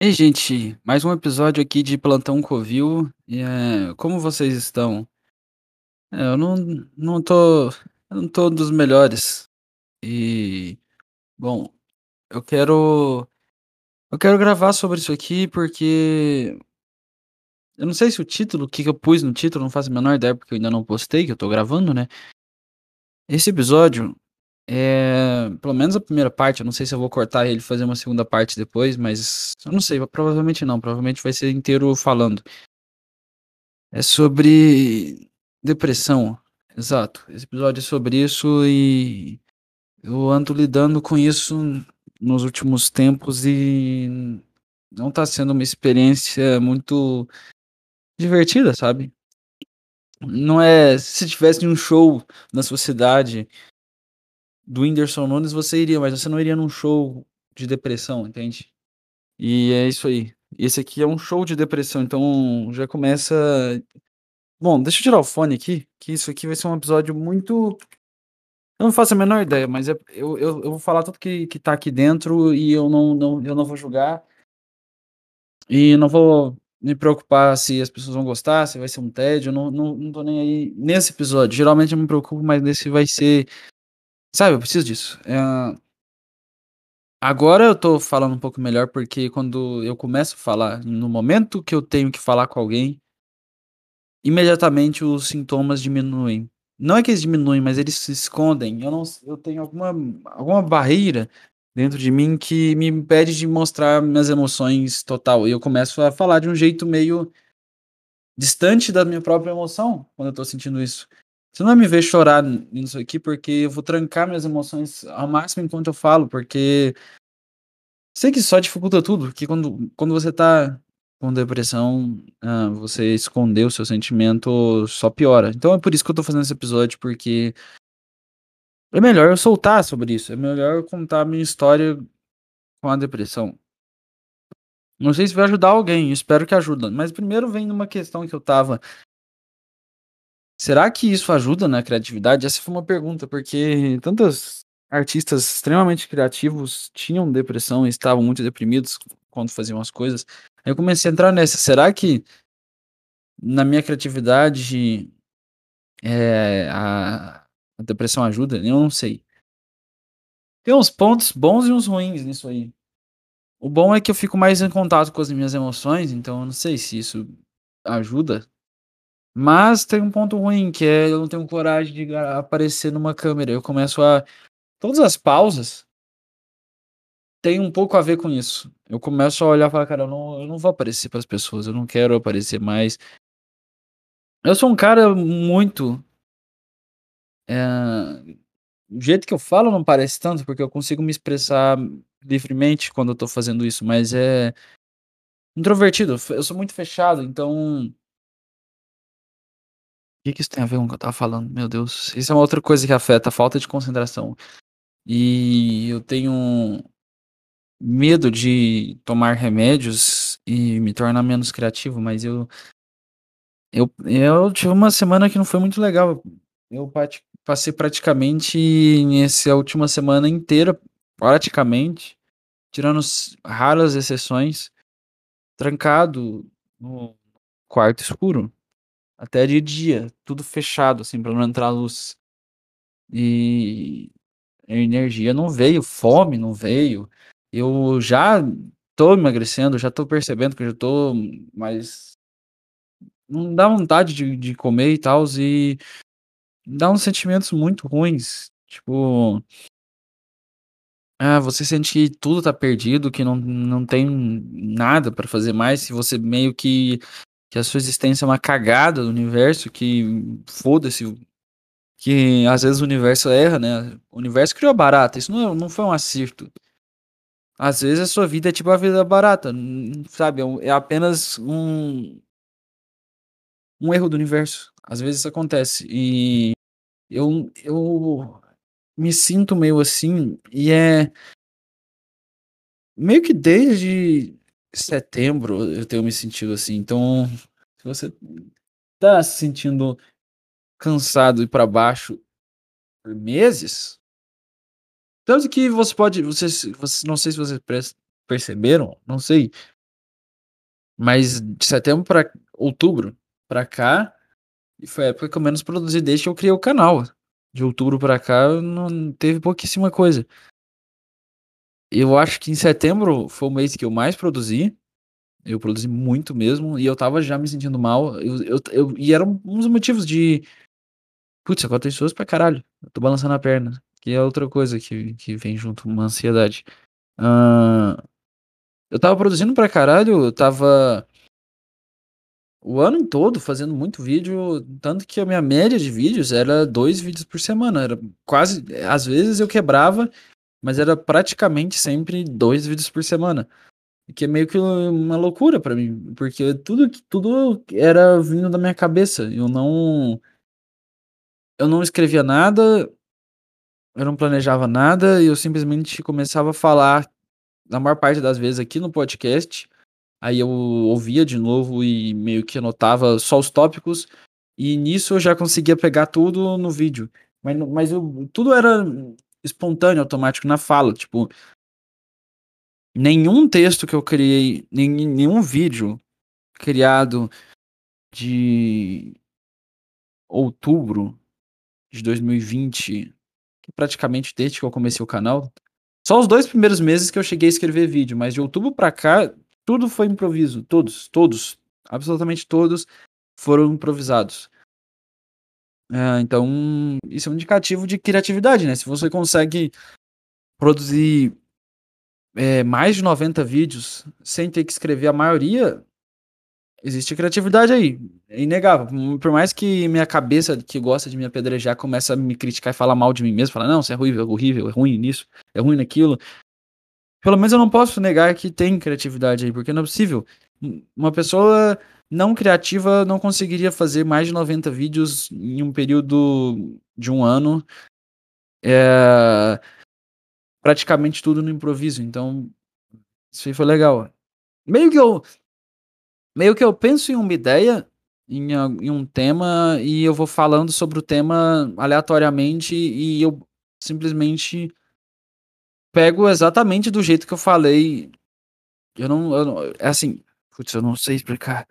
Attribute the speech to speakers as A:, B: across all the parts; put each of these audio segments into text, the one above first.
A: Ei, gente, mais um episódio aqui de Plantão Covil. E, eh, como vocês estão? É, eu não não tô eu não tô dos melhores. E, bom, eu quero eu quero gravar sobre isso aqui porque eu não sei se o título, o que que eu pus no título, não faço a menor ideia, porque eu ainda não postei, que eu tô gravando, né. Esse episódio, é pelo menos a primeira parte, eu não sei se eu vou cortar ele e fazer uma segunda parte depois, mas eu não sei, provavelmente não, provavelmente vai ser inteiro falando. É sobre depressão, exato. Esse episódio é sobre isso e eu ando lidando com isso nos últimos tempos e não tá sendo uma experiência muito divertida, sabe. Não é se tivesse um show na sua cidade do Whindersson Nunes, você iria, mas você não iria num show de depressão, entende. E é isso aí. Esse aqui é um show de depressão, então já começa bom, deixa eu tirar o fone aqui, que isso aqui vai ser um episódio muito eu não faço a menor ideia, mas é eu eu eu vou falar tudo que que tá aqui dentro e eu não não eu não vou julgar e não vou me preocupar se as pessoas vão gostar, se vai ser um tédio, eu não não não tô nem aí nesse episódio. Geralmente eu me preocupo, mas nesse vai ser sabe, eu preciso disso. Eh agora eu tô falando um pouco melhor, porque quando eu começo a falar, no momento que eu tenho que falar com alguém imediatamente os sintomas diminuem. Não é que eles diminuem, mas eles se escondem. Eu não eu tenho alguma alguma barreira dentro de mim que me impede de mostrar minhas emoções total, e eu começo a falar de um jeito meio distante da minha própria emoção, quando eu tô sentindo isso. Você não vai me ver chorar nisso aqui, porque eu vou trancar minhas emoções ao máximo enquanto eu falo, porque sei que só dificulta tudo, porque quando quando você tá com depressão, hã, você esconder o seu sentimento só piora. Então é por isso que eu tô fazendo esse episódio, porque é melhor eu soltar sobre isso, é melhor eu contar a minha história com a depressão. Não sei se vai ajudar alguém, espero que ajuda, mas primeiro vem numa questão que eu estava será que isso ajuda na criatividade? Essa foi uma pergunta, porque tantos artistas extremamente criativos tinham depressão e estavam muito deprimidos quando faziam as coisas. Aí eu comecei a entrar nessa, será que na minha criatividade, eh, a a depressão ajuda? Eu não sei. Tem uns pontos bons e uns ruins nisso aí. O bom é que eu fico mais em contato com as minhas emoções, então eu não sei se isso ajuda. Mas tem um ponto ruim, que é eu não tenho coragem de aparecer numa câmera, eu começo a todas as pausas tem um pouco a ver com isso. Eu começo a olhar e falar: "Cara, eu não eu não vou aparecer para as pessoas, eu não quero aparecer mais". Eu sou um cara muito eh, o jeito que eu falo não parece tanto, porque eu consigo me expressar livremente quando eu tô fazendo isso, mas é introvertido, eu sou muito fechado, então que que isso tem a ver com o que eu estava falando? Meu Deus, isso é uma outra coisa que afeta, a falta de concentração. E eu tenho medo de tomar remédios e me tornar menos criativo, mas eu eu eu tive uma semana que não foi muito legal. Eu passei praticamente nessa última semana inteira, praticamente, tirando raras exceções, trancado no quarto escuro, até de dia, tudo fechado, assim, pra não entrar luz. E energia não veio, fome não veio. Eu já tô emagrecendo, já tô percebendo que eu já tô mais não dá vontade de de comer e tals, e dá uns sentimentos muito ruins, tipo ah, você sente que tudo tá perdido, que não não tem nada pra fazer mais, que você meio que que a sua existência é uma cagada do universo, que foda-se que às vezes o universo erra, né. O universo criou a barata, isso não é não foi um acerto. Às vezes a sua vida é tipo a vida da barata, sabe, é é apenas um um erro do universo, às vezes isso acontece. E eu eu me sinto meio assim, e é meio que desde setembro eu tenho me sentido assim, então se você tá se sentindo cansado e pra baixo por meses tanto que você pode vocês não sei se vocês perceberam, não sei Mas de setembro pra outubro pra cá, e foi a época que eu menos produzi desde que eu criei o canal. De outubro pra cá, não teve pouquíssima coisa. Eu acho que em setembro foi o mês que eu mais produzi. Eu produzi muito mesmo, e eu tava já me sentindo mal. Eu, eu, eu e eram uns motivos de. Putz, agora tem pessoas pra caralho. Eu tô balançando a perna. Que é outra coisa que, que vem junto, uma ansiedade. Uh, eu tava produzindo pra caralho, eu tava o ano todo fazendo muito vídeo, tanto que a minha média de vídeos era dois vídeos por semana. Era quase. Às vezes eu quebrava, mas era praticamente sempre dois vídeos por semana. Que é meio que uma loucura para mim, porque tudo, tudo era vindo da minha cabeça. Eu não. Eu não escrevia nada, eu não planejava nada, e eu simplesmente começava a falar, na maior parte das vezes aqui no podcast. Aí eu ouvia de novo e meio que anotava só os tópicos, e nisso eu já conseguia pegar tudo no vídeo. Mas, mas eu, tudo era espontâneo, automático na fala. Tipo, nenhum texto que eu criei, nenhum vídeo criado de outubro de 2020, que praticamente desde que eu comecei o canal, só os dois primeiros meses que eu cheguei a escrever vídeo, mas de outubro para cá tudo foi improviso, todos, todos, absolutamente todos foram improvisados. É, então, isso é um indicativo de criatividade, né? Se você consegue produzir é, mais de 90 vídeos sem ter que escrever a maioria, existe criatividade aí. É inegável. Por mais que minha cabeça, que gosta de me apedrejar, comece a me criticar e falar mal de mim mesmo, falar, não, você é horrível, é horrível, é ruim nisso, é ruim naquilo. Pelo menos eu não posso negar que tem criatividade aí, porque não é possível. Uma pessoa não criativa não conseguiria fazer mais de 90 vídeos em um período de um ano. É, praticamente tudo no improviso. Então, isso aí foi legal. Meio que eu. Meio que eu penso em uma ideia, em, em um tema, e eu vou falando sobre o tema aleatoriamente, e eu simplesmente pego exatamente do jeito que eu falei. Eu não. Eu não é assim. Putz, eu não sei explicar.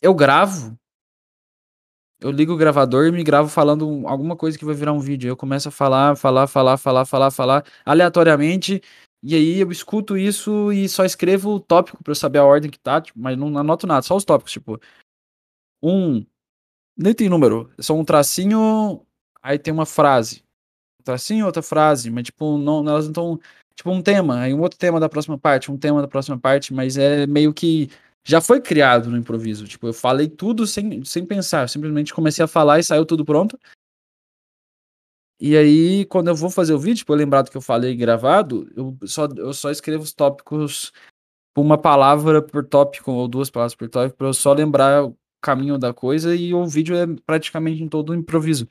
A: Eu gravo eu ligo o gravador e me gravo falando alguma coisa que vai virar um vídeo. Eu começo a falar, falar, falar, falar, falar, falar, aleatoriamente. E aí eu escuto isso e só escrevo o tópico para eu saber a ordem que tá, tipo, mas não anoto nada, só os tópicos, tipo. Um. Nem tem número, é só um tracinho, aí tem uma frase. Um tracinho, outra frase, mas tipo, não, elas não estão. Tipo, um tema, aí um outro tema da próxima parte, um tema da próxima parte, mas é meio que já foi criado no improviso. Tipo, eu falei tudo sem, sem pensar. Eu simplesmente comecei a falar e saiu tudo pronto. E aí, quando eu vou fazer o vídeo, tipo, eu lembrado que eu falei gravado, eu só, eu só escrevo os tópicos uma palavra por tópico, ou duas palavras por tópico, para eu só lembrar o caminho da coisa, e o vídeo é praticamente em todo improviso.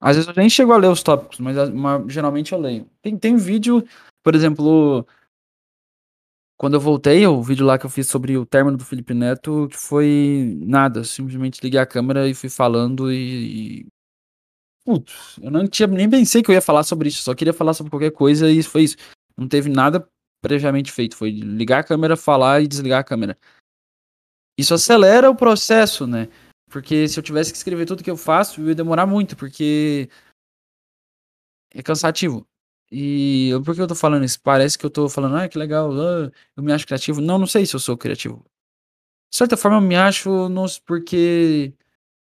A: Às vezes eu nem chego a ler os tópicos, mas, mas geralmente eu leio. Tem, tem vídeo, por exemplo, quando eu voltei, o vídeo lá que eu fiz sobre o término do Felipe Neto foi nada, simplesmente liguei a câmera e fui falando e. Putz, eu não tinha nem pensei que eu ia falar sobre isso, só queria falar sobre qualquer coisa e foi isso. Não teve nada previamente feito, foi ligar a câmera, falar e desligar a câmera. Isso acelera o processo, né? Porque se eu tivesse que escrever tudo que eu faço, ia demorar muito, porque é cansativo. E por que eu tô falando isso? Parece que eu tô falando, ah, que legal, ah, eu me acho criativo. Não, não sei se eu sou criativo. De certa forma, eu me acho não, porque,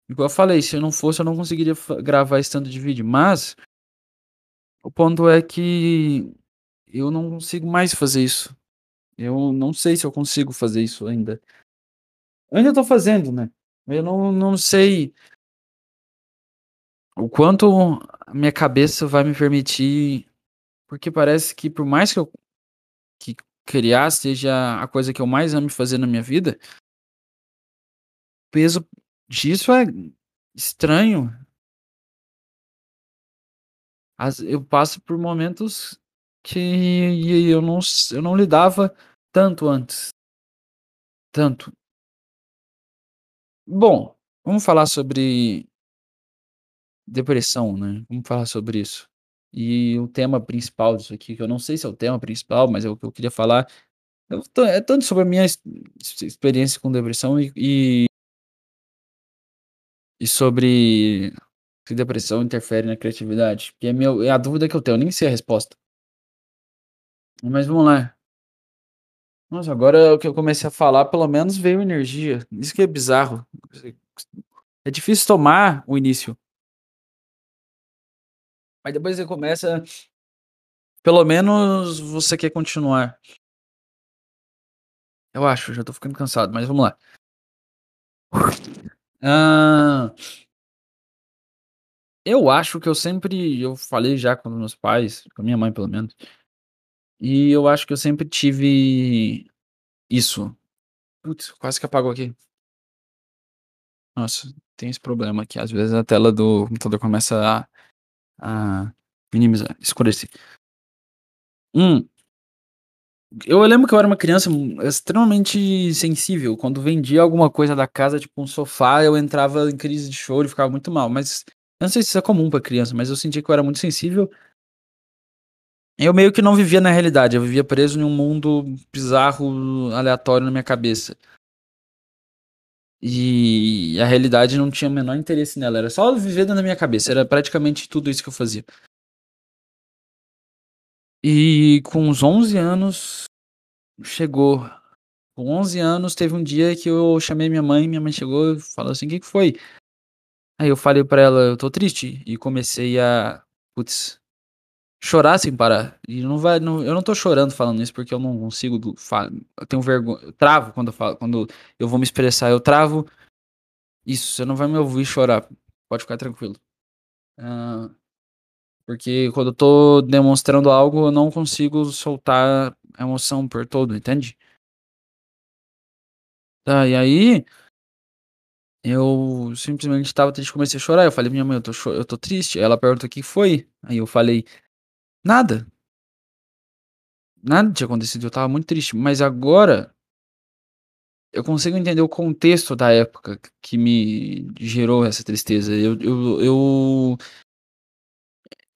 A: igual eu falei, se eu não fosse, eu não conseguiria gravar esse tanto de vídeo. Mas, o ponto é que eu não consigo mais fazer isso. Eu não sei se eu consigo fazer isso ainda. Eu ainda tô fazendo, né? Eu não, não sei o quanto a minha cabeça vai me permitir porque parece que por mais que eu que criar seja a coisa que eu mais amo fazer na minha vida, o peso disso é estranho. As, eu passo por momentos que eu não, eu não lidava tanto antes. Tanto. Bom, vamos falar sobre depressão, né? Vamos falar sobre isso. E o tema principal disso aqui, que eu não sei se é o tema principal, mas é o que eu queria falar, é tanto sobre a minha ex experiência com depressão e e e sobre se depressão interfere na criatividade, que é meu é a dúvida que eu tenho, eu nem sei a resposta. Mas vamos lá. Nossa, agora que eu comecei a falar, pelo menos veio energia. Isso que é bizarro. É difícil tomar o início. Mas depois você começa pelo menos você quer continuar. Eu acho, já tô ficando cansado, mas vamos lá. Hã. Eu acho que eu sempre eu falei já com meus pais, com minha mãe pelo menos, e eu acho que eu sempre tive isso. Putz, quase que apagou aqui. Nossa, tem esse problema aqui, às vezes a tela do computador começa a a minimizar, escurecer. Hum. Eu lembro que eu era uma criança extremamente sensível, quando vendia alguma coisa da casa, tipo um sofá, eu entrava em crise de choro e ficava muito mal, mas eu não sei se isso é comum pra criança, mas eu sentia que eu era muito sensível. Eu meio que não vivia na realidade, eu vivia preso em um mundo bizarro, aleatório na minha cabeça. E a realidade não tinha o menor interesse nela, era só viver dentro da minha cabeça, era praticamente tudo isso que eu fazia. E com uns 11 anos, chegou. Com 11 anos teve um dia que eu chamei minha mãe, minha mãe chegou e falou assim: "Que que foi?". Aí eu falei pra ela: "Eu tô triste", e comecei a, putz, chorar sem parar. E não vai não eu não tô chorando falando isso, porque eu não consigo do fa eu tenho vergo eu travo quando eu falo quando eu vou me expressar, eu travo. Isso, você não vai me ouvir chorar, pode ficar tranquilo. Hã, porque quando eu tô demonstrando algo, eu não consigo soltar a emoção por todo, entende? Tá, e aí eu simplesmente estava triste, comecei a chorar, eu falei: "Minha mãe, eu tô eu tô triste", ela perguntou: "O que foi?", aí eu falei: "Nada". Nada tinha acontecido, eu estava muito triste, mas agora eu consigo entender o contexto da época que me gerou essa tristeza, eu eu eu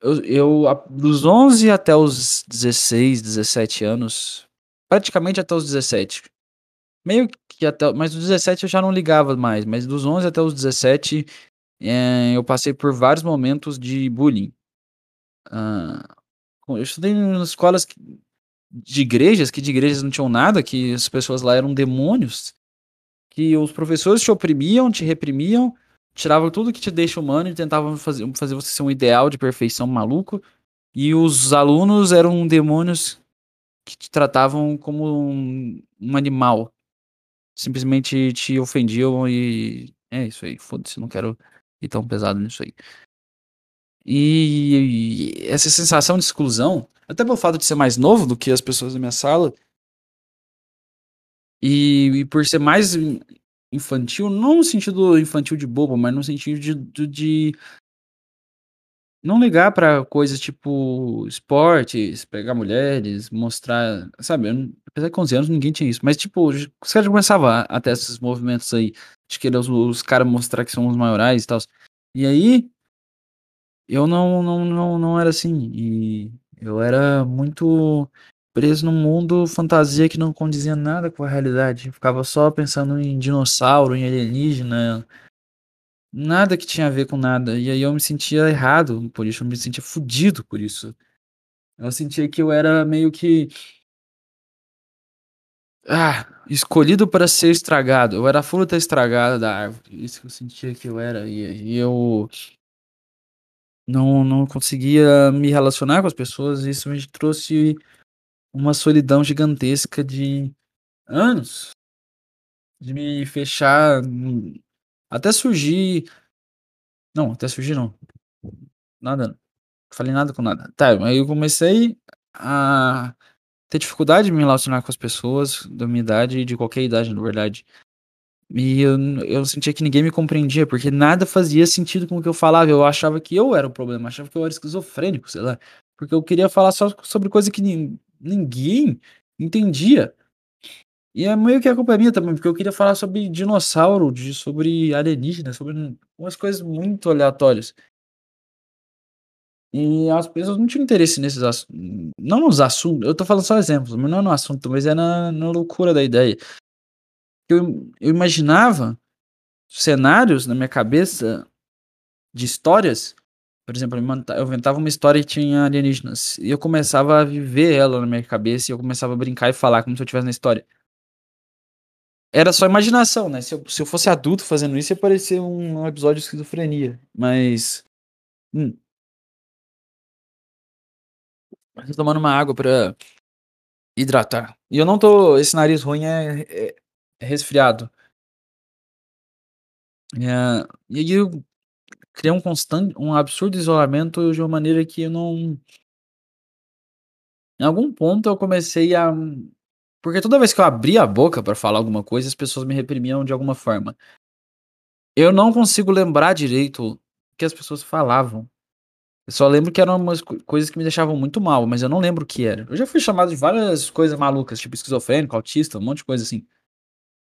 A: eu eu a dos 11 até os 16, 17 anos, praticamente até os 17, meio que até mas dos 17 eu já não ligava mais, mas dos 11 até os 17, eh, eu passei por vários momentos de bullying. Hã, eu estudei em escolas de igrejas, que de igrejas não tinham nada, que as pessoas lá eram demônios, que os professores te oprimiam, te reprimiam, tiravam tudo que te deixa humano e tentavam fazer fazer você ser um ideal de perfeição maluco, e os alunos eram demônios que te tratavam como um um animal. Simplesmente te ofendiam e é isso aí, foda-se, não quero ir tão pesado nisso aí. E essa sensação de exclusão, até pelo fato de ser mais novo do que as pessoas da minha sala e e por ser mais in infantil, não no sentido infantil de bobo, mas no sentido de do de não ligar pra coisas tipo esportes, pegar mulheres, mostrar, sabe, eu apesar que com 11 anos ninguém tinha isso, mas tipo, os caras já começava a ter esses movimentos aí, de querer os os cara mostrar que são os maiorais e tals. E aí eu não não não não era assim, e eu era muito preso num mundo fantasia que não condizia nada com a realidade, eu ficava só pensando em dinossauro, em alienígena nada que tinha a ver com nada, e aí eu me sentia errado por isso, eu me sentia fudido por isso. Eu sentia que eu era meio que ah, escolhido para ser estragado, eu era a fruta estragada da árvore, isso que eu sentia que eu era, e e eu não não conseguia me relacionar com as pessoas, isso me trouxe uma solidão gigantesca de anos, de me fechar, até surgir não, até surgir não, nada, falei nada com nada. Tá, aí eu comecei a ter dificuldade de me relacionar com as pessoas da minha idade de qualquer idade na verdade. E eu eu sentia que ninguém me compreendia, porque nada fazia sentido com o que eu falava, eu achava que eu era o problema, achava que eu era esquizofrênico, sei lá, porque eu queria falar só sobre coisa que nin ninguém entendia. E é meio que a culpa é minha também, porque eu queria falar sobre dinossauro, de sobre alienígena, sobre umas coisas muito aleatórias. E as pessoas não tinham interesse nesses assuntos. Não nos assuntos, eu tô falando só exemplos, mas não no assunto, mas é na, na loucura da ideia. Eu, eu imaginava cenários na minha cabeça de histórias. Por exemplo, eu inventava uma história que tinha alienígenas. E eu começava a viver ela na minha cabeça e eu começava a brincar e falar como se eu estivesse na história. Era só imaginação, né? Se eu, se eu fosse adulto fazendo isso, ia parecer um episódio de esquizofrenia. Mas. Hum. Tô tomando uma água pra hidratar. E eu não tô. Esse nariz ruim é, é, é resfriado. É, e aí eu criei um constante, um absurdo isolamento de uma maneira que eu não. Em algum ponto eu comecei a. Porque toda vez que eu abria a boca para falar alguma coisa, as pessoas me reprimiam de alguma forma. Eu não consigo lembrar direito o que as pessoas falavam. Eu só lembro que eram umas coisas que me deixavam muito mal, mas eu não lembro o que era. Eu já fui chamado de várias coisas malucas, tipo esquizofrênico, autista, um monte de coisa assim.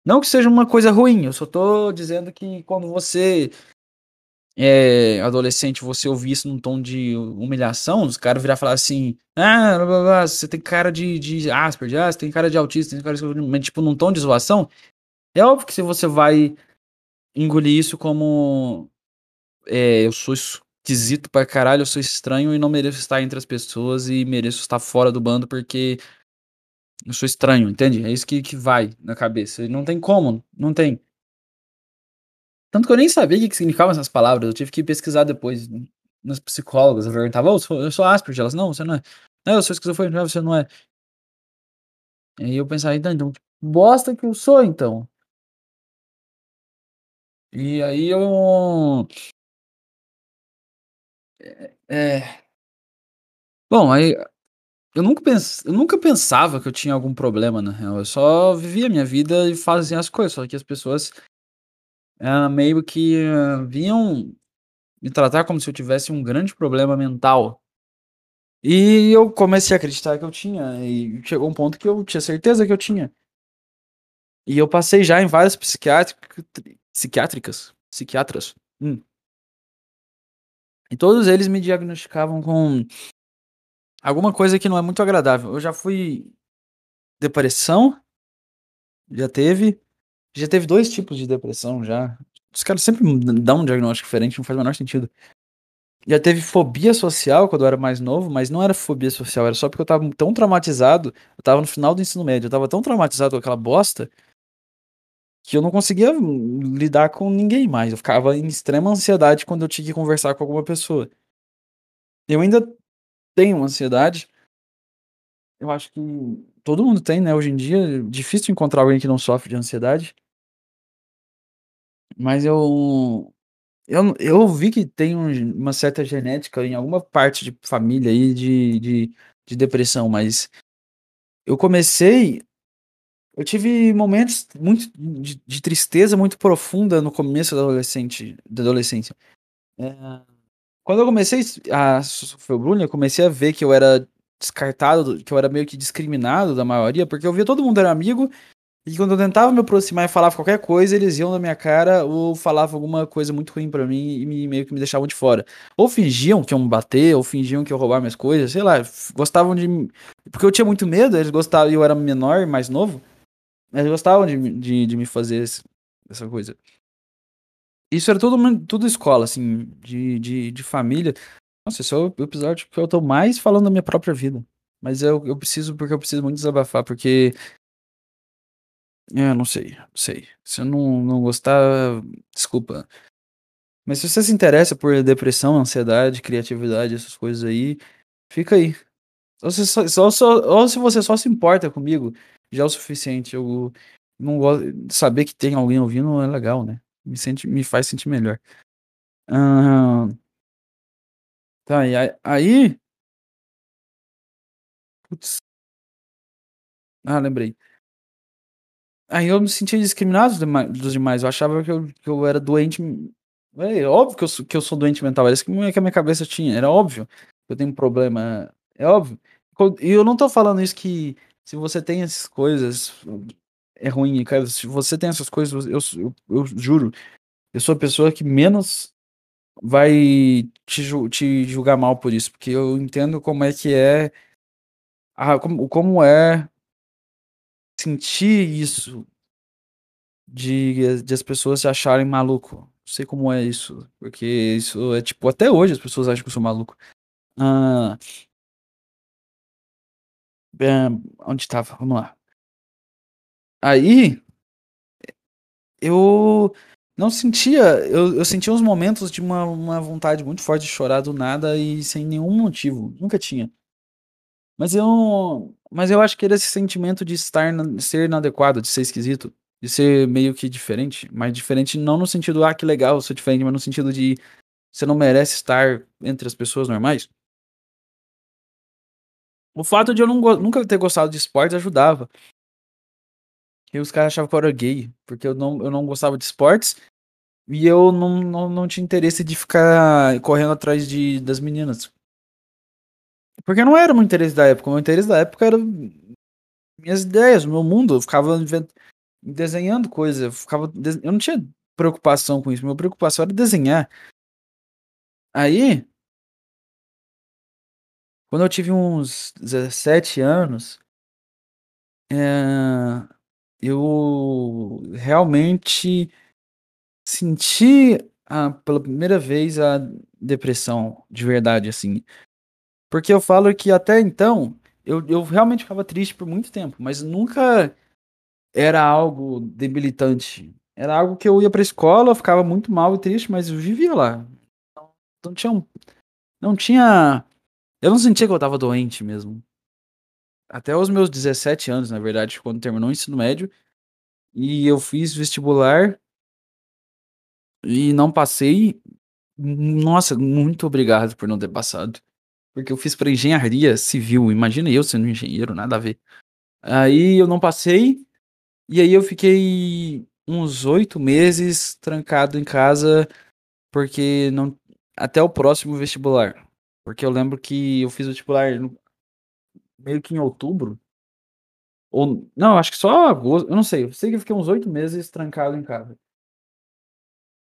A: Não que seja uma coisa ruim, eu só tô dizendo que quando você é adolescente, você ouvir isso num tom de humilhação, os caras virar falar assim: ah, blá, blá, blá, você tem cara de, de Asperger, ah, você tem cara de autista, tem cara de... Tipo, num tom de zoação. É óbvio que se você vai engolir isso como é, eu sou esquisito pra caralho, eu sou estranho e não mereço estar entre as pessoas e mereço estar fora do bando porque eu sou estranho, entende? É isso que, que vai na cabeça. Não tem como, não tem. Tanto que eu nem sabia o que significavam essas palavras, eu tive que pesquisar depois nas psicólogas. Eu perguntava, oh, eu sou, eu sou Asperger. Elas, não, você não é. Não, eu sou esquizofrênico, não, você não é. E aí eu pensava, então, então, bosta que eu sou, então. E aí eu é, é. Bom, aí eu nunca, pens... eu nunca pensava que eu tinha algum problema, na real. Eu só vivia a minha vida e fazia as coisas. Só que as pessoas uh, meio que uh, vinham me tratar como se eu tivesse um grande problema mental. E eu comecei a acreditar que eu tinha. E chegou um ponto que eu tinha certeza que eu tinha. E eu passei já em várias psiquiátricas. Psiquiátricas? Psiquiatras. Hum. E todos eles me diagnosticavam com alguma coisa que não é muito agradável. Eu já fui depressão, já teve, já teve dois tipos de depressão já. Os caras sempre dão um diagnóstico diferente, não faz o menor sentido. Já teve fobia social quando eu era mais novo, mas não era fobia social, era só porque eu tava tão traumatizado. Eu tava no final do ensino médio, eu tava tão traumatizado com aquela bosta que eu não conseguia lidar com ninguém mais. Eu ficava em extrema ansiedade quando eu tinha que conversar com alguma pessoa. Eu ainda tenho ansiedade. Eu acho que todo mundo tem, né? Hoje em dia é difícil encontrar alguém que não sofre de ansiedade. Mas eu eu, eu vi que tem um, uma certa genética em alguma parte de família aí de, de, de depressão, mas eu comecei eu tive momentos muito de, de, tristeza muito profunda no começo da, adolescente, da adolescência. É, quando eu comecei a sofrer bullying, eu comecei a ver que eu era descartado, que eu era meio que discriminado da maioria, porque eu via todo mundo era amigo, e quando eu tentava me aproximar e falava qualquer coisa, eles iam na minha cara ou falavam alguma coisa muito ruim para mim e me, meio que me deixavam de fora. Ou fingiam que iam me bater, ou fingiam que eu roubar minhas coisas, sei lá, gostavam de. Porque eu tinha muito medo, eles gostavam, e eu era menor, mais novo. Eles gostavam de, de, de me fazer essa coisa. Isso era tudo, tudo escola, assim, de, de, de família. Nossa, esse é o episódio que eu tô mais falando da minha própria vida. Mas eu, eu preciso, porque eu preciso muito desabafar, porque. É, não sei, não sei. Se eu não, não gostar, desculpa. Mas se você se interessa por depressão, ansiedade, criatividade, essas coisas aí, fica aí. Ou se, só, só, ou se você só se importa comigo já é o suficiente. Eu não gosto saber que tem alguém ouvindo é legal, né? Me, sente, me faz sentir melhor. Uh, tá, e aí. Putz. Ah, lembrei. Aí eu me sentia discriminado dos demais. Eu achava que eu, que eu era doente. É óbvio que eu, sou, que eu sou doente mental. Era isso que a minha cabeça tinha. Era óbvio que eu tenho um problema. É óbvio. E eu não tô falando isso que se você tem essas coisas, é ruim, cara. Se você tem essas coisas, eu, eu, eu juro, eu sou a pessoa que menos vai te, te julgar mal por isso, porque eu entendo como é que é ah, como como é sentir isso de de as pessoas se acharem maluco. Não sei como é isso, porque isso é, tipo, até hoje as pessoas acham que eu sou maluco. Hã Eh, onde estava? Vamos lá. Aí eu não sentia eu eu sentia uns momentos de uma uma vontade muito forte de chorar do nada e sem nenhum motivo, nunca tinha. Mas eu mas eu acho que era esse sentimento de estar ser inadequado, de ser esquisito, de ser meio que diferente, mas diferente não no sentido: "Ah, que legal, eu sou diferente", mas no sentido de você não merece estar entre as pessoas normais. O fato de eu nunca ter gostado de esportes ajudava. E os caras achavam que eu era gay, porque eu não eu não gostava de esportes, e eu não não não tinha interesse de ficar correndo atrás de das meninas. Porque não era o meu interesse da época, o meu interesse da época era minhas ideias, o meu mundo, eu ficava desenhando coisa, eu ficava eu não tinha preocupação com isso, minha preocupação era desenhar. Aí quando eu tive uns 17 anos eh, eu realmente senti a pela primeira vez a depressão de verdade, assim. Porque eu falo que até então, eu eu realmente ficava triste por muito tempo, mas nunca era algo debilitante. Era algo que eu ia pra escola, eu ficava muito mal e triste, mas eu vivia lá. Não não tinha um não tinha eu não sentia que eu estava doente mesmo. Até os meus 17 anos, na verdade, quando terminou o ensino médio, e eu fiz vestibular e não passei. Nossa, muito obrigado por não ter passado, porque eu fiz pra engenharia civil, imagina eu sendo engenheiro, nada a ver. Aí eu não passei, e aí eu fiquei uns 8 meses trancado em casa, porque não até o próximo vestibular. Porque eu lembro que eu fiz vestibular meio que em outubro. Ou não, acho que só agosto, eu não sei, eu sei que fiquei uns 8 meses trancado em casa.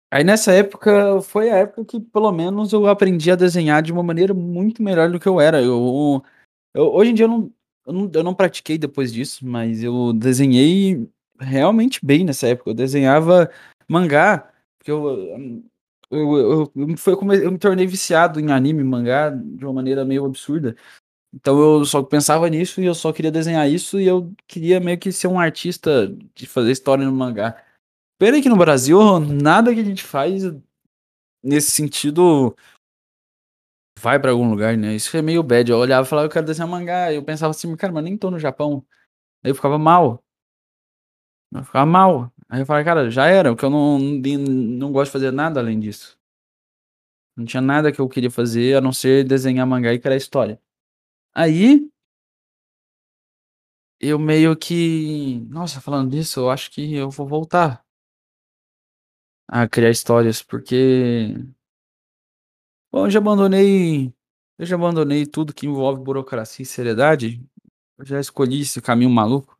A: Aí nessa época, foi a época que pelo menos eu aprendi a desenhar de uma maneira muito melhor do que eu era, eu eu hoje em dia eu não eu não eu não pratiquei depois disso, mas eu desenhei realmente bem nessa época, eu desenhava mangá, porque eu eu eu eu foi eu me tornei viciado em anime e mangá de uma maneira meio absurda. Então eu só pensava nisso e eu só queria desenhar isso e eu queria meio que ser um artista de fazer história no mangá. Pena que no Brasil nada que a gente faz nesse sentido vai pra algum lugar, né, isso é meio bad, eu olhava e falava: "Eu quero desenhar mangá", eu pensava assim: "Cara, mas nem tô no Japão". Aí eu ficava mal. Eu ficava mal. Aí eu falei: "Cara, já era, porque eu não não gosto de fazer nada além disso". Não tinha nada que eu queria fazer a não ser desenhar mangá e criar história. Aí eu meio que nossa, falando nisso, eu acho que eu vou voltar a criar histórias, porque bom, eu já abandonei eu já abandonei tudo que envolve burocracia e seriedade, eu já escolhi esse caminho maluco.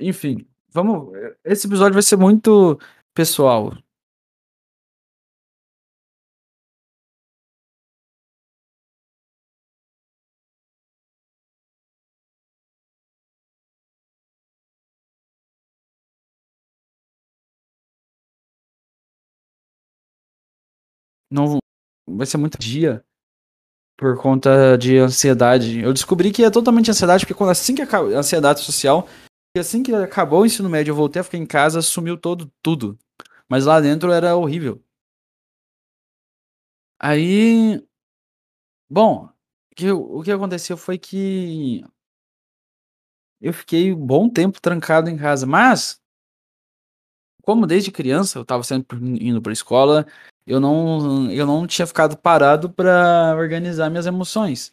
A: Enfim, vamos esse episódio vai ser muito pessoal. Não vai ser muito dia, por conta de ansiedade. Eu descobri que é totalmente ansiedade, porque quando assim que acaba ansiedade social, assim que acabou o ensino médio, eu voltei a ficar em casa, sumiu todo tudo, mas lá dentro era horrível. Aí bom, que o que aconteceu foi que eu fiquei um bom tempo trancado em casa, mas como desde criança eu estava sempre indo pra escola, eu não eu não tinha ficado parado pra organizar minhas emoções.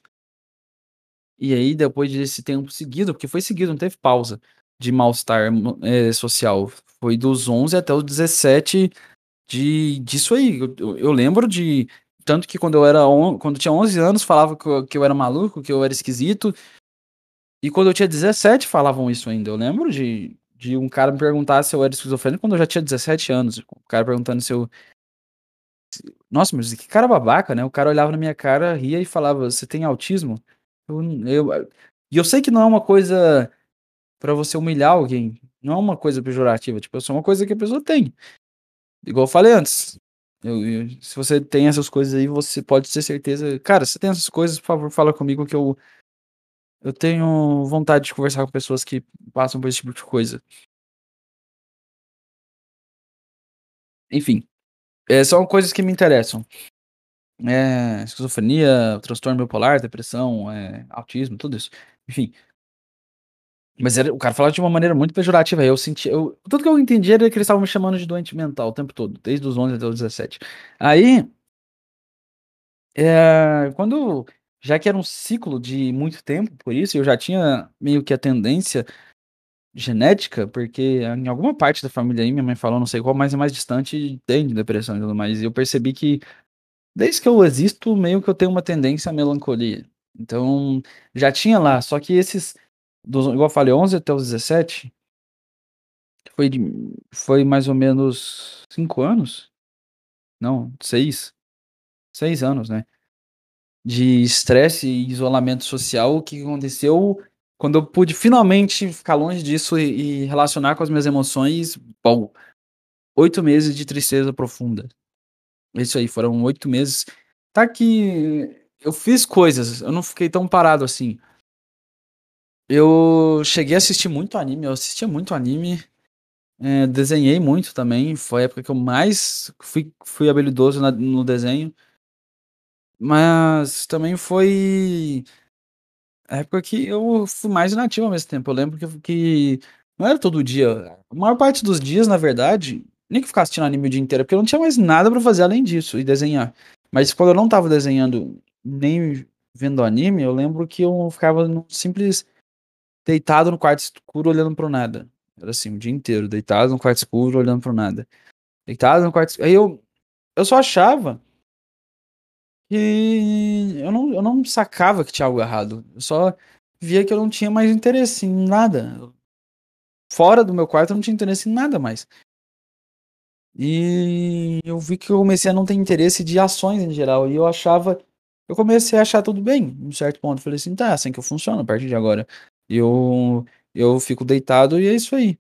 A: E aí depois desse tempo seguido, porque foi seguido, não teve pausa, de mal-estar emo eh, social, foi dos 11 até os 17 de disso aí, eu eu lembro de tanto que quando eu era on quando eu tinha 11 anos falava que eu que eu era maluco, que eu era esquisito. E quando eu tinha 17 falavam isso ainda, eu lembro de de um cara me perguntar se eu era esquizofrênico quando eu já tinha 17 anos, o cara perguntando se eu Nossa, mas que cara babaca, né, o cara olhava na minha cara, ria e falava: "Você tem autismo?". Eu eu e eu sei que não é uma coisa pra você humilhar alguém, não é uma coisa pejorativa, tipo, é só uma coisa que a pessoa tem. Igual eu falei antes, eu eu se você tem essas coisas aí, você pode ter certeza cara, se tem essas coisas, por favor, fala comigo que eu eu tenho vontade de conversar com pessoas que passam por esse tipo de coisa. Enfim, eh, são coisas que me interessam. Eh, esquizofrenia, transtorno bipolar, depressão, eh, autismo, tudo isso, enfim. Mas era o cara falava de uma maneira muito pejorativa, eu senti eu tudo que eu entendi era que eles estavam me chamando de doente mental o tempo todo, desde os 11 até os 17. Aí eh, quando já que era um ciclo de muito tempo por isso, eu já tinha meio que a tendência genética, porque em alguma parte da família aí, minha mãe falou, não sei qual, mas é mais distante, tem depressão e tudo mais, e eu percebi que, desde que eu existo, meio que eu tenho uma tendência à melancolia. Então, já tinha lá, só que esses dos igual eu falei, 11 até os 17 foi de foi mais ou menos 5 anos? Não, 6. 6 anos, né. De estresse e isolamento social, o que que aconteceu, quando eu pude finalmente ficar longe disso e e relacionar com as minhas emoções, bom, 8 meses de tristeza profunda. Isso aí, foram 8 meses tá que eu fiz coisas, eu não fiquei tão parado assim. Eu cheguei a assistir muito anime, eu assistia muito anime, eh, desenhei muito também, foi a época que eu mais fui fui habilidoso na no desenho. Mas também foi época que eu fui mais inativo ao mesmo tempo, eu lembro que que não era todo dia, a maior parte dos dias, na verdade, nem que eu ficasse assistindo anime o dia inteiro, porque eu não tinha mais nada pra fazer além disso e desenhar. Mas quando eu não estava desenhando, nem vendo anime, eu lembro que eu ficava num simples deitado no quarto escuro olhando para o nada. Era assim o dia inteiro, deitado no quarto escuro olhando para o nada. Deitado no quarto es aí eu eu só achava que eu não eu não sacava que tinha algo errado, eu só via que eu não tinha mais interesse em nada. Fora do meu quarto eu não tinha interesse em nada mais. E eu vi que eu comecei a não ter interesse de ações em geral e eu achava eu comecei a achar tudo bem, em um certo ponto, falei assim: "Tá, é assim que eu funciono a partir de agora". Eu eu fico deitado e é isso aí.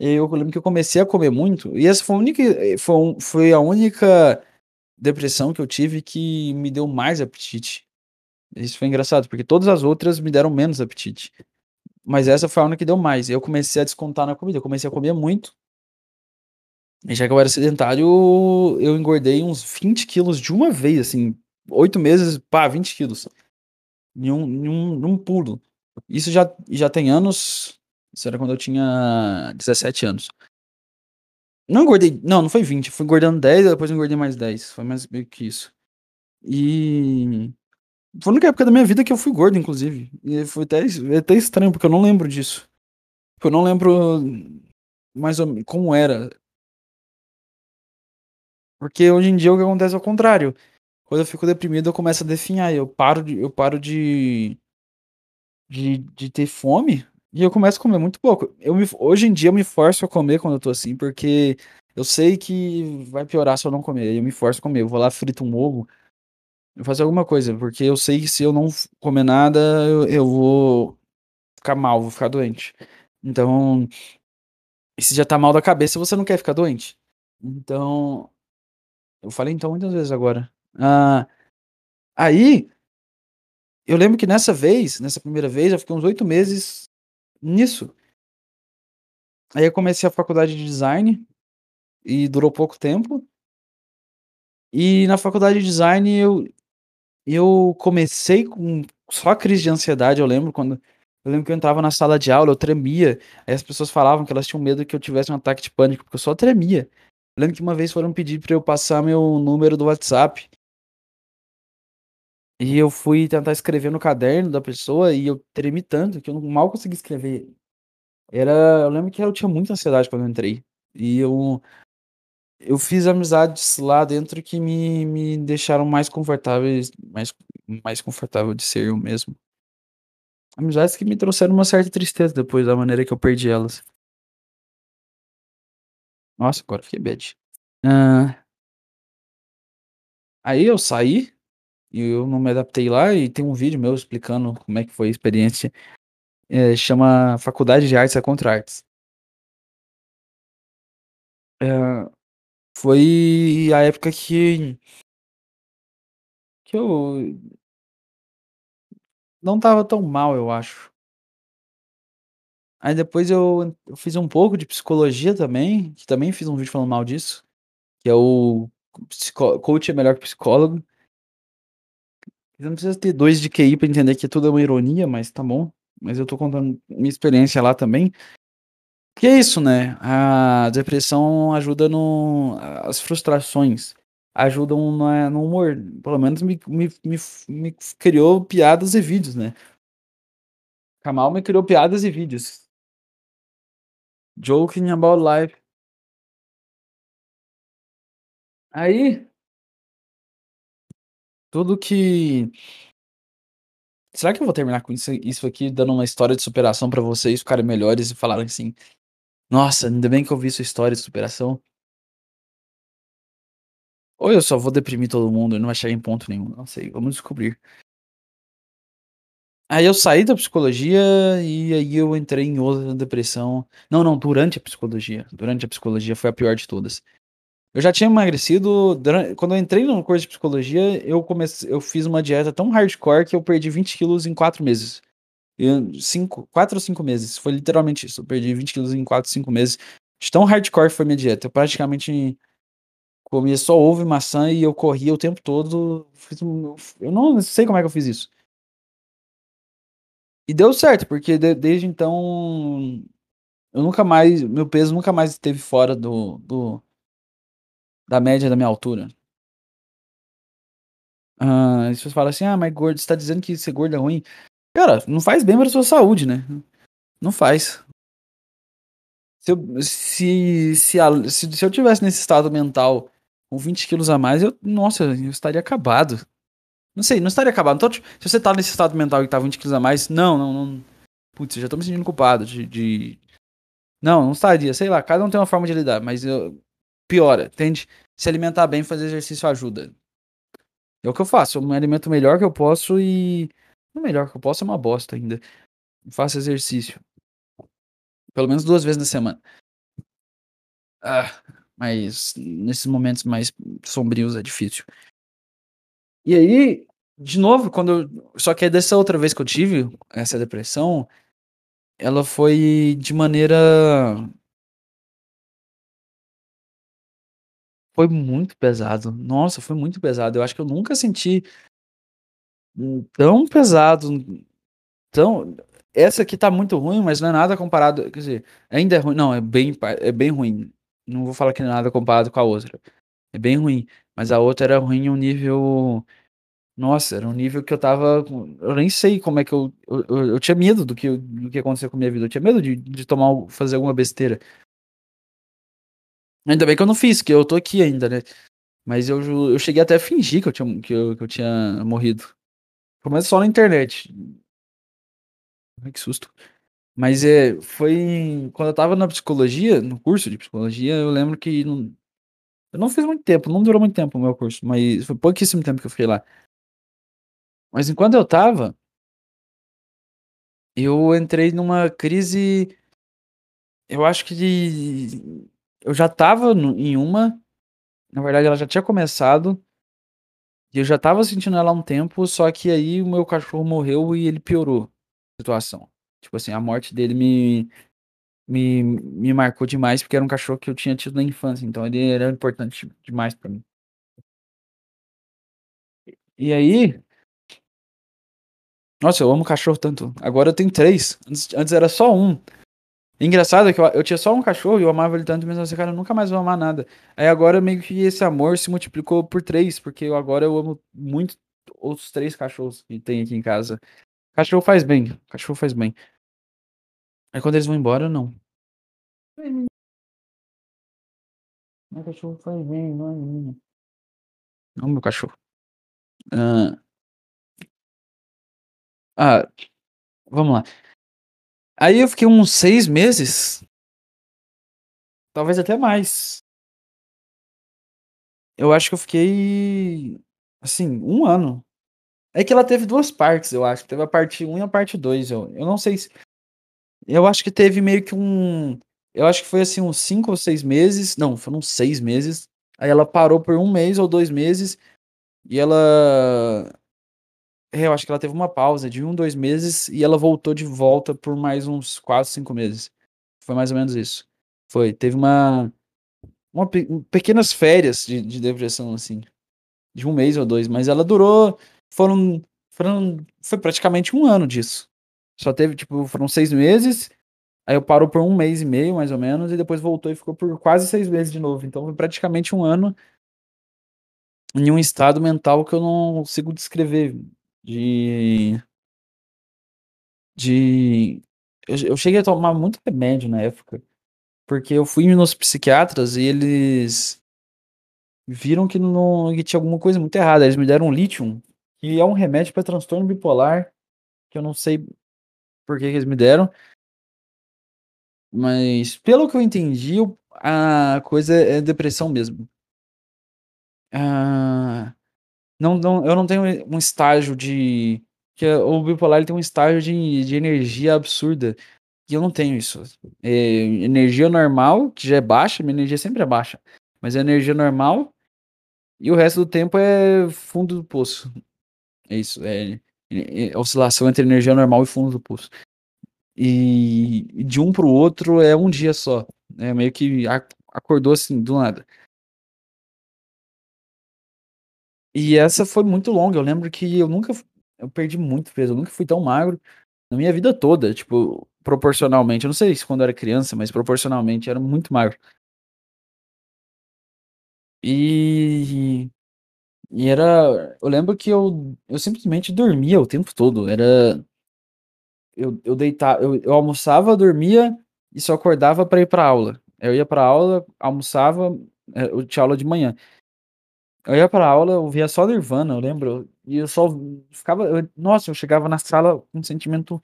A: Eu lembro que eu comecei a comer muito, e essa foi a única foi foi a única depressão que eu tive que me deu mais apetite. Isso foi engraçado, porque todas as outras me deram menos apetite. Mas essa foi a única que deu mais, eu comecei a descontar na comida, eu comecei a comer muito e já que eu era sedentário, eu engordei uns 20 quilos de uma vez, assim, 8 meses, pá, 20 quilos. Em um em um num pulo. Isso já já tem anos, isso era quando eu tinha 17 anos. Não engordei não, não foi 20, fui engordando 10, depois engordei mais 10, foi mais meio que isso. E foi a única época da minha vida que eu fui gordo inclusive, e foi até é até estranho, porque eu não lembro disso. Eu não lembro mais ou me como era. Porque hoje em dia o que acontece é o contrário, quando eu fico deprimido eu começo a definhar, eu paro de eu paro de de de ter fome, e eu começo a comer muito pouco. Eu me hoje em dia eu me forço a comer quando eu tô assim, porque eu sei que vai piorar se eu não comer, eu me forço a comer, eu vou lá frito um ovo, eu faço alguma coisa, porque eu sei que se eu não comer nada, eu eu vou ficar mal, vou ficar doente. Então e se já tá mal da cabeça, você não quer ficar doente. Então eu falei então muitas vezes agora. Ah, aí eu lembro que nessa vez, nessa primeira vez, eu fiquei uns 8 meses nisso. Aí eu comecei a faculdade de design, e durou pouco tempo. E na faculdade de design eu eu comecei com só crise de ansiedade, eu lembro quando eu lembro que eu entrava na sala de aula, eu tremia, aí as pessoas falavam que elas tinham medo que eu tivesse um ataque de pânico, porque eu só tremia. Eu lembro que uma vez foram pedir pra eu passar meu número do WhatsApp. E eu fui tentar escrever no caderno da pessoa e eu tremi tanto que eu mal consegui escrever. Era eu lembro que eu tinha muita ansiedade quando eu entrei, e eu eu fiz amizades lá dentro que me me deixaram mais confortáveis mais mais confortável de ser eu mesmo. Amizades que me trouxeram uma certa tristeza depois da maneira que eu perdi elas. Nossa, agora fiquei bad. Hã Aí eu saí, e eu não me adaptei lá, e tem um vídeo meu explicando como é que foi a experiência. Eh, chama Faculdade de Artes é contra Artes. Eh, foi a época que que eu não estava tão mal, eu acho. Aí depois eu eu fiz um pouco de psicologia também, que também fiz um vídeo falando mal disso, que é o coach é melhor que psicólogo. Não precisa ter 2 de QI pra entender que tudo é uma ironia, mas tá bom. Mas eu tô contando minha experiência lá também. Que é isso, né, a depressão ajuda no as frustrações ajudam na no humor, pelo menos me me me me criou piadas e vídeos, né. Kamal me criou piadas e vídeos. Joking about life. Aí tudo que será que eu vou terminar com isso isso aqui dando uma história de superação pra vocês ficarem melhores e falarem assim: "Nossa, ainda bem que eu vi sua história de superação"? Ou eu só vou deprimir todo mundo e não vai chegar em ponto nenhum, não sei, vamos descobrir. Aí eu saí da psicologia, e aí eu entrei em outra depressão não, não, durante a psicologia, durante a psicologia foi a pior de todas. Eu já tinha emagrecido duran quando eu entrei no curso de psicologia, eu comece eu fiz uma dieta tão hardcore que eu perdi 20 quilos em 4 meses. 5 4 ou 5 meses, foi literalmente isso, eu perdi 20 quilos em 4, 5 meses, de tão hardcore foi minha dieta, eu praticamente comia só ovo e maçã e eu corria o tempo todo, eu não sei como é que eu fiz isso. E deu certo, porque de desde então, eu nunca mais meu peso nunca mais esteve fora do do da média da minha altura. Hã, as pessoas falam assim: "Ah, mas gordo você tá dizendo que ser gordo é ruim?" Cara, não faz bem pra sua saúde, né, não faz. Se eu se se a se se eu tivesse nesse estado mental com 20 quilos a mais, eu nossa, eu estaria acabado. Não sei, não estaria acabado, então tipo, se você tá nesse estado mental e tá 20 quilos a mais, não, não não putz, eu já tô me sentindo culpado de de não, não estaria, sei lá, cada um tem uma forma de lidar, mas eu piora, entende? Se alimentar bem, fazer exercício ajuda. É o que eu faço, eu me alimento melhor que eu posso e o melhor que eu posso é uma bosta ainda. Faço exercício. Pelo menos 2 vezes na semana. Ah, mas nesses momentos mais sombrios é difícil. E aí, de novo, quando eu só que aí dessa outra vez que eu tive essa depressão, ela foi de maneira Foi muito pesado, nossa, foi muito pesado, eu acho que eu nunca senti tão pesado, tão essa aqui tá muito ruim, mas não é nada comparado quer dizer, ainda é ruim não, é bem é bem ruim, não vou falar que não é nada comparado com a outra, é bem ruim, mas a outra era ruim em um nível nossa, era um nível que eu estava eu nem sei como é que eu eu eu eu tinha medo do que do que ia acontecer com a minha vida, eu tinha medo de de tomar fazer alguma besteira. Ainda bem que eu não fiz, que eu tô aqui ainda, né, mas eu eu cheguei até a fingir que eu tinha que eu que eu tinha morrido, mas só na internet. Ai que susto. Mas, eh, foi quando eu estava na psicologia, no curso de psicologia, eu lembro que não eu não fiz muito tempo, não durou muito tempo o meu curso, mas foi pouquíssimo tempo que eu fiquei lá. Mas enquanto eu estava eu entrei numa crise eu acho que de eu já estava no em uma, na verdade ela já tinha começado e eu já estava sentindo ela há um tempo, só que aí o meu cachorro morreu e ele piorou a situação. Tipo assim, a morte dele me me me marcou demais, porque era um cachorro que eu tinha tido na infância, então ele era importante demais pra mim. E aí Nossa, eu amo cachorro tanto, agora eu tenho 3, antes antes era só 1. Engraçado que eu eu tinha só 1 cachorro e eu amava ele tanto, mesmo assim: "Cara, eu nunca mais vou amar nada". Aí agora meio que esse amor se multiplicou por 3, porque eu agora eu amo muito outros 3 cachorros que tem aqui em casa. Cachorro faz bem, cachorro faz bem. Aí quando eles vão embora, não. Meu cachorro faz bem, não é minha. Amo meu cachorro. Hã Ah, vamos lá. Aí eu fiquei uns 6 meses talvez até mais. Eu acho que eu fiquei Assim, um ano. É que ela teve duas partes, eu acho. Teve a parte 1 e a parte 2. Eu, eu não sei se. Eu acho que teve meio que um. Eu acho que foi assim, uns 5 ou 6 meses. Não, foram 6 meses. Aí ela parou por um mês ou dois meses. E ela. É, eu acho que ela teve uma pausa de um, dois meses. E ela voltou de volta por mais uns 4, 5 meses. Foi mais ou menos isso. Foi. Teve uma. uma pequenas férias de, de depressão, assim. De um mês ou dois. Mas ela durou. Foram. foram foi praticamente um ano disso. Só teve, tipo, foram seis meses. Aí eu parou por um mês e meio, mais ou menos, e depois voltou e ficou por quase seis meses de novo. Então foi praticamente um ano em um estado mental que eu não consigo descrever. De. De. Eu, eu cheguei a tomar muito remédio na época. Porque eu fui nos psiquiatras e eles viram que, não, que tinha alguma coisa muito errada. Eles me deram um lítio, que é um remédio para transtorno bipolar, que eu não sei por que, que eles me deram. Mas, pelo que eu entendi, a coisa é depressão mesmo. Ah, não, não, eu não tenho um estágio de. Que o bipolar ele tem um estágio de, de energia absurda. E eu não tenho isso. É, energia normal, que já é baixa, minha energia sempre é baixa. Mas é energia normal. E o resto do tempo é fundo do poço. É isso. É, é, é oscilação entre energia normal e fundo do poço. E de um pro outro é um dia só. É meio que acordou assim, do nada. E essa foi muito longa. Eu lembro que eu nunca. Eu perdi muito peso. Eu nunca fui tão magro na minha vida toda. Tipo, proporcionalmente. Eu não sei se quando eu era criança, mas proporcionalmente era muito magro. E. E era. Eu lembro que eu, eu simplesmente dormia o tempo todo. Era eu, eu deitava, eu, eu almoçava, dormia e só acordava para ir para aula. Eu ia para aula, almoçava, é, eu tinha aula de manhã. Eu ia para aula, eu via só Nirvana, eu lembro, e eu só ficava, eu, nossa, eu chegava na sala com um sentimento,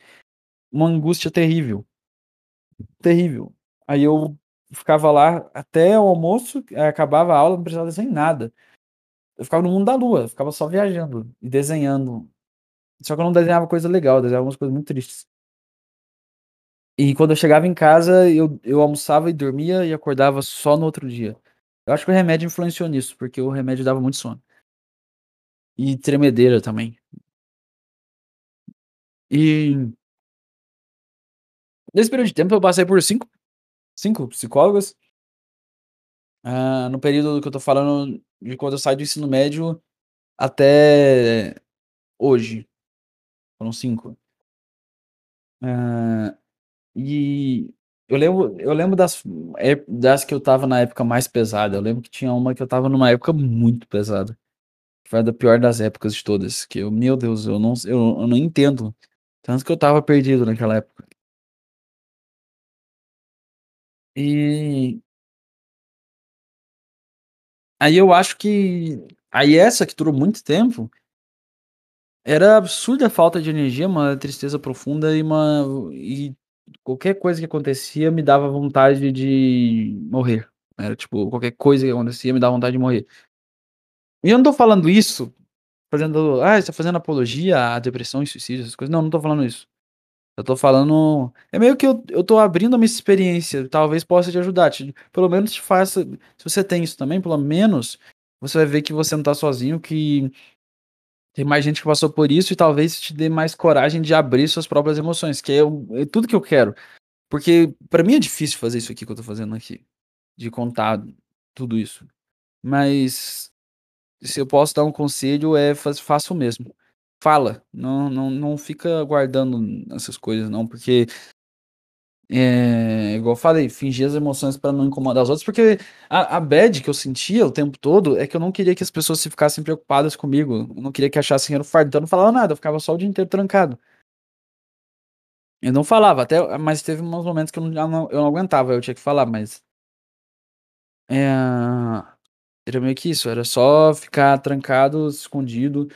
A: uma angústia terrível. Terrível. Aí eu ficava lá até o almoço, acabava a aula, não precisava desenhar nada. Eu ficava no mundo da lua, ficava só viajando e desenhando só que eu não desenhava coisa legal, eu desenhava algumas coisas muito tristes. E quando eu chegava em casa, eu, eu almoçava e dormia e acordava só no outro dia. Eu acho que o remédio influenciou nisso, porque o remédio dava muito sono. E tremedeira também. E. Nesse período de tempo eu passei por cinco, cinco psicólogas. Ah, no período que eu tô falando de quando eu saio do ensino médio até hoje. Foram cinco. Ah, e eu lembro, eu lembro das, é, das que eu tava na época mais pesada. Eu lembro que tinha uma que eu tava numa época muito pesada. Foi a da pior das épocas de todas. Que eu, meu Deus, eu não, eu, eu não entendo. Tanto que eu tava perdido naquela época. E. Aí eu acho que. Aí essa que durou muito tempo era absurda a falta de energia, uma tristeza profunda e uma e qualquer coisa que acontecia me dava vontade de morrer. Era tipo, qualquer coisa que acontecia me dava vontade de morrer. E eu não tô falando isso fazendo, ah, você tá fazendo apologia à depressão e suicídio, essas coisas. Não, não tô falando isso. Eu tô falando, é meio que eu, eu tô abrindo a minha experiência, talvez possa te ajudar, te, pelo menos te faça, se você tem isso também, pelo menos você vai ver que você não tá sozinho, que tem mais gente que passou por isso e talvez te dê mais coragem de abrir suas próprias emoções, que é, é tudo que eu quero. Porque para mim é difícil fazer isso aqui que eu tô fazendo aqui, de contar tudo isso. Mas se eu posso dar um conselho é faça o mesmo. Fala, não, não, não fica guardando essas coisas não, porque é, igual eu falei, fingir as emoções para não incomodar os outros, porque a, a bad que eu sentia o tempo todo é que eu não queria que as pessoas se ficassem preocupadas comigo. Eu não queria que achassem era fardo, então eu não falava nada, eu ficava só o dia inteiro trancado. Eu não falava, até, mas teve uns momentos que eu não, eu não aguentava, eu tinha que falar, mas. É, era meio que isso, era só ficar trancado, escondido,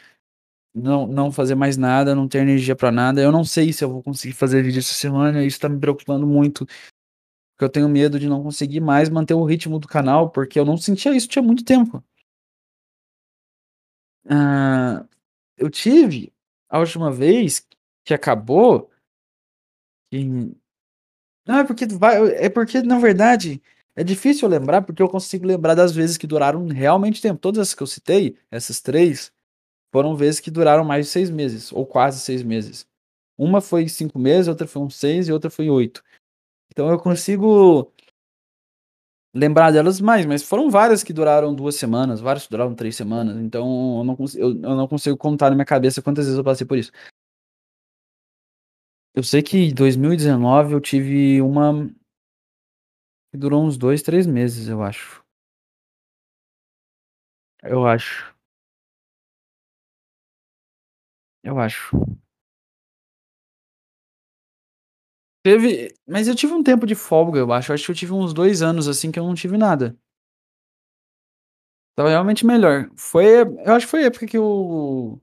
A: não, não fazer mais nada, não ter energia para nada. Eu não sei se eu vou conseguir fazer vídeo essa semana, isso tá me preocupando muito. Porque eu tenho medo de não conseguir mais manter o ritmo do canal, porque eu não sentia isso tinha muito tempo. Ah, eu tive a última vez que acabou e não, é porque vai é porque na verdade é difícil lembrar, porque eu consigo lembrar das vezes que duraram realmente tempo. Todas essas que eu citei, essas 3, foram vezes que duraram mais de 6 meses, ou quase 6 meses. Uma foi 5 meses, outra foi uns 6 e outra foi 8. Então eu consigo lembrar delas mais, mas foram várias que duraram 2 semanas, várias que duraram 3 semanas, então eu não eu eu não consigo contar na minha cabeça quantas vezes eu passei por isso. Eu sei que em 2019 eu tive uma que durou uns 2, 3 meses, eu acho. Eu acho. Eu acho. Teve mas eu tive um tempo de folga, eu acho. Eu acho que eu tive uns 2 anos, assim, que eu não tive nada. Estava realmente melhor. Foi eu acho que foi a época que eu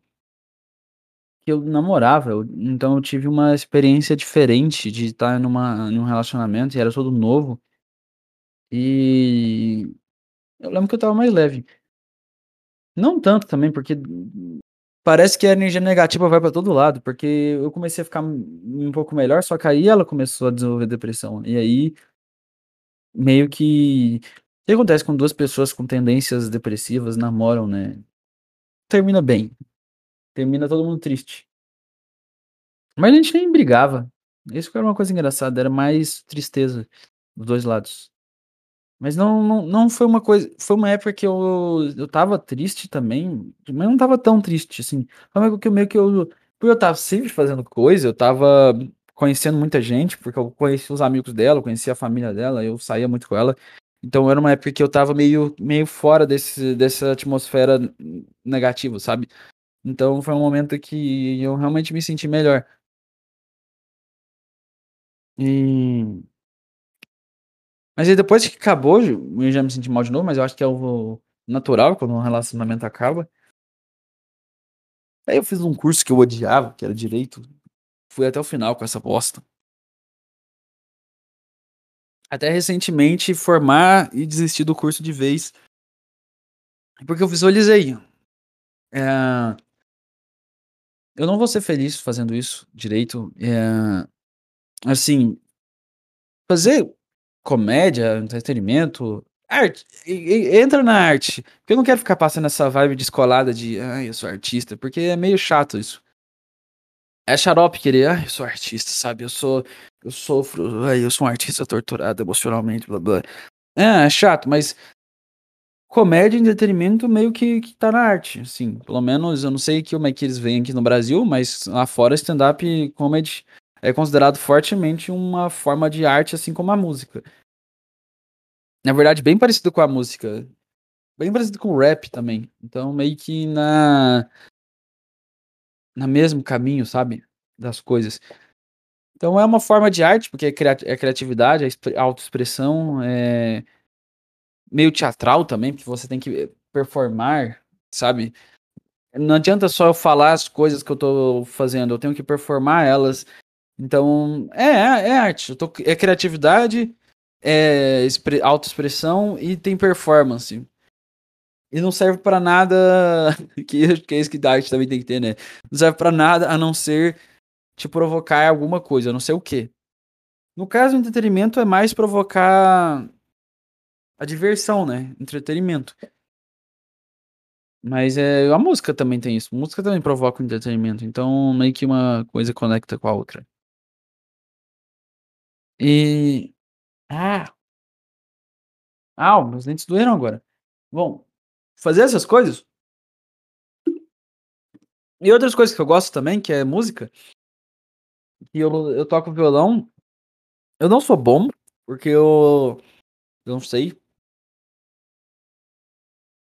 A: que eu namorava, eu então eu tive uma experiência diferente de estar numa num relacionamento e era tudo novo. E eu lembro que eu estava mais leve. Não tanto também, porque parece que a energia negativa vai pra todo lado, porque eu comecei a ficar um pouco melhor, só que aí ela começou a desenvolver depressão. E aí meio que o que acontece quando 2 pessoas com tendências depressivas namoram, né, termina bem, termina todo mundo triste. Mas a gente nem brigava, isso era uma coisa engraçada, era mais tristeza, dos 2 lados. Mas não não não foi uma coisa foi uma época que eu eu estava triste também, mas não estava tão triste, assim. Foi uma época que eu meio que eu por eu estar sempre fazendo coisa, eu estava conhecendo muita gente, porque eu conheci os amigos dela, eu conhecia a família dela, eu saía muito com ela. Então era uma época que eu estava meio meio fora desse dessa atmosfera negativa, sabe. Então foi um momento que eu realmente me senti melhor. E mas aí depois que acabou, eu já me senti mal de novo, mas eu acho que é o natural quando um relacionamento acaba. Aí eu fiz um curso que eu odiava, que era direito, fui até o final com essa bosta. Até recentemente formar e desistir do curso de vez. Porque eu visualizei, eh eu não vou ser feliz fazendo isso direito, eh, assim fazer comédia, entretenimento, arte, entra na arte, porque eu não quero ficar passando essa vibe descolada de: "Ai, eu sou artista", porque é meio chato isso. É xarope querer: "Ai, eu sou artista", sabe, "Eu sou eu sofro, ai, eu sou um artista torturado emocionalmente, blá-blá". É, é chato, mas comédia e entretenimento meio que que tá na arte, assim, pelo menos eu não sei como é que eles veem aqui no Brasil, mas lá fora stand-up comedy é considerado fortemente uma forma de arte, assim como a música. Na verdade bem parecido com a música, bem parecido com o rap também, então meio que na na mesmo caminho, sabe, das coisas. Então é uma forma de arte, porque é é criatividade, é exp autoexpressão, eh meio teatral também, porque você tem que performar, sabe. Não adianta só eu falar as coisas que eu tô fazendo, eu tenho que performar elas. Então é é é arte, tô é criatividade, é expre autoexpressão e tem performance. E não serve pra nada que que é isso que arte também tem que ter, né. Não serve pra nada a não ser te provocar alguma coisa, eu não sei o quê. No caso, o entretenimento é mais provocar a diversão, né, entretenimento. Mas, eh, a música também tem isso, música também provoca o entretenimento, então meio que uma coisa conecta com a outra. E ah! Au, meus dentes doeram agora. Bom, fazer essas coisas e outras coisas que eu gosto também, que é música e eu eu toco violão. Eu não sou bom, porque eu eu não sei.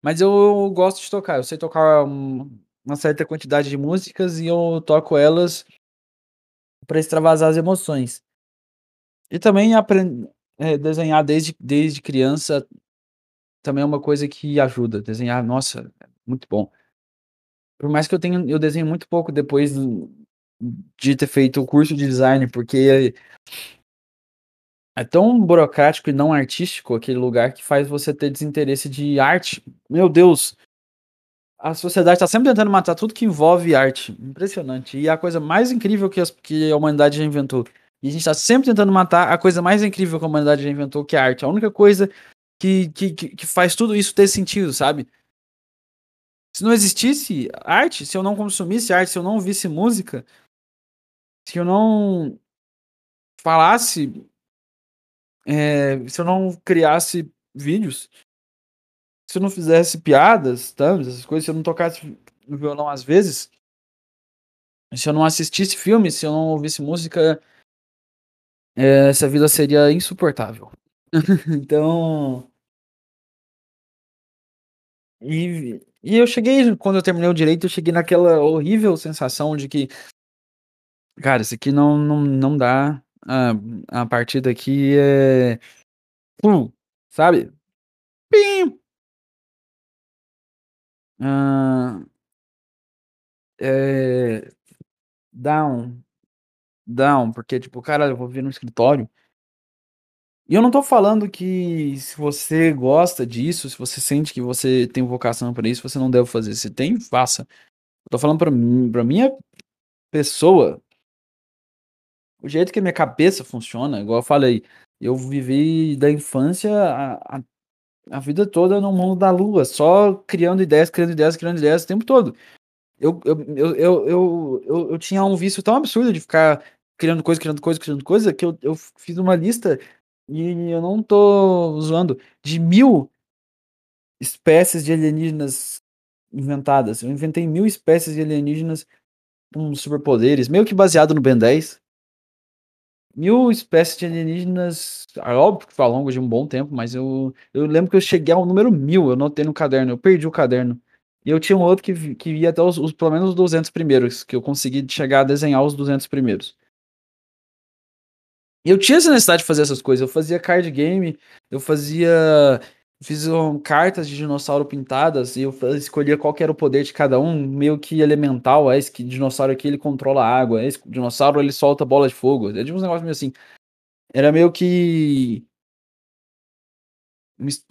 A: Mas eu gosto de tocar, eu sei tocar um uma certa quantidade de músicas e eu toco elas pra extravasar as emoções. E também apren eh, desenhar desde desde criança também é uma coisa que ajuda, desenhar, nossa, é muito bom. Por mais que eu tenha eu desenho muito pouco depois de ter feito o curso de design, porque é tão burocrático e não artístico aquele lugar que faz você ter desinteresse de arte, meu Deus! A sociedade tá sempre tentando matar tudo que envolve arte. Impressionante. E a coisa mais incrível que, as, que a humanidade já inventou. E a gente tá sempre tentando matar a coisa mais incrível que a humanidade já inventou, que é a arte. A única coisa que, que, que faz tudo isso ter sentido, sabe? Se não existisse arte, se eu não consumisse arte, se eu não ouvisse música, se eu não falasse, é, se eu não criasse vídeos, se eu não fizesse piadas, tá? essas coisas, se eu não tocasse no violão às vezes, se eu não assistisse filmes, se eu não ouvisse música, essa vida seria insuportável. então. E, e eu cheguei, quando eu terminei o direito, eu cheguei naquela horrível sensação de que, cara, isso aqui não, não, não dá. A, a partida aqui é. Pum, sabe? Pim! Ah, é, down, down, porque tipo, cara, eu vou vir no escritório. E eu não tô falando que se você gosta disso, se você sente que você tem vocação para isso, você não deve fazer. Se tem, faça. Eu tô falando pra, mim, pra minha pessoa, o jeito que a minha cabeça funciona, igual eu falei, eu vivi da infância a, a, a vida toda no mundo da lua, só criando ideias, criando ideias, criando ideias o tempo todo. Eu, eu, eu, eu, eu, eu, eu tinha um vício tão absurdo de ficar criando coisa, criando coisa, criando coisa, que eu, eu fiz uma lista e eu não tô zoando, de mil espécies de alienígenas inventadas. Eu inventei mil espécies de alienígenas com superpoderes, meio que baseado no Ben 10. Mil espécies de alienígenas, é óbvio que ao longo de um bom tempo, mas eu, eu lembro que eu cheguei ao número mil, eu notei no caderno, eu perdi o caderno. E eu tinha um outro que, que ia até os, os, pelo menos os 200 primeiros, que eu consegui chegar a desenhar os 200 primeiros. Eu tinha essa necessidade de fazer essas coisas. Eu fazia card game, eu fazia. Fiz um, cartas de dinossauro pintadas e eu escolhia qual era o poder de cada um, meio que elemental. É esse dinossauro aqui ele controla a água, esse dinossauro ele solta bola de fogo. É de uns negócios meio assim. Era meio que.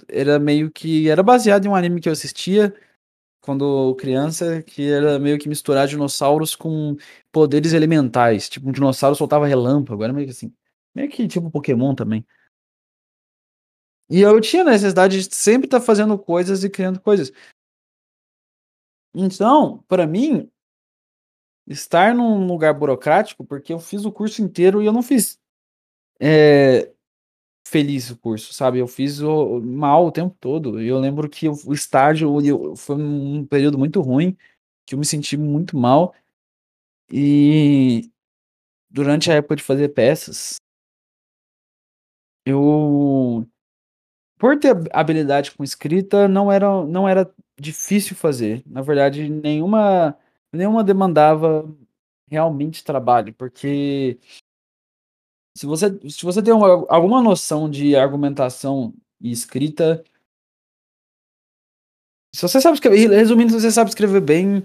A: Era meio que. Era baseado em um anime que eu assistia quando criança, que era meio que misturar dinossauros com poderes elementais. Tipo, um dinossauro soltava relâmpago, era meio que assim. Meio que tipo Pokémon também. E eu tinha necessidade de sempre estar tá fazendo coisas e criando coisas. Então, para mim, estar num lugar burocrático, porque eu fiz o curso inteiro e eu não fiz é, feliz o curso, sabe? Eu fiz o, mal o tempo todo. E eu lembro que o estágio eu, foi um período muito ruim, que eu me senti muito mal. E durante a época de fazer peças, eu por ter habilidade com escrita, não era, não era difícil fazer. Na verdade, nenhuma, nenhuma demandava realmente trabalho, porque se você, se você tem uma, alguma noção de argumentação e escrita, se você sabe escrever, resumindo, se você sabe escrever bem,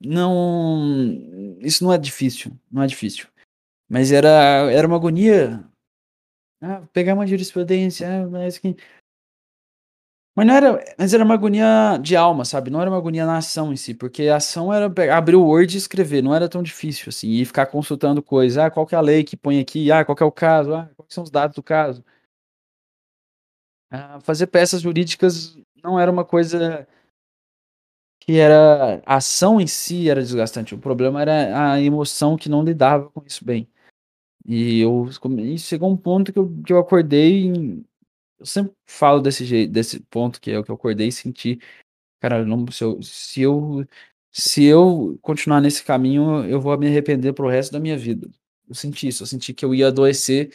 A: não, isso não é difícil, não é difícil. Mas era, era uma agonia. Ah, pegar uma jurisprudência, ah, mas que mas não era, mas era uma agonia de alma, sabe? Não era uma agonia na ação em si, porque a ação era abrir o Word e escrever, não era tão difícil assim, e ficar consultando coisas, ah, qual que é a lei que põe aqui, ah, qual que é o caso, ah, quais são os dados do caso. Ah, fazer peças jurídicas não era uma coisa que era a ação em si era desgastante, o problema era a emoção que não lidava com isso bem. E eu e chegou um ponto que eu, que eu acordei eu sempre falo desse jeito, desse ponto que é o que eu acordei e senti, cara, não, se eu, se eu, se eu continuar nesse caminho, eu vou me arrepender pro resto da minha vida. Eu senti isso, eu senti que eu ia adoecer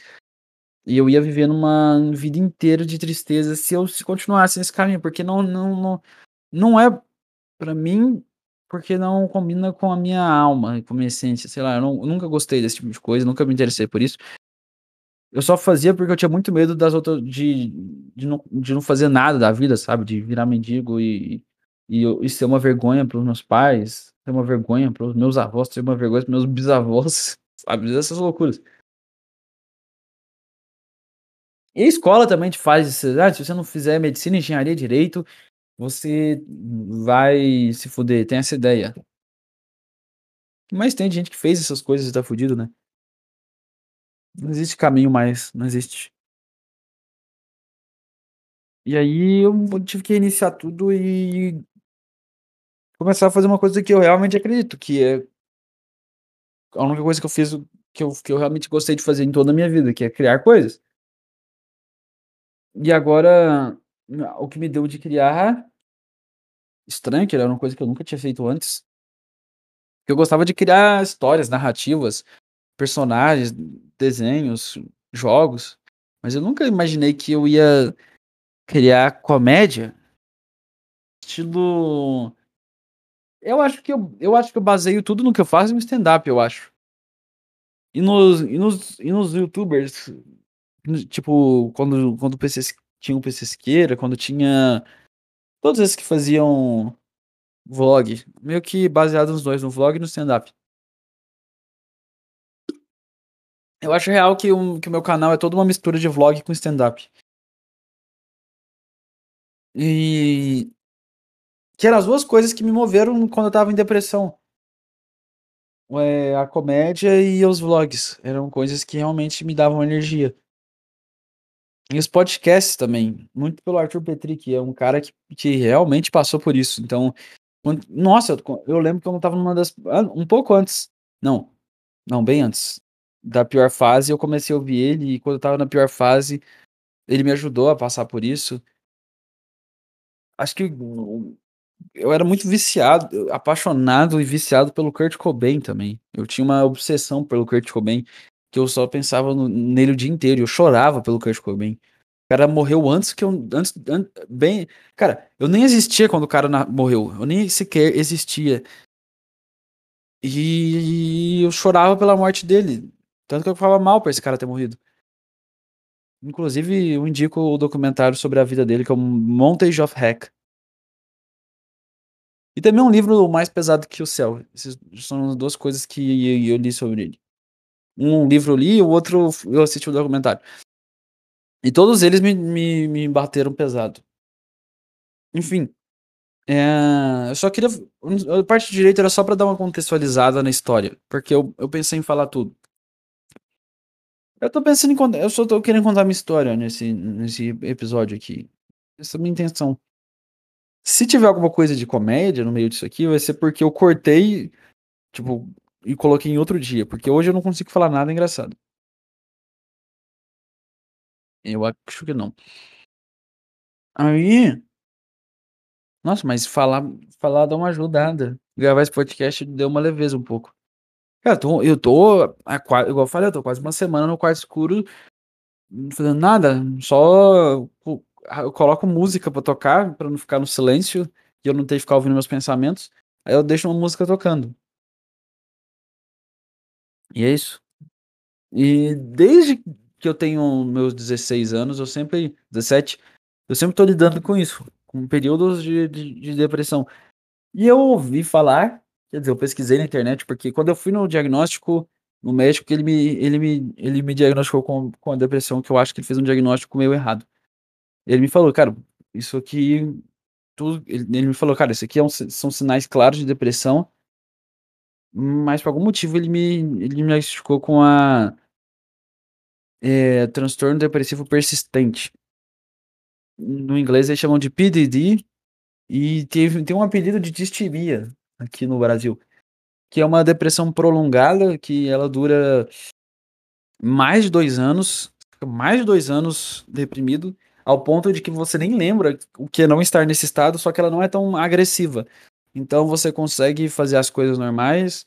A: e eu ia viver numa vida inteira de tristeza se eu se continuasse nesse caminho, porque não, não, não, não é para mim, porque não combina com a minha alma, com a minha essência, sei lá, eu, não, eu nunca gostei desse tipo de coisa, nunca me interessei por isso. Eu só fazia porque eu tinha muito medo das outras. De, de, não, de não fazer nada da vida, sabe? De virar mendigo e, e, e ser uma vergonha para os meus pais, ser uma vergonha para os meus avós, ser uma vergonha para meus bisavós, sabe? Essas loucuras. E a escola também te faz isso. Ah, se você não fizer medicina, engenharia, direito, você vai se fuder, tem essa ideia. Mas tem gente que fez essas coisas e tá fudido, né? Não existe caminho mais, não existe. E aí eu tive que iniciar tudo e começar a fazer uma coisa que eu realmente acredito, que é a única coisa que eu fiz que eu, que eu realmente gostei de fazer em toda a minha vida, que é criar coisas. E agora, o que me deu de criar estranho, que era uma coisa que eu nunca tinha feito antes. Eu gostava de criar histórias, narrativas, personagens, desenhos, jogos, mas eu nunca imaginei que eu ia criar comédia estilo eu acho que eu, eu acho que eu baseio tudo no que eu faço no stand-up, eu acho. E nos, e nos, e nos youtubers, tipo, quando, quando o PC tinha o PC Siqueira, quando tinha todos esses que faziam vlog, meio que baseado nos dois, no vlog e no stand-up. Eu acho real que o, que o meu canal é toda uma mistura de vlog com stand-up. E. Que eram as duas coisas que me moveram quando eu tava em depressão. É, a comédia e os vlogs. Eram coisas que realmente me davam energia. E os podcasts também. Muito pelo Arthur Petri, que é um cara que, que realmente passou por isso. Então, quando, nossa, eu, eu lembro que eu não tava numa das. Um pouco antes. Não. Não, bem antes. Da pior fase, eu comecei a ouvir ele. E quando eu tava na pior fase, ele me ajudou a passar por isso acho que eu era muito viciado, apaixonado e viciado pelo Kurt Cobain também. Eu tinha uma obsessão pelo Kurt Cobain, que eu só pensava no, nele o dia inteiro. Eu chorava pelo Kurt Cobain. O cara morreu antes que eu. Antes, bem. Cara, eu nem existia quando o cara na, morreu. Eu nem sequer existia. E eu chorava pela morte dele. Tanto que eu falava mal pra esse cara ter morrido. Inclusive, eu indico o documentário sobre a vida dele, que é o Montage of Heck. E também um livro mais pesado que o céu. Essas são as duas coisas que eu li sobre ele. Um livro eu li o outro eu assisti o documentário. E todos eles me, me, me bateram pesado. Enfim. É, eu só queria. A parte direita era só para dar uma contextualizada na história. Porque eu, eu pensei em falar tudo. Eu tô pensando em contar. Eu só tô querendo contar minha história nesse, nesse episódio aqui. Essa é a minha intenção. Se tiver alguma coisa de comédia no meio disso aqui, vai ser porque eu cortei, tipo, e coloquei em outro dia. Porque hoje eu não consigo falar nada engraçado. Eu acho que não. Aí. Nossa, mas falar, falar dá uma ajudada. Gravar esse podcast deu uma leveza um pouco. Cara, eu tô, eu tô igual eu falei, eu tô quase uma semana no quarto escuro, não fazendo nada, só eu coloco música pra tocar, pra não ficar no silêncio, e eu não ter que ficar ouvindo meus pensamentos, aí eu deixo uma música tocando. E é isso. E desde que eu tenho meus 16 anos, eu sempre, 17, eu sempre tô lidando com isso, com períodos de, de, de depressão. E eu ouvi falar Quer dizer, eu pesquisei na internet, porque quando eu fui no diagnóstico, no médico, ele me, ele me, ele me diagnosticou com, com a depressão, que eu acho que ele fez um diagnóstico meio errado. Ele me falou, cara, isso aqui. Tudo, ele, ele me falou, cara, isso aqui é um, são sinais claros de depressão, mas por algum motivo ele me, ele me diagnosticou com a. É, transtorno depressivo persistente. No inglês eles chamam de PDD, e teve, tem um apelido de disteria aqui no Brasil, que é uma depressão prolongada, que ela dura mais de dois anos, mais de dois anos deprimido, ao ponto de que você nem lembra o que é não estar nesse estado, só que ela não é tão agressiva. Então você consegue fazer as coisas normais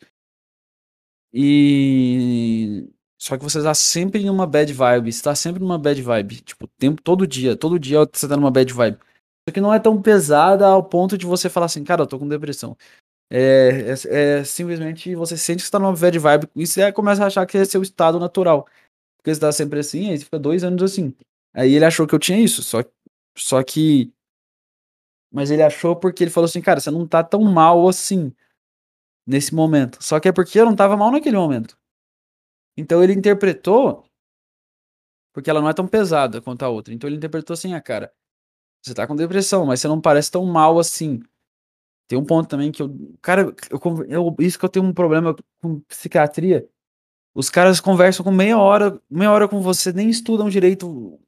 A: e só que você está sempre numa bad vibe, está sempre numa bad vibe, tipo, tempo todo dia, todo dia você tá numa bad vibe. Só que não é tão pesada ao ponto de você falar assim, cara, eu tô com depressão. É, é, é, simplesmente você sente que está numa bad vibe e você começa a achar que é seu estado natural. Porque você tá sempre assim, aí você fica dois anos assim. Aí ele achou que eu tinha isso, só, só que. Mas ele achou porque ele falou assim, cara, você não tá tão mal assim nesse momento. Só que é porque eu não tava mal naquele momento. Então ele interpretou. Porque ela não é tão pesada quanto a outra. Então ele interpretou assim, ah, cara, você tá com depressão, mas você não parece tão mal assim. Tem um ponto também que eu cara, eu eu isso que eu tenho um problema com psiquiatria, os caras conversam com meia hora meia hora com você, nem estudam direito,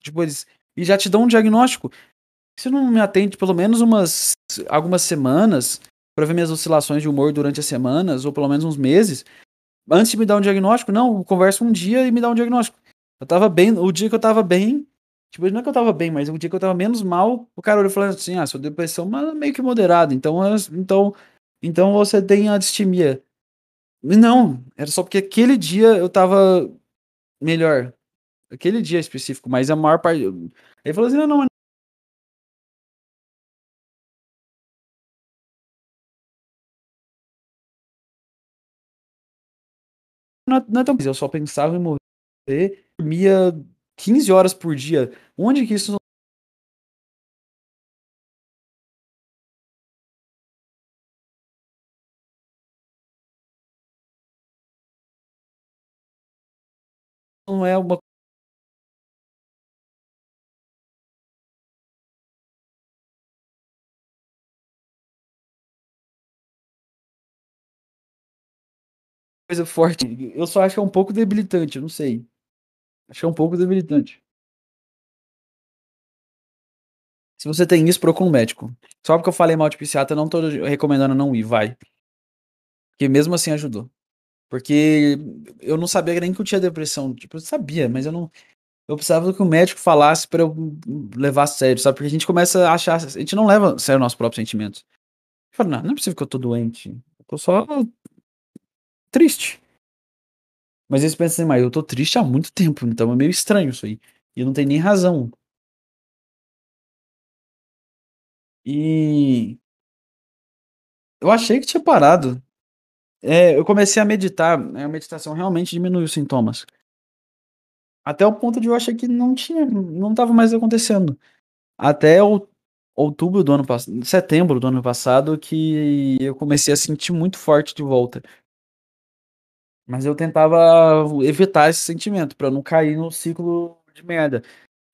A: tipo, eles e já te dão um diagnóstico. Você não me atende pelo menos umas algumas semanas, pra ver minhas oscilações de humor durante as semanas, ou pelo menos uns meses, antes de me dar um diagnóstico? Não, conversa um dia e me dá um diagnóstico. Eu estava bem o dia que eu estava bem, tipo, não é que eu estava bem, mas o dia que eu estava menos mal, o cara olhou falou assim: "Ah, sua depressão é meio que moderada, então então então você tem a distimia". Não, era só porque aquele dia eu estava melhor. Aquele dia específico, mas a maior parte ele falou assim: "Não, não" Não é não é tão eu só pensava em morrer, dormia 15 horas por dia. Onde que isso não é uma coisa forte. Eu só acho que é um pouco debilitante, eu não sei. Acho que é um pouco debilitante. Se você tem isso, procura um médico. Só porque eu falei mal de psiquiatra, não tô recomendando não ir, vai. Porque mesmo assim ajudou. Porque eu não sabia nem que eu tinha depressão, tipo, eu sabia, mas eu não eu precisava que o médico falasse pra eu levar a sério, sabe, porque a gente começa a achar a gente não leva a sério nossos próprios sentimentos. Eu falo: "Não, não é possível que eu tô doente, eu tô só triste". Mas aí você pensa assim: "Mas eu tô triste há muito tempo, então é meio estranho isso aí". E não tem nem razão. E eu achei que tinha parado. É, eu comecei a meditar, né, a meditação realmente diminui os sintomas. Até o ponto de eu achar que não tinha não estava mais acontecendo. Até ou outubro do ano pass setembro do ano passado que eu comecei a sentir muito forte de volta. Mas eu tentava evitar esse sentimento, eu não cair no ciclo de merda.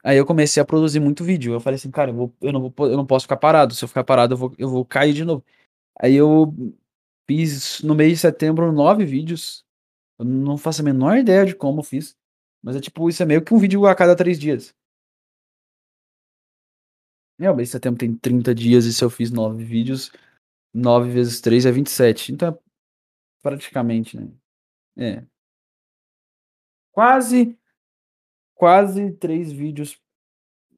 A: Aí eu comecei a produzir muito vídeo, eu falei assim: "Cara, eu vou eu não vou eu não posso ficar parado, se eu ficar parado eu vou eu vou cair de novo". Aí eu fiz no mês de setembro 9 vídeos, eu não faço a menor ideia de como eu fiz, mas é tipo, isso é meio que um vídeo a cada 3 dias. É, o mês de setembro tem 30 dias e se eu fiz 9 vídeos, 9 vezes 3 é 27, então é praticamente, né. É. Quase quase 3 vídeos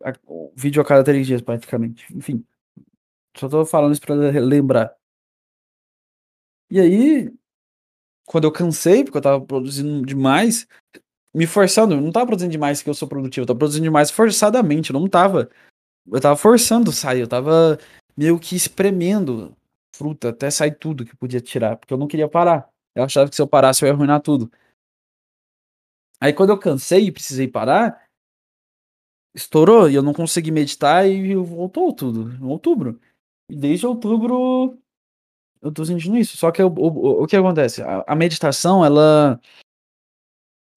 A: a vídeo a cada 3 dias praticamente, enfim. Só tô falando isso pra lembrar. E aí, quando eu cansei, porque eu estava produzindo demais, me forçando, eu não estava produzindo demais que eu sou produtivo, eu estava produzindo demais forçadamente, eu não estava. Eu estava forçando sair, eu estava meio que espremendo fruta até sair tudo que podia tirar, porque eu não queria parar. Eu achava que se eu parasse eu ia arruinar tudo. Aí quando eu cansei e precisei parar estourou e eu não consegui meditar e voltou tudo, em outubro. E desde outubro eu tô sentindo isso, só que o o o que acontece, a a meditação ela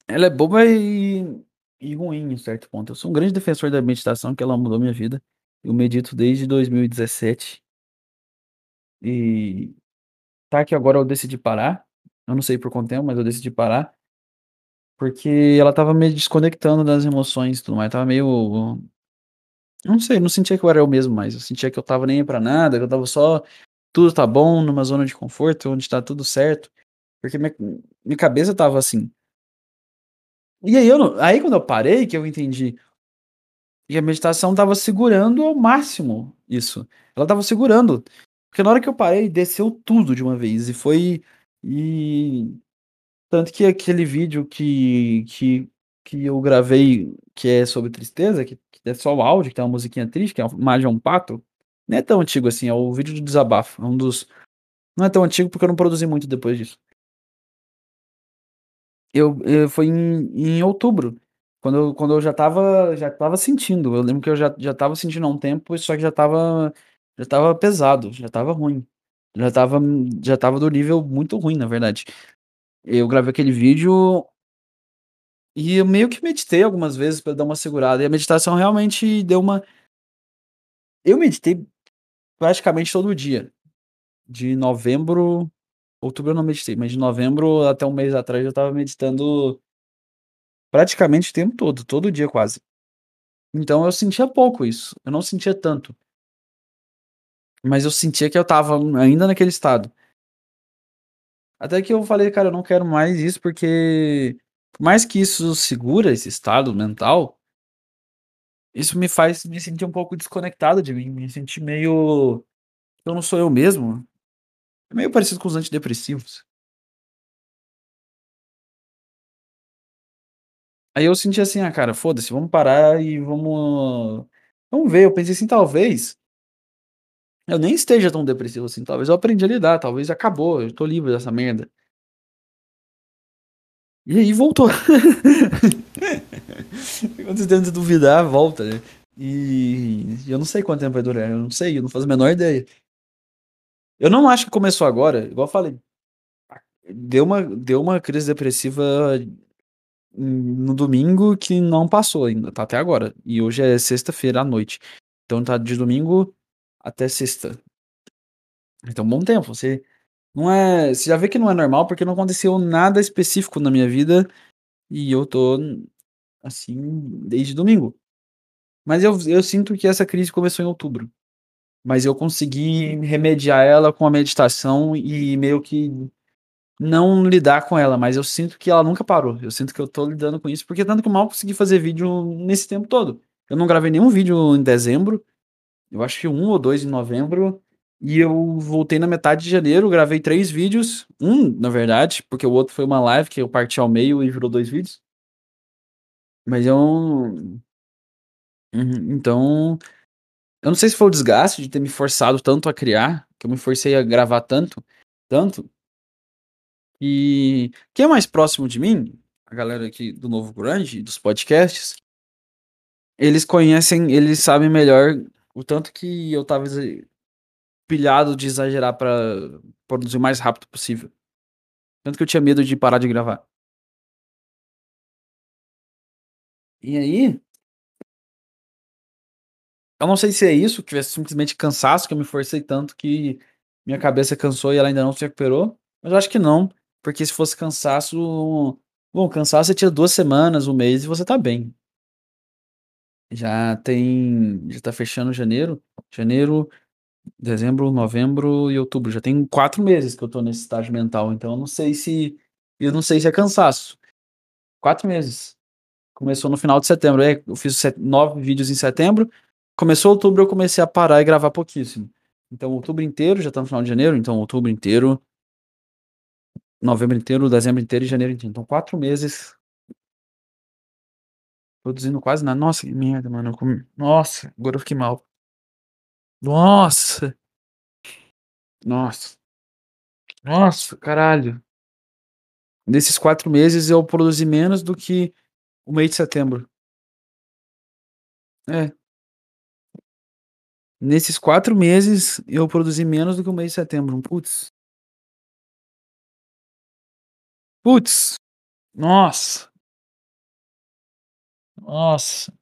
A: ela é boba e e ruim em certo ponto. Eu sou um grande defensor da meditação, que ela mudou minha vida. Eu medito desde 2017. E tá que agora eu decidi parar, eu não sei por quanto tempo, mas eu decidi parar. Porque ela estava me desconectando das emoções e tudo mais, estava meio não sei, não sentia que eu era eu mesmo mais, eu sentia que eu estava nem pra nada, que eu estava só tudo tá bom, numa zona de conforto, onde tá tudo certo, porque minha minha cabeça estava assim. E aí eu não aí quando eu parei que eu entendi e a meditação estava segurando ao máximo isso, ela estava segurando, porque na hora que eu parei desceu tudo de uma vez e foi e tanto que aquele vídeo que que que eu gravei, que é sobre tristeza, que que é só o áudio, que tem uma musiquinha triste, que é uma é um pato, nem é tão antigo assim, é o vídeo de desabafo, é um dos não é tão antigo porque eu não produzi muito depois disso. Eu eu foi em em outubro, quando eu quando eu já estava já estava sentindo, eu lembro que eu já já estava sentindo há um tempo, só que já estava já estava pesado, já estava ruim, já estava já estava do nível muito ruim na verdade. Eu gravei aquele vídeo e eu meio que meditei algumas vezes pra dar uma segurada, e a meditação realmente deu uma Eu meditei praticamente todo dia. De novembro outubro eu não meditei, mas de novembro até um mês atrás eu estava meditando praticamente o tempo todo, todo dia quase. Então eu sentia pouco isso, eu não sentia tanto. Mas eu sentia que eu estava ainda naquele estado. Até que eu falei: "Cara, eu não quero mais isso", porque por mais que isso segura esse estado mental isso me faz me sentir um pouco desconectado de mim, me sentir meio eu não sou eu mesmo. É meio parecido com os antidepressivos. Aí eu senti assim: "Ah, cara, foda-se, vamos parar e vamos vamos ver". Eu pensei assim: "Talvez" "eu nem esteja tão depressivo assim, talvez eu aprendi a lidar, talvez acabou, eu tô livre dessa merda". E aí voltou. Quando você tenta duvidar, volta, né. E eu não sei quanto tempo vai durar, eu não sei, eu não faço a menor ideia. Eu não acho que começou agora, igual eu falei, deu uma deu uma crise depressiva no domingo que não passou ainda, tá até agora. E hoje é sexta-feira à noite. Então tá de domingo até sexta. Então bom tempo, você não é você já vê que não é normal, porque não aconteceu nada específico na minha vida, e eu tô, assim, desde domingo. Mas eu eu sinto que essa crise começou em outubro. Mas eu consegui remediar ela com a meditação e meio que não lidar com ela, mas eu sinto que ela nunca parou, eu sinto que eu tô lidando com isso, porque tanto que eu mal consegui fazer vídeo nesse tempo todo. Eu não gravei nenhum vídeo em dezembro, eu acho que 1 ou 2 em novembro, e eu voltei na metade de janeiro, gravei 3 vídeos, 1 na verdade, porque o outro foi uma live que eu parti ao meio e virou 2 vídeos. Mas eu uhum, então, eu não sei se foi o desgaste de ter me forçado tanto a criar, que eu me forcei a gravar tanto, tanto e quem é mais próximo de mim, a galera aqui do Novo Grande, dos podcasts eles conhecem, eles sabem melhor o tanto que eu exa pilhado de exagerar pra produzir o mais rápido possível. Tanto que eu tinha medo de parar de gravar. E aí eu não sei se é isso, que é simplesmente cansaço, que eu me forcei tanto que minha cabeça cansou e ela ainda não se recuperou, mas eu acho que não, porque se fosse cansaço bom, cansaço você tira 2 semanas, 1 mês e você tá bem. Já tem já tá fechando janeiro, janeiro, dezembro, novembro e outubro, já tem 4 meses que eu tô nesse estágio mental, então eu não sei se eu não sei se é cansaço. 4 meses. Começou no final de setembro, é, eu fiz set 9 vídeos em setembro, começou outubro eu comecei a parar e gravar pouquíssimo. Então outubro inteiro, já tá no final de janeiro, então outubro inteiro novembro inteiro, dezembro inteiro e janeiro inteiro, então 4 meses produzindo quase nada. Nossa, que merda, mano, comi nossa, agora eu fiquei mal. Nossa! Nossa. Nossa, caralho. Nesses 4 meses eu produzi menos do que o mês de setembro. É. Nesses 4 meses eu produzi menos do que o mês de setembro, putz. Putz, nossa. Nossa.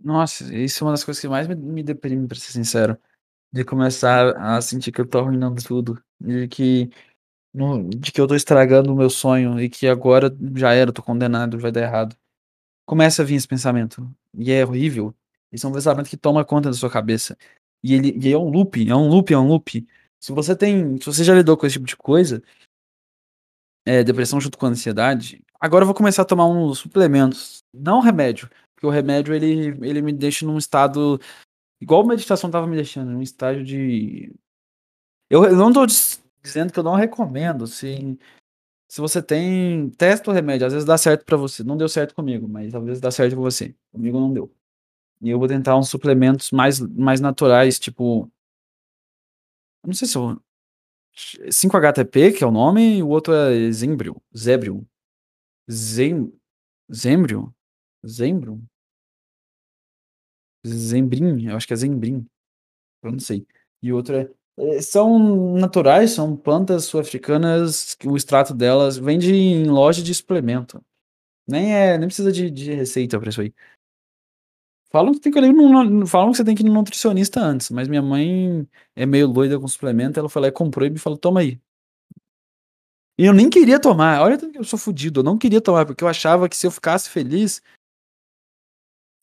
A: Nossa, isso é uma das coisas que mais me me deprime, pra ser sincero, de começar a sentir que eu tô arruinando tudo, de que de que eu tô estragando o meu sonho e que agora já era, tô condenado, vai dar errado. Começa a vir esse pensamento, e é horrível, esse é um pensamento que toma conta da sua cabeça, e ele e é um loop, é um loop, é um loop. Se você tem se você já lidou com esse tipo de coisa eh, depressão junto com ansiedade, agora eu vou começar a tomar uns suplementos, não remédio, porque o remédio ele ele me deixa num estado igual meditação estava me deixando, num estágio de eu não tô diz dizendo que eu não recomendo, se se você tem testa o remédio, às vezes dá certo pra você, não deu certo comigo, mas talvez dá certo com você, comigo não deu. E eu vou tentar uns suplementos mais mais naturais, tipo não sei se eu 5-HTP que é o nome e o outro é Zembril. Zem Zembrium? Zembrium? Zembrim, eu acho que é Zembrim, eu não sei. E o outro é eh, são naturais, são plantas sul-africanas o extrato delas vende em loja de suplemento. Nem é nem precisa de de receita pra isso aí. Falam que, tem que, ir no, falam que você tem que ir no nutricionista antes, mas minha mãe é meio doida com suplemento, ela foi lá e comprou e me falou, toma aí. E eu nem queria tomar, olha eu sou fodido, eu não queria tomar, porque eu achava que se eu ficasse feliz,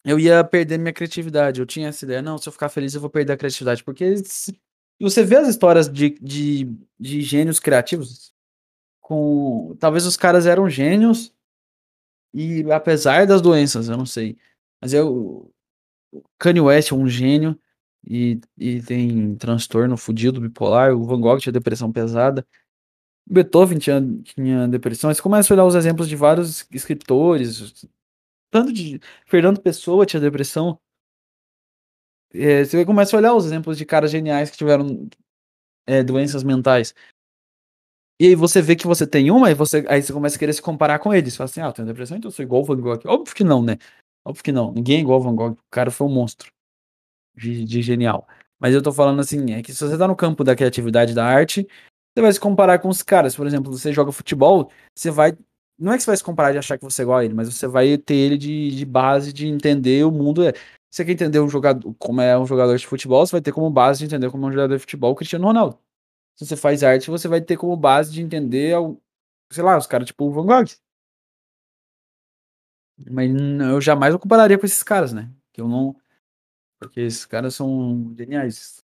A: eu ia perder minha criatividade. Eu tinha essa ideia, não, se eu ficar feliz eu vou perder a criatividade, porque se, você vê as histórias de, de, de gênios criativos, com talvez os caras eram gênios, e apesar das doenças, eu não sei, mas eu, Kanye West é um gênio e, e tem transtorno fudido, bipolar. O Van Gogh tinha depressão pesada. Beethoven tinha, tinha depressão. Você começa a olhar os exemplos de vários escritores. Tanto de Fernando Pessoa tinha depressão. É, você começa a olhar os exemplos de caras geniais que tiveram é, doenças mentais. E aí você vê que você tem uma, e você, aí você começa a querer se comparar com eles. Você fala assim, ah, eu tenho depressão, então eu sou igual o Van Gogh. Óbvio que não, né? Óbvio que não. Ninguém é igual ao Van Gogh. O cara foi um monstro. De, de, genial. Mas eu tô falando assim, é que se você tá no campo da criatividade da arte, você vai se comparar com os caras. Por exemplo, você joga futebol, você vai. Não é que você vai se comparar de achar que você é igual a ele, mas você vai ter ele de, de base de entender o mundo. É. Você quer entender um jogador, como é um jogador de futebol, você vai ter como base de entender como é um jogador de futebol o Cristiano Ronaldo. Se você faz arte, você vai ter como base de entender, sei lá, os caras tipo o Van Gogh. Mas eu jamais compararia com esses caras, né? Que eu não. Porque esses caras são geniais.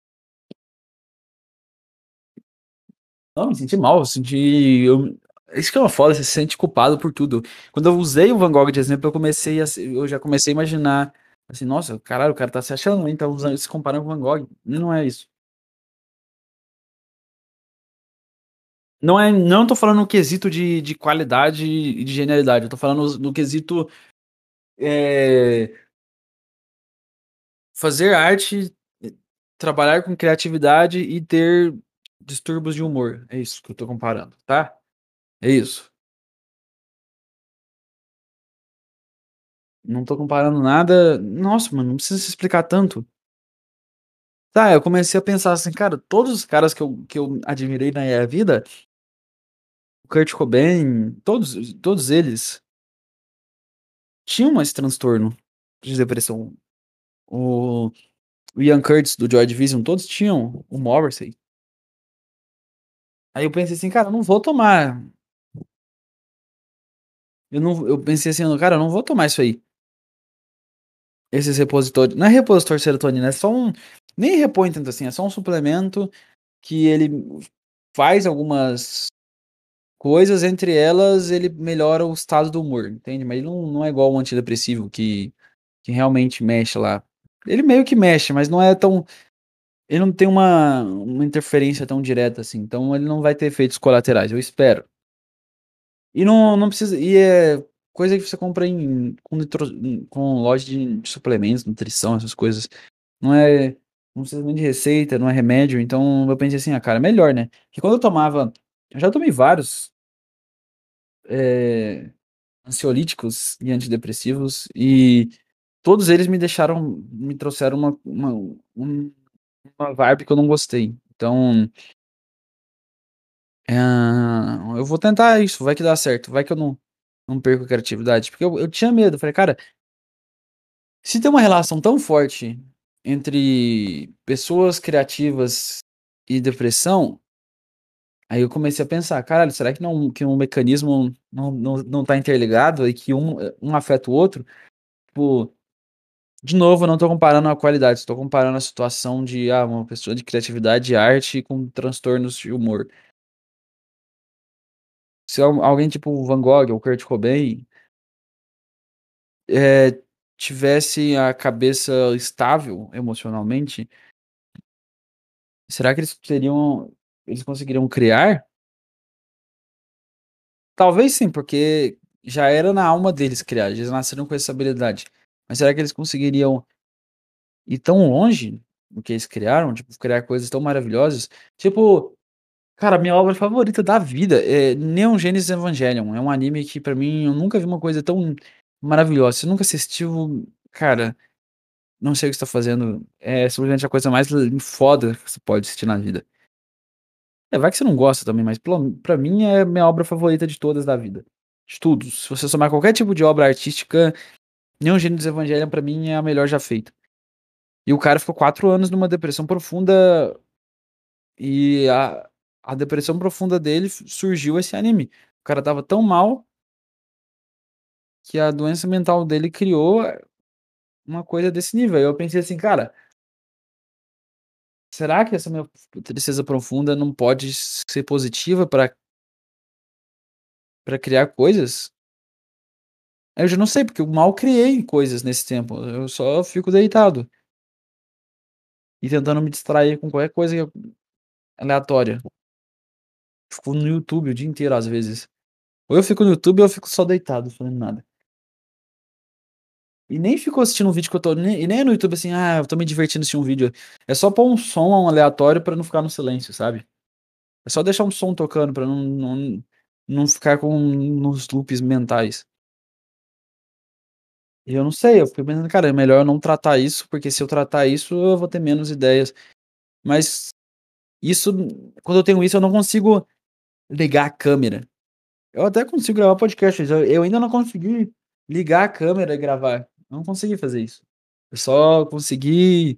A: Não, me senti mal, eu senti. Eu... Isso que é uma foda, você se sente culpado por tudo. Quando eu usei o Van Gogh de exemplo, eu comecei a. Eu já comecei a imaginar. Assim, nossa, caralho, o cara tá se achando, hein? Tá usando, se comparando com Van Gogh. Não é isso. Não é, não tô falando no quesito de, de qualidade e de genialidade, eu tô falando no, quesito é, fazer arte, trabalhar com criatividade e ter distúrbios de humor. É isso que eu tô comparando, tá? É isso. Não tô comparando nada. Nossa, mano, não precisa se explicar tanto. Tá, eu comecei a pensar assim, cara, todos os caras que eu, que eu admirei na minha vida Kurt Cobain, todos, todos eles tinham esse transtorno de depressão. O, o Ian Curtis do Joy Division, todos tinham o Morrissey. Aí eu pensei assim, cara, eu não vou tomar. Eu, não, eu pensei assim, cara, eu não vou tomar isso aí. Esses repositórios. Não é repositor serotonina, é só um. Nem repõe tanto assim, é só um suplemento que ele faz algumas coisas, entre elas ele melhora o estado do humor, entende? Mas ele não, não é igual o antidepressivo que, que realmente mexe lá. Ele meio que mexe, mas não é tão. Ele não tem uma, uma interferência tão direta assim, então ele não vai ter efeitos colaterais, eu espero. E não, não precisa. E é coisa que você compra em, com, com loja de suplementos, nutrição, essas coisas. Não é. Não precisa nem de receita, não é remédio. Então eu pensei assim, ah, cara, melhor, né? Porque quando eu tomava eu já tomei vários é, ansiolíticos e antidepressivos e todos eles me deixaram, me trouxeram uma, uma, uma vibe que eu não gostei. Então, é, eu vou tentar isso, vai que dá certo, vai que eu não, não perco a criatividade. Porque eu, eu tinha medo, falei, cara, se tem uma relação tão forte entre pessoas criativas e depressão, Aí eu comecei a pensar, caralho, será que não que um mecanismo não, não, não tá interligado e que um, um afeta o outro? Tipo, de novo, não tô comparando a qualidade, estou comparando a situação de ah, uma pessoa de criatividade e arte com transtornos de humor. Se alguém tipo Van Gogh ou Kurt Cobain é, tivesse a cabeça estável emocionalmente, será que eles teriam eles conseguiriam criar? Talvez sim, porque já era na alma deles criar, eles nasceram com essa habilidade. Mas será que eles conseguiriam ir tão longe do que eles criaram? Tipo, criar coisas tão maravilhosas? Tipo, cara, minha obra favorita da vida é Neon Genesis Evangelion. É um anime que, para mim, eu nunca vi uma coisa tão maravilhosa. Você nunca assistiu, cara, não sei o que você tá fazendo. É simplesmente a coisa mais foda que você pode assistir na vida. É, vai que você não gosta também, mas pra mim é minha obra favorita de todas da vida. De tudo. Se você somar qualquer tipo de obra artística, Neon Genesis Evangelion pra mim é a melhor já feita. E o cara ficou quatro anos numa depressão profunda. E a, a depressão profunda dele surgiu esse anime. O cara tava tão mal que a doença mental dele criou uma coisa desse nível. Eu pensei assim, cara, será que essa minha tristeza profunda não pode ser positiva para para criar coisas? Eu já não sei, porque eu mal criei coisas nesse tempo. Eu só fico deitado. E tentando me distrair com qualquer coisa aleatória. Fico no YouTube o dia inteiro, às vezes. Ou eu fico no YouTube ou eu fico só deitado, fazendo nada. E nem fico assistindo um vídeo que eu tô. E nem é no YouTube assim, ah, eu tô me divertindo assistindo um vídeo. É só pôr um som aleatório pra não ficar no silêncio, sabe? É só deixar um som tocando pra não, não, não ficar com nos loops mentais. Eu não sei, eu fico pensando, cara, é melhor eu não tratar isso, porque se eu tratar isso, eu vou ter menos ideias. Mas isso, quando eu tenho isso, eu não consigo ligar a câmera. Eu até consigo gravar podcast, eu, eu ainda não consegui ligar a câmera e gravar. Não consegui fazer isso. Eu só consegui.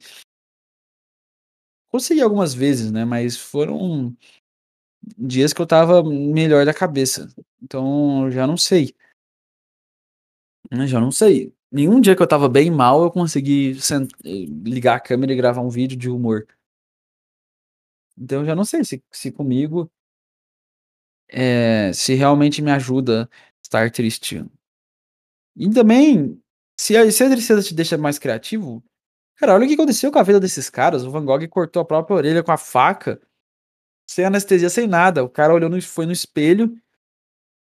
A: Consegui algumas vezes, né? Mas foram dias que eu tava melhor da cabeça. Então, eu já não sei. Eu já não sei. Nenhum dia que eu tava bem mal eu consegui ligar a câmera e gravar um vídeo de humor. Então, eu já não sei se, se comigo. É, se realmente me ajuda estar triste. E também, se a, se a tristeza te deixa mais criativo, cara, olha o que aconteceu com a vida desses caras. O Van Gogh cortou a própria orelha com a faca, sem anestesia, sem nada. O cara olhou no, foi no espelho.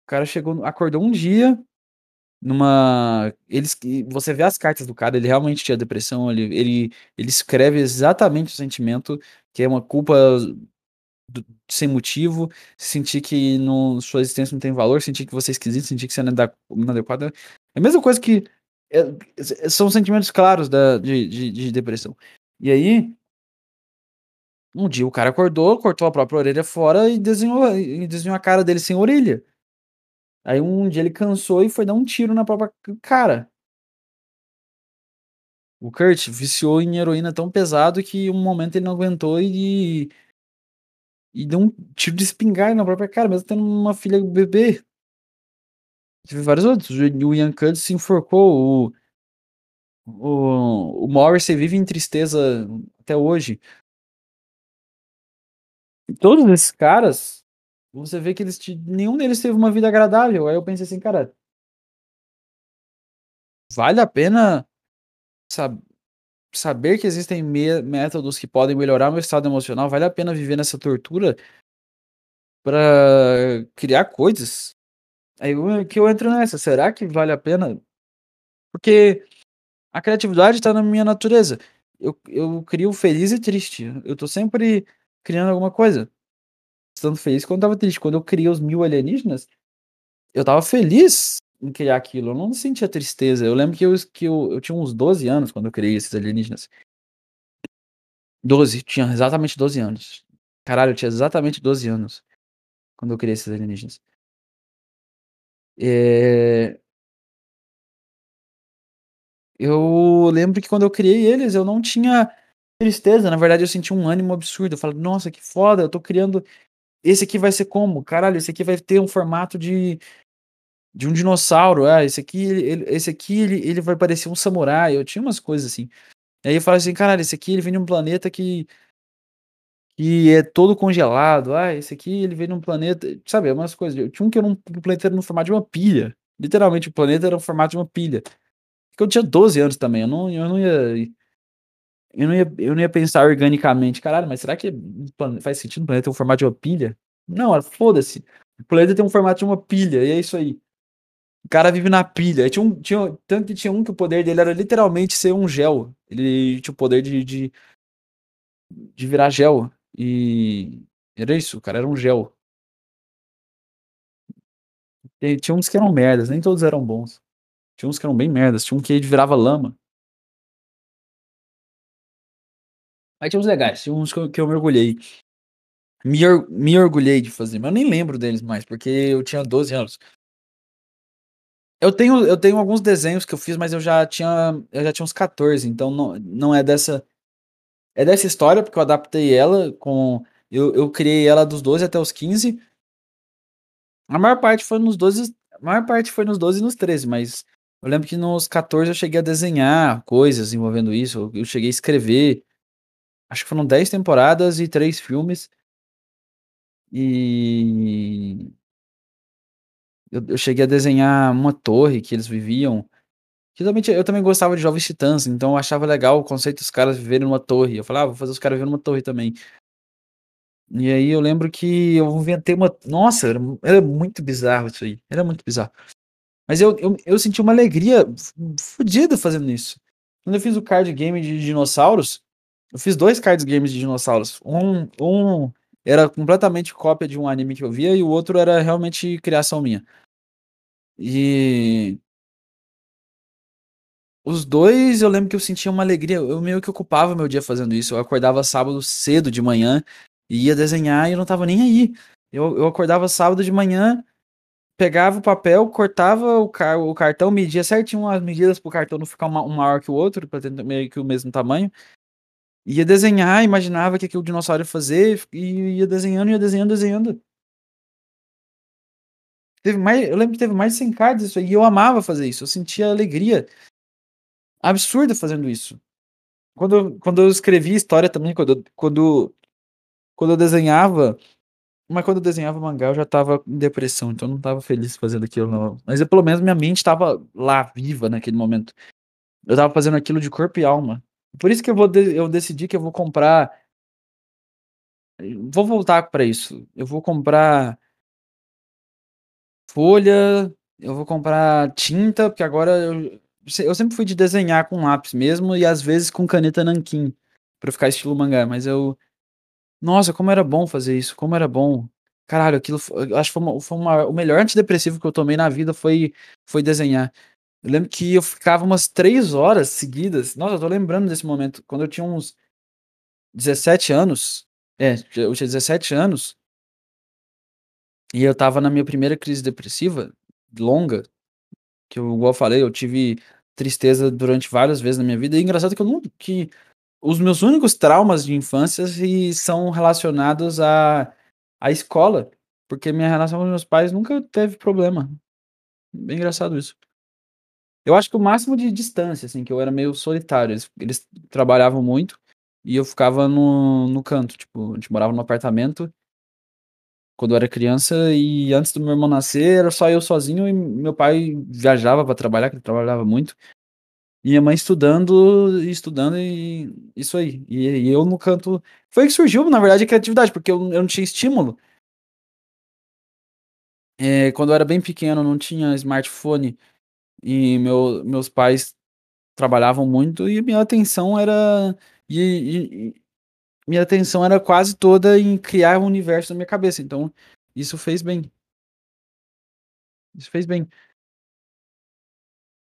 A: O cara chegou, acordou um dia numa eles você vê as cartas do cara, ele realmente tinha depressão, ele ele, ele escreve exatamente o sentimento que é uma culpa do, sem motivo, sentir que no, sua existência não tem valor, sentir que você é esquisito, sentir que você não é inadequado. É a mesma coisa que. É, são sentimentos claros da, de, de, de, depressão. E aí. Um dia o cara acordou, cortou a própria orelha fora e desenhou, e desenhou a cara dele sem orelha. Aí um dia ele cansou e foi dar um tiro na própria cara. O Kurt viciou em heroína tão pesado que um momento ele não aguentou e e deu um tiro de espingarda na própria cara, mesmo tendo uma filha bebê. Teve vários outros. O Ian Cut se enforcou. O, o, o vive em tristeza até hoje. E todos esses caras, você vê que eles nenhum deles teve uma vida agradável. Aí eu pensei assim, cara, vale a pena sabe, saber que existem métodos que podem melhorar meu estado emocional, vale a pena viver nessa tortura para criar coisas. Aí eu, que eu entro nessa, será que vale a pena? Porque a criatividade está na minha natureza. Eu, eu crio feliz e triste. Eu tô sempre criando alguma coisa. Estando feliz quando eu tava triste. Quando eu criei os mil alienígenas, eu tava feliz em criar aquilo. Eu não sentia tristeza. Eu lembro que eu, que eu, eu tinha uns 12 anos quando eu criei esses alienígenas. 12, tinha exatamente 12 anos. Caralho, eu tinha exatamente 12 anos quando eu criei esses alienígenas. É... Eu lembro que quando eu criei eles, eu não tinha tristeza. Na verdade, eu senti um ânimo absurdo. Eu falei, nossa, que foda, eu tô criando. Esse aqui vai ser como? Caralho, esse aqui vai ter um formato de de um dinossauro. Ah, esse aqui, ele, esse aqui ele, ele vai parecer um samurai. Eu tinha umas coisas assim. Aí eu falei assim, caralho, esse aqui ele vem de um planeta que que é todo congelado. Ah, esse aqui ele vem de um planeta, sabe, é umas coisas. Eu tinha um que era um, um planeta no formato de uma pilha. Literalmente o planeta era no formato de uma pilha. Porque eu tinha 12 anos também, eu não, eu não ia eu não ia, eu não ia pensar organicamente, caralho, mas será que faz sentido o planeta ter um formato de uma pilha? Não, foda-se. O planeta tem um formato de uma pilha, e é isso aí. O cara vive na pilha. Tinha um, tinha, tanto que tinha um que o poder dele era literalmente ser um gel. Ele tinha o poder de, de, de virar gel. E era isso, o cara era um gel. E tinha uns que eram merdas, nem todos eram bons. Tinha uns que eram bem merdas, tinha um que virava lama. Aí tinha uns legais, tinha uns que eu, que eu mergulhei. Me, or, me orgulhei de fazer, mas eu nem lembro deles mais, porque eu tinha 12 anos. Eu tenho eu tenho alguns desenhos que eu fiz, mas eu já tinha eu já tinha uns 14, então não não é dessa é dessa história, porque eu adaptei ela com eu eu criei ela dos 12 até os 15. A maior parte foi nos 12 a maior parte foi nos 12 e nos 13, mas eu lembro que nos 14 eu cheguei a desenhar coisas envolvendo isso, eu cheguei a escrever. Acho que foram 10 temporadas e 3 filmes. E eu eu cheguei a desenhar uma torre que eles viviam. Geralmente eu também gostava de Jovens Titãs, então eu achava legal o conceito dos caras viverem numa torre, eu falava: "Ah, vou fazer os caras viverem numa torre também". E aí eu lembro que eu inventei uma nossa, era era muito bizarro isso aí, era muito bizarro. Mas eu eu eu senti uma alegria fodida fazendo isso. Quando eu fiz o card game de dinossauros, eu fiz 2 cards games de dinossauros, um um era completamente cópia de um anime que eu via e o outro era realmente criação minha. E os 2 eu lembro que eu sentia uma alegria, eu meio que ocupava meu dia fazendo isso, eu acordava sábado cedo de manhã, e ia desenhar e eu não estava nem aí. Eu eu acordava sábado de manhã, pegava o papel, cortava o car o cartão, media certinho as medidas para o cartão não ficar uma um maior que o outro, pra ter meio que o mesmo tamanho. Ia desenhar, imaginava que que o dinossauro ia fazer e ia desenhando, ia desenhando, desenhando. Teve mais eu lembro que teve mais de 100 cards isso aí, e eu amava fazer isso, eu sentia alegria absurda fazendo isso. Quando quando eu escrevia história também, quando quando quando eu desenhava mas quando eu desenhava mangá eu já estava em depressão, então eu não estava feliz fazendo aquilo não. Mas eu pelo menos minha mente estava lá, viva naquele momento. Eu estava fazendo aquilo de corpo e alma. Por isso que eu vou de eu decidi que eu vou comprar vou voltar pra isso, eu vou comprar folha, eu vou comprar tinta, porque agora eu eu sempre fui de desenhar com lápis mesmo e às vezes com caneta nanquim, pra ficar estilo mangá, mas eu nossa, como era bom fazer isso, como era bom. Caralho, aquilo eu acho que foi uma foi uma o melhor antidepressivo que eu tomei na vida foi foi desenhar. Eu lembro que eu ficava umas 3 horas seguidas. Nossa, eu tô lembrando desse momento, quando eu tinha uns 17 anos, é, eu tinha 17 anos. E eu estava na minha primeira crise depressiva, longa, que eu igual eu falei, eu tive tristeza durante várias vezes na minha vida, e engraçado que eu não que os meus únicos traumas de infância são relacionados à à escola, porque minha relação com meus pais nunca teve problema. Bem engraçado isso. Eu acho que o máximo de distância, assim, que eu era meio solitário, eles eles trabalhavam muito, e eu ficava no no canto, tipo, a gente morava num apartamento quando eu era criança e antes do meu irmão nascer era só eu sozinho e meu pai viajava pra trabalhar, que ele trabalhava muito. E minha mãe estudando e estudando e isso aí. E e eu no canto foi que surgiu na verdade a criatividade, porque eu eu não tinha estímulo. Eh, quando eu era bem pequeno não tinha smartphone, e meu meus pais trabalhavam muito e minha atenção era e e minha atenção era quase toda em criar um universo na minha cabeça, então isso fez bem. Isso fez bem.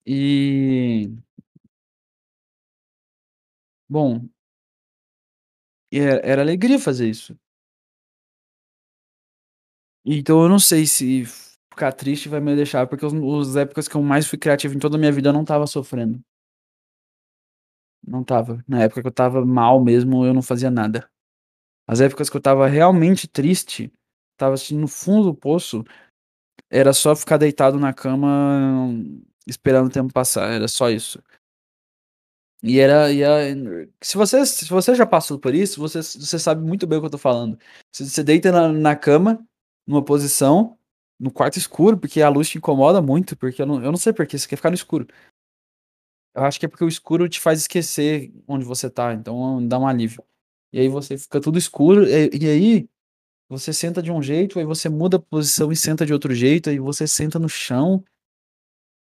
A: E Bom era era alegria fazer isso. Então eu não sei se ficar triste vai me deixar, porque os épocas que eu mais fui criativo em toda a minha vida eu não estava sofrendo. Não estava. Na época que eu estava mal mesmo, eu não fazia nada. As épocas que eu estava realmente triste, estava assim no fundo do poço, era só ficar deitado na cama esperando o tempo passar, era só isso. E era e a se você se você já passou por isso, você você sabe muito bem o que eu tô falando. Você você deita na na cama, numa posição, no quarto escuro, porque a luz te incomoda muito, porque eu não eu não sei porquê, você quer ficar no escuro. Eu acho que é porque o escuro te faz esquecer onde você tá, então dá um alívio. E aí você fica tudo escuro, e e aí, você senta de um jeito, aí você muda a posição e senta de outro jeito, aí você senta no chão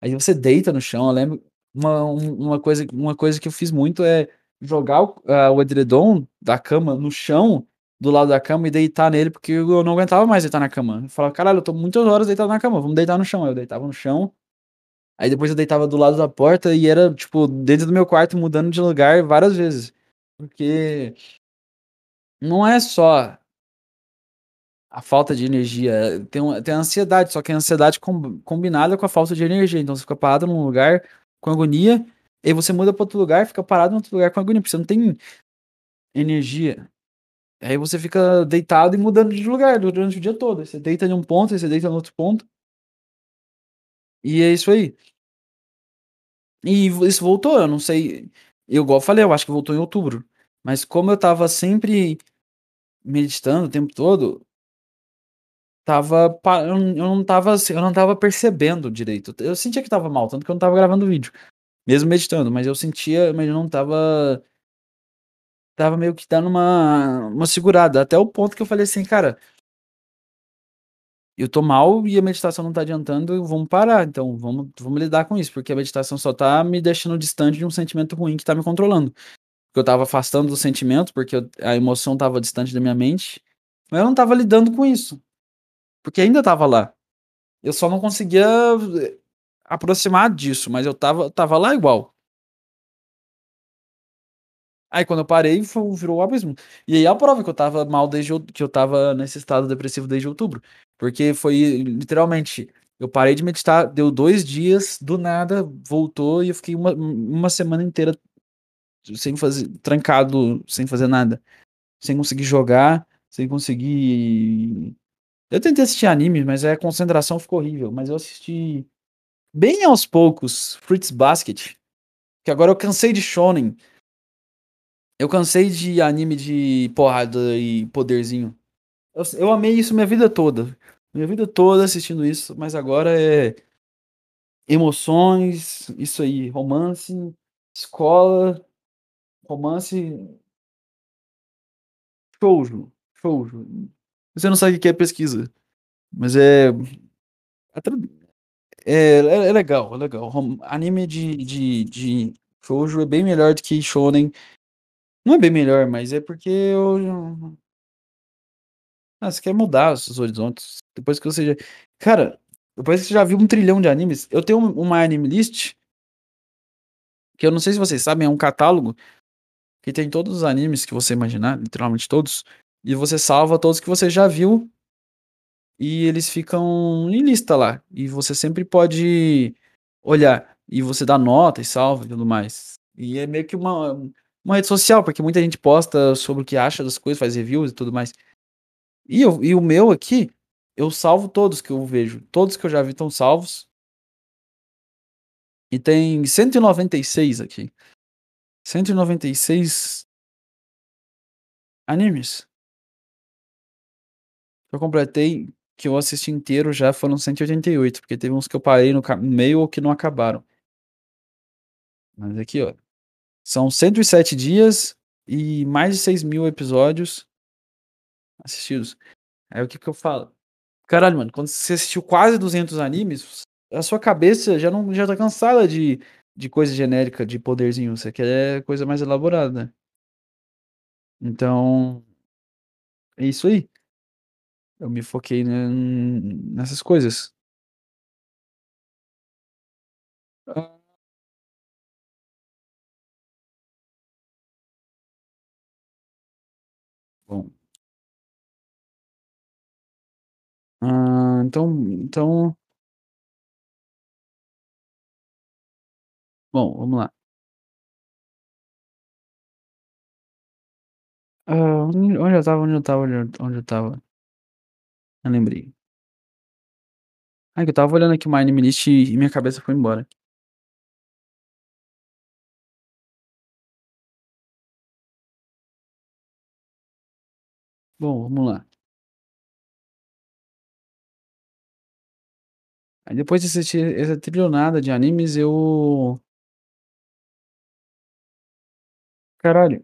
A: aí você deita no chão, eu lembro uma um uma coisa uma coisa que eu fiz muito é jogar o ah, o edredom da cama no chão, do lado da cama e deitar nele, porque eu não aguentava mais deitar na cama. Eu falava: "Caralho, eu tô muitas horas deitado na cama, vamos deitar no chão", aí eu deitava no chão, aí depois eu deitava do lado da porta e era, tipo, dentro do meu quarto mudando de lugar várias vezes, porque não é só a falta de energia. Tem, um, tem a ansiedade, só que a ansiedade com, combinada com a falta de energia. Então você fica parado num lugar com agonia, e você muda para outro lugar, fica parado em outro lugar com agonia, porque você não tem energia. Aí você fica deitado e mudando de lugar durante o dia todo. Você deita em um ponto, você deita no outro ponto. E é isso aí. E isso voltou, eu não sei. Eu, igual eu falei, eu acho que voltou em outubro. Mas como eu tava sempre meditando o tempo todo, tava. Eu não tava, eu não tava percebendo direito. Eu sentia que tava mal, tanto que eu não tava gravando vídeo. Mesmo meditando, mas eu sentia, mas eu não tava. Tava meio que dando uma, uma segurada. Até o ponto que eu falei assim, cara. Eu tô mal e a meditação não tá adiantando, vamos parar. Então, vamos, vamos lidar com isso, porque a meditação só tá me deixando distante de um sentimento ruim que tá me controlando. Porque eu tava afastando do sentimento, porque eu, a emoção tava distante da minha mente, mas eu não tava lidando com isso. Porque ainda tava lá. Eu só não conseguia eh, aproximar disso, mas eu tava, tava lá igual. Aí quando eu parei, virou o abismo. E aí a prova que eu tava mal desde que eu tava nesse estado depressivo desde outubro. Porque foi literalmente, eu parei de meditar, deu dois dias, do nada, voltou e eu fiquei uma, uma semana inteira sem fazer, trancado, sem fazer nada. Sem conseguir jogar, sem conseguir. Eu tentei assistir anime, mas a concentração ficou horrível. Mas eu assisti bem aos poucos Fruits Basket. Que agora eu cansei de Shonen. Eu cansei de anime de porrada e poderzinho. Eu, eu amei isso minha vida toda. Minha vida toda assistindo isso, mas agora é emoções, isso aí, romance, escola, romance. Shoujo. Shoujo. Você não sabe o que é pesquisa, mas é. É, é, é legal, é legal. Anime de, de, de Shoujo é bem melhor do que Shonen não é bem melhor, mas é porque eu. Ah, você quer mudar os horizontes. Depois que você já. Cara, depois que você já viu um trilhão de animes, eu tenho uma anime list. Que eu não sei se vocês sabem, é um catálogo que tem todos os animes que você imaginar, literalmente todos. E você salva todos que você já viu. E eles ficam em lista lá. E você sempre pode olhar. E você dá nota e salva e tudo mais. E é meio que uma uma rede social, porque muita gente posta sobre o que acha das coisas, faz reviews e tudo mais. E, eu, e o meu aqui, eu salvo todos que eu vejo. Todos que eu já vi estão salvos. E tem 196 aqui. 196 animes. Eu completei que eu assisti inteiro já foram 188, porque teve uns que eu parei no meio ou que não acabaram. Mas aqui, ó. São 107 dias e mais de 6 mil episódios assistidos. Aí o que que eu falo? Caralho, mano, quando você assistiu quase 200 animes, a sua cabeça já não já tá cansada de, de coisa genérica, de poderzinho. Você quer coisa mais elaborada? Então, é isso aí. Eu me foquei nessas coisas. Ah, então então Bom, vamos lá. Ah, onde eu estava onde eu estava onde eu eu estava? Lembrei. Ah, que eu estava olhando aqui uma anime list e minha cabeça foi embora. Bom, vamos lá. Aí depois de assistir essa trilhonada de animes, eu Caralho.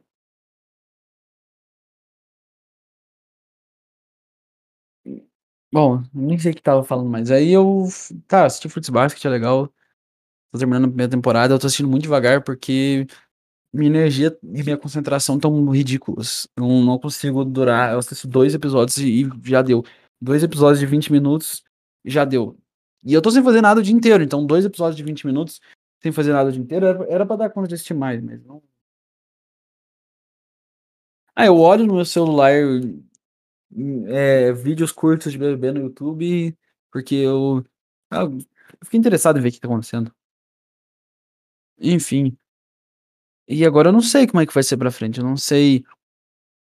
A: Bom, nem sei o que estava falando mais. Aí eu, tá, assisti Fruits Basket, é legal. Tô terminando a primeira temporada, eu tô assistindo muito devagar porque minha energia e minha concentração estão ridículas. Eu não consigo durar. Eu assisto dois episódios e já deu. Dois episódios de 20 minutos já deu. E eu tô sem fazer nada o dia inteiro, então dois episódios de 20 minutos sem fazer nada o dia inteiro era, era pra dar conta de assistir mais, mas não. Ah, eu olho no meu celular é, vídeos curtos de BBB no YouTube, porque eu, ah, eu fiquei interessado em ver o que tá acontecendo. Enfim. E agora eu não sei como é que vai ser pra frente, eu não sei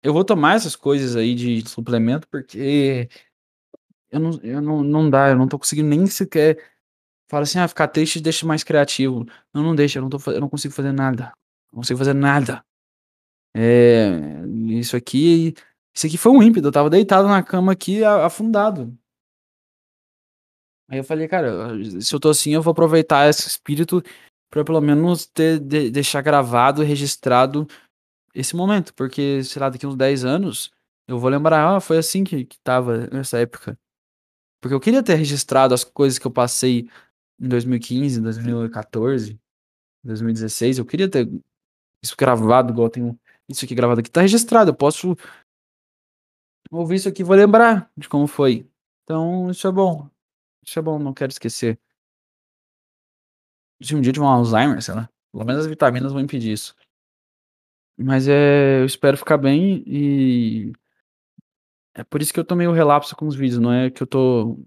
A: eu vou tomar essas coisas aí de suplemento, porque eu não eu não não dá, eu não tô conseguindo nem sequer fala assim: "Ah, ficar triste deixa mais criativo". Não, não deixa, eu não tô eu não consigo fazer nada, não consigo fazer nada. Eh, isso aqui isso aqui foi um ímpeto, eu estava deitado na cama aqui afundado. Aí eu falei: "Cara, se eu tô assim eu vou aproveitar esse espírito pra pelo menos ter de deixar gravado registrado esse momento, porque, sei lá, daqui uns 10 anos eu vou lembrar: "Ah, foi assim que que estava nessa época". Porque eu queria ter registrado as coisas que eu passei em 2015, 2014, 2016, eu queria ter isso gravado igual eu tenho isso aqui gravado aqui, tá registrado, eu posso ouvir isso aqui e vou lembrar de como foi. Então isso é bom, isso é bom, não quero esquecer. Se um dia tiver um Alzheimer, sei lá, pelo menos as vitaminas vão impedir isso. Mas, eh, eu espero ficar bem e é por isso que eu tô meio relapso com os vídeos, não é que eu tô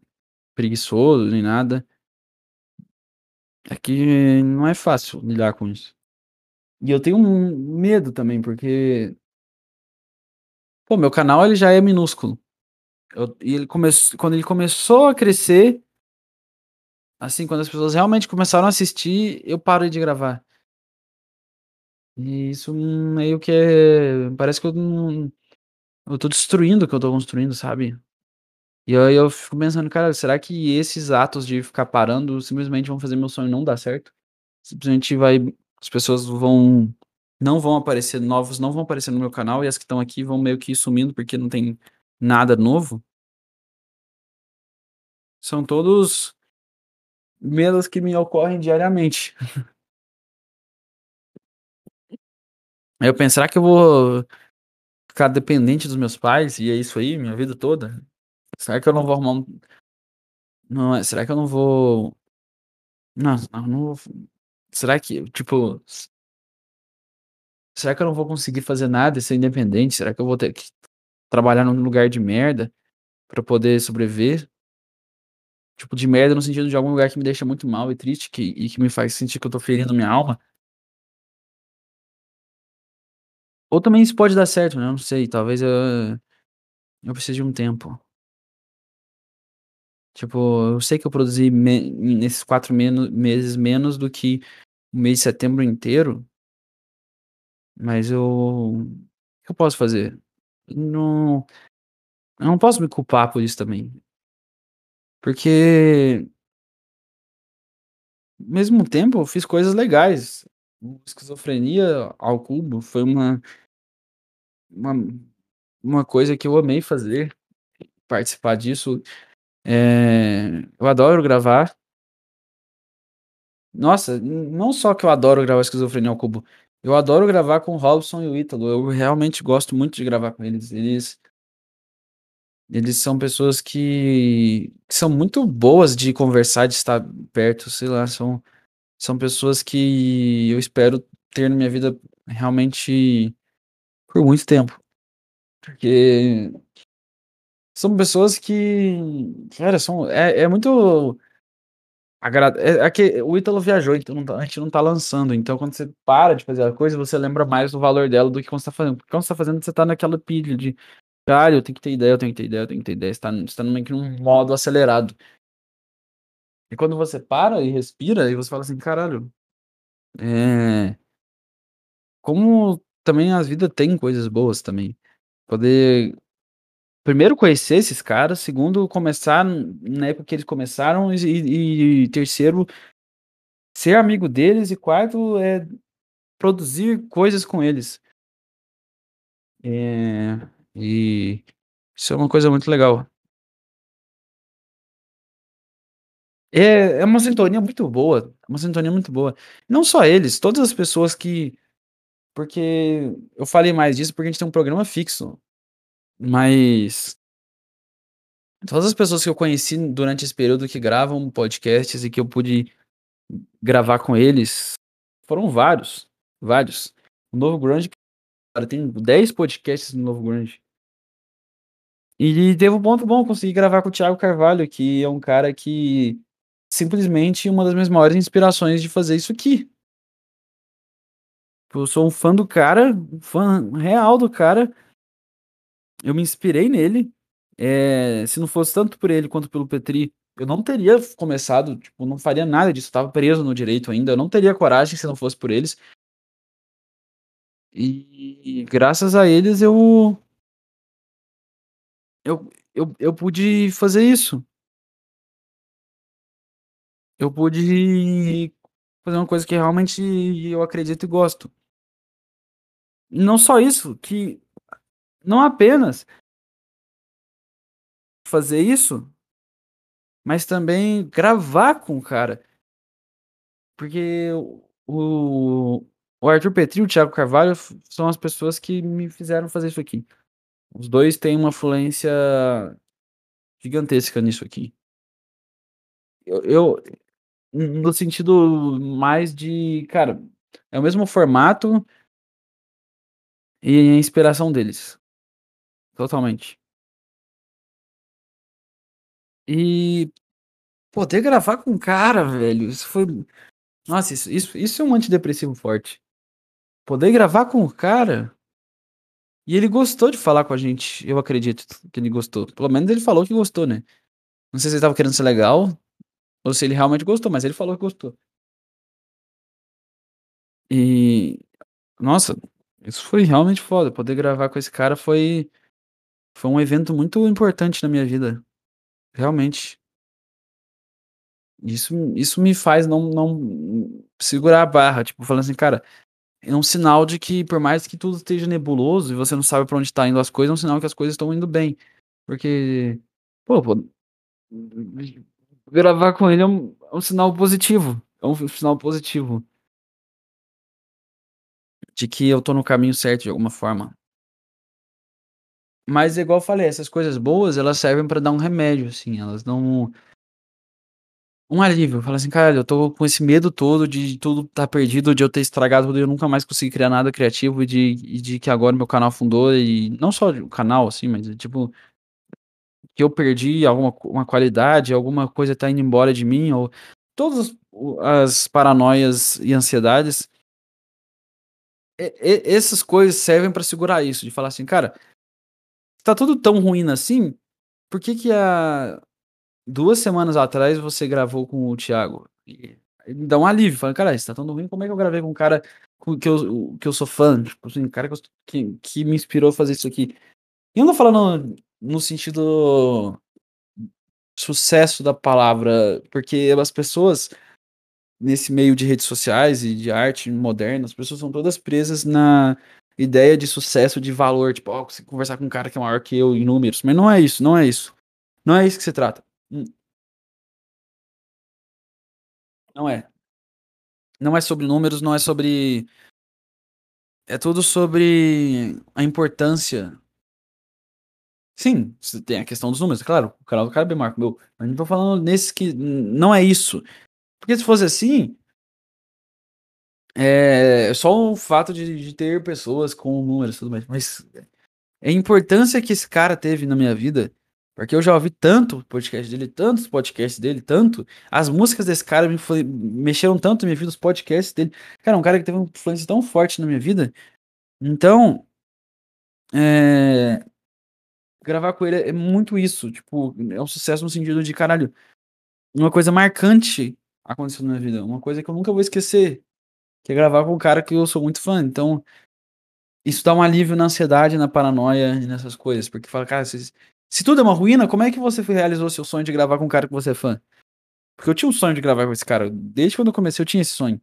A: preguiçoso nem nada. É que não é fácil lidar com isso. E eu tenho um medo também, porque pô, meu canal ele já é minúsculo. Eu e ele come quando ele começou a crescer assim, quando as pessoas realmente começaram a assistir, eu parei de gravar. E isso meio que é parece que eu não eu tô destruindo o que eu tô construindo, sabe. E aí eu fico pensando: "Cara, será que esses atos de ficar parando simplesmente vão fazer meu sonho não dar certo? Simplesmente vai as pessoas vão não vão aparecer novos não vão aparecer no meu canal e as que estão aqui vão meio que sumindo, porque não tem nada novo?" São todos medos que me ocorrem diariamente. Aí eu penso: "Será que eu vou ficar dependente dos meus pais e é isso aí minha vida toda? Será que eu não vou arrumar um" Não é, será que eu não vou não não vou será que, tipo será que eu não vou conseguir fazer nada e ser independente? Será que eu vou ter que trabalhar num lugar de merda pra poder sobreviver? Tipo, de merda no sentido de algum lugar que me deixa muito mal e triste, que e que me faz sentir que eu tô ferindo minha alma. Ou também isso pode dar certo, né, não sei, talvez eu eu precise de um tempo. Tipo, eu sei que eu produzi me nesses 4 meno meses menos do que o mês de setembro inteiro mas eu o que eu posso fazer? Não eu não posso me culpar por isso também. Porque ao mesmo tempo eu fiz coisas legais. Esquizofrenia ao Cubo foi uma uma uma coisa que eu amei fazer, participar disso. Eh, eu adoro gravar. Nossa, não só que eu adoro gravar Esquizofrenia ao Cubo, eu adoro gravar com o Robson e o Ítalo, eu realmente gosto muito de gravar com eles, eles eles são pessoas que que são muito boas de conversar, de estar perto, sei lá, são são pessoas que eu espero ter na minha vida realmente por muito tempo. Porque são pessoas que, cara, são é é muito agra é é que o Ítalo viajou, então não tá a gente não tá lançando, então quando você para de fazer a coisa, você lembra mais do valor dela do que quando você tá fazendo, porque quando você tá fazendo, você tá naquela pilha de: "Ah, eu tenho que ter ideia, eu tenho que ter ideia, eu tenho que ter ideia", você tá você tá meio que num modo acelerado. E quando você para e respira, e você fala assim: "Caralho" eh como também a vida tem coisas boas também. Poder primeiro conhecer esses caras, segundo começar na época que eles começaram e e terceiro ser amigo deles e quarto, eh, produzir coisas com eles. Eh, e isso é uma coisa muito legal. É, é uma sintonia muito boa, uma sintonia muito boa. Não só eles, todas as pessoas que porque eu falei mais disso, porque a gente tem um programa fixo, mas todas as pessoas que eu conheci durante esse período que gravam podcasts e que eu pude gravar com eles, foram vários, vários. O Novo Grunge, cara, tem 10 podcasts no Novo Grunge. E teve um ponto bom, consegui gravar com o Thiago Carvalho, que é um cara que simplesmente uma das minhas maiores inspirações de fazer isso aqui. Eu sou um fã do cara, um fã real do cara. Eu me inspirei nele. Eh, se não fosse tanto por ele quanto pelo Petri, eu não teria começado, tipo, não faria nada disso, estava preso no direito ainda, eu não teria coragem se não fosse por eles. E graças a eles eu eu eu eu pude fazer isso. Eu pude fazer uma coisa que realmente eu acredito e gosto. Não só isso, que não apenas fazer isso mas também gravar com o cara. Porque o o Arthur Petri e o Thiago Carvalho são as pessoas que me fizeram fazer isso aqui. Os 2 têm uma fluência gigantesca nisso aqui. Eu no sentido mais de, cara, é o mesmo formato e a inspiração deles. Totalmente. E poder gravar com o cara, velho, isso foi nossa, isso isso isso é um antidepressivo forte. Poder gravar com o cara e ele gostou de falar com a gente, eu acredito que ele gostou. Pelo menos ele falou que gostou, né. Não sei se ele estava querendo ser legal, ou se ele realmente gostou, mas ele falou que gostou. E, nossa, isso foi realmente foda, poder gravar com esse cara foi foi um evento muito importante na minha vida, realmente. Isso isso me faz não não segurar a barra, tipo, falando assim: "Cara, é um sinal de que por mais que tudo esteja nebuloso e você não sabe pra onde tá indo as coisas, é um sinal que as coisas estão indo bem". Porque, pô pô gravar com ele é um é um sinal positivo, é um sinal positivo. De que eu tô no caminho certo de alguma forma. Mas igual eu falei, essas coisas boas, elas servem pra dar um remédio, assim, elas dão um alívio, fala assim: "Cara, eu tô com esse medo todo de tudo estar perdido, de eu ter estragado tudo e eu nunca mais conseguir criar nada criativo e de e de que agora meu canal afundou", e não só o canal, assim, mas tipo que eu perdi alguma uma qualidade, alguma coisa tá indo embora de mim ou todas as paranoias e ansiedades e e essas coisas servem pra segurar isso, de falar assim: "Cara, tá tudo tão ruim assim, por que que há 2 semanas atrás você gravou com o Thiago?". E me dá um alívio, fala: "Caralho, se tá tão ruim, como é que eu gravei com um cara que eu que eu sou fã, tipo assim, cara que que me inspirou a fazer isso aqui". E eu não falando no sentido sucesso da palavra, porque as pessoas nesse meio de redes sociais e de arte moderna, as pessoas são todas presas na ideia de sucesso, de valor, tipo: "Ó, consegui conversar com um cara que é maior que eu em números", mas não é isso, não é isso. Não é isso que se trata. Hum. Não é. Não é sobre números, não é sobre é tudo sobre a importância Sim, tem a questão dos números, claro, o canal do cara é bem maior que o meu, mas não tô falando nesse que não é isso. Porque se fosse assim eh, só o fato de de ter pessoas com números e tudo mais, mas a importância que esse cara teve na minha vida, porque eu já ouvi tanto podcast dele, tantos podcasts dele, tanto, as músicas desse cara me influen mexeram tanto na minha vida, os podcasts dele, cara, é um cara que teve uma influência tão forte na minha vida, então eh, gravar com ele é muito isso, tipo, é um sucesso no sentido de caralho, uma coisa marcante aconteceu na minha vida, uma coisa que eu nunca vou esquecer, que é gravar com um cara que eu sou muito fã, então isso dá um alívio na ansiedade, na paranoia e nessas coisas, porque fala: "Cara, se se tudo é uma ruína, como é que você realizou seu sonho de gravar com um cara que você é fã?". Porque eu tinha um sonho de gravar com esse cara, desde quando eu comecei eu tinha esse sonho.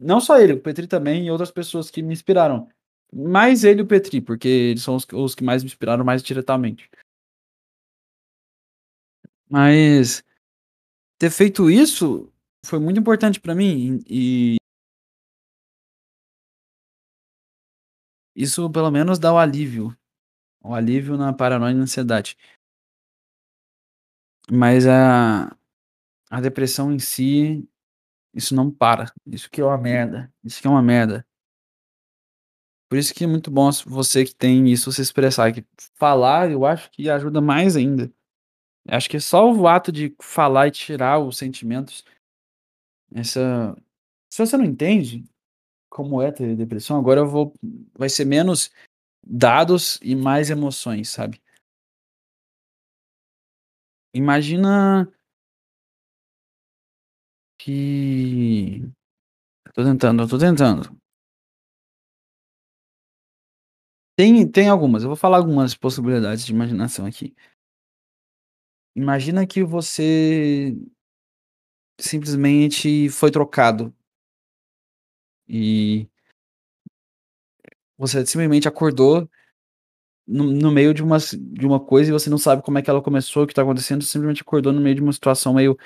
A: Não só ele, o Petri também e outras pessoas que me inspiraram, mais ele e o Petri, porque eles são os os que mais me inspiraram mais diretamente. Mas, ter feito isso foi muito importante pra mim e isso pelo menos dá o alívio, o alívio na paranoia e na ansiedade. Mas a a depressão em si, isso não para, isso que é uma merda, isso que é uma merda. Por isso que é muito bom você que tem isso se expressar, que falar eu acho que ajuda mais ainda. Acho que só o ato de falar e tirar os sentimentos essa se você não entende como é ter depressão, agora eu vou vai ser menos dados e mais emoções, sabe. Imagina que eu tô tentando, eu tô tentando. Tem tem algumas, eu vou falar algumas possibilidades de imaginação aqui. Imagina que você simplesmente foi trocado. E você simplesmente acordou no no meio de uma de uma coisa e você não sabe como é que ela começou, o que tá acontecendo, simplesmente acordou no meio de uma situação meio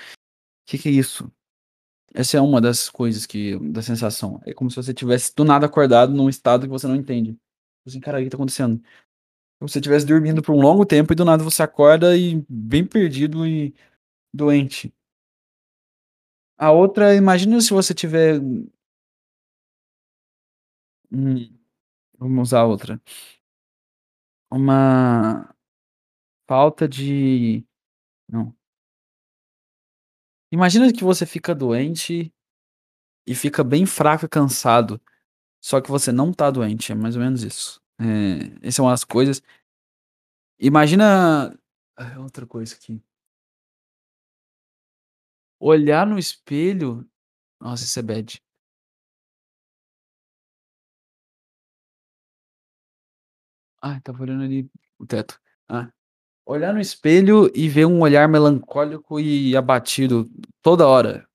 A: "que que é isso?". Essa é uma das coisas que da sensação, é como se você tivesse do nada acordado num estado que você não entende. Tipo assim: "Caralho, que tá acontecendo?". Como se você tivesse dormindo por um longo tempo e do nada você acorda e bem perdido e doente. A outra, imagina se você tiver Hum, vamos usar outra. Uma falta de não. Imagina que você fica doente e fica bem fraco e cansado, só que você não tá doente, é mais ou menos isso. Eh, essa é umas coisas Imagina ah, outra coisa aqui. Olhar no espelho nossa, isso é bad. Ai, estava olhando ali o teto. Ah. Olhar no espelho e ver um olhar melancólico e abatido toda hora.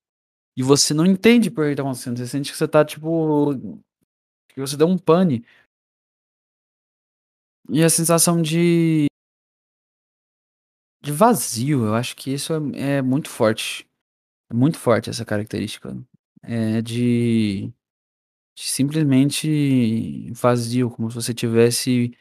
A: E você não entende por que tá acontecendo, você sente que você tá, tipo que você deu um pane. E a sensação de de vazio, eu acho que isso é é muito forte. É muito forte essa característica. Eh, de de simplesmente vazio, como se você tivesse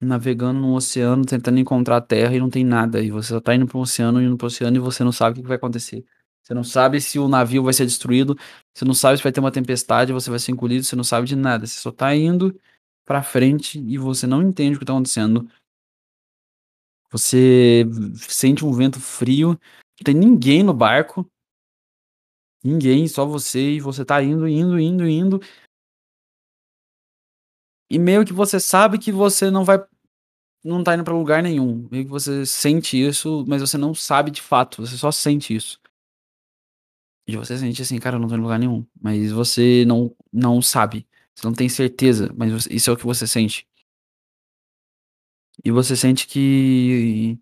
A: navegando num oceano tentando encontrar a terra e não tem nada, e você só tá indo um oceano, indo para o oceano e você não sabe o que vai acontecer. Você não sabe se o navio vai ser destruído, você não sabe se vai ter uma tempestade, você vai ser engolido, você não sabe de nada, você só tá indo pra frente e você não entende o que tá acontecendo. Você sente um vento frio, não tem ninguém no barco. Ninguém, só você e você tá indo, indo, indo, indo e meio que você sabe que você não vai não tá indo pra lugar nenhum, meio que você sente isso, mas você não sabe de fato, você só sente isso. E você sente assim: "Cara, eu não tô em lugar nenhum", mas você não não sabe, você não tem certeza, mas você isso é o que você sente. E você sente que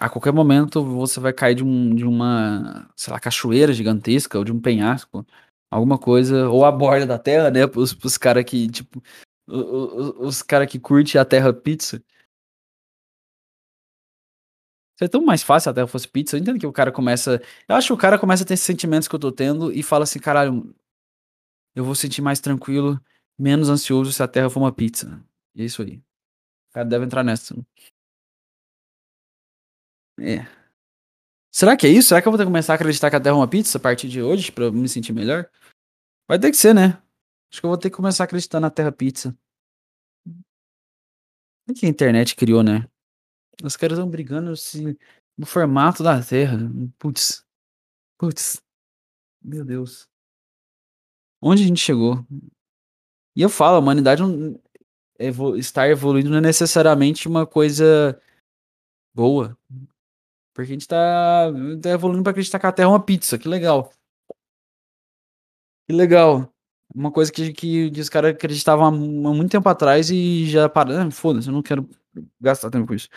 A: a qualquer momento você vai cair de um de uma, sei lá, cachoeira gigantesca ou de um penhasco, alguma coisa, ou a borda da terra, né, os os cara que, tipo, o o o os cara que curte a terra pizza. Seria tão mais fácil se a terra fosse pizza, eu entendo que o cara começa eu acho que o cara começa a ter esses sentimentos que eu tô tendo e fala assim: "Caralho" "eu vou sentir mais tranquilo, menos ansioso se a terra for uma pizza", e é isso aí. O cara deve entrar nessa. É. Será que é isso? Será que eu vou ter que começar a acreditar que a terra é uma pizza a partir de hoje, pra eu me sentir melhor? Vai ter que ser, né. Acho que eu vou ter que começar a acreditar na terra pizza. O que a internet criou, né. Os caras estão brigando se no formato da terra, puts, puts, meu Deus. Onde a gente chegou? E eu falo, a humanidade não evo estar evoluindo não é necessariamente uma coisa boa, porque a gente tá tá evoluindo pra acreditar que a terra é uma pizza, que legal. Que legal. Uma coisa que que os cara acreditavam há há muito tempo atrás e já para "Ah, foda-se, eu não quero gastar tempo com isso".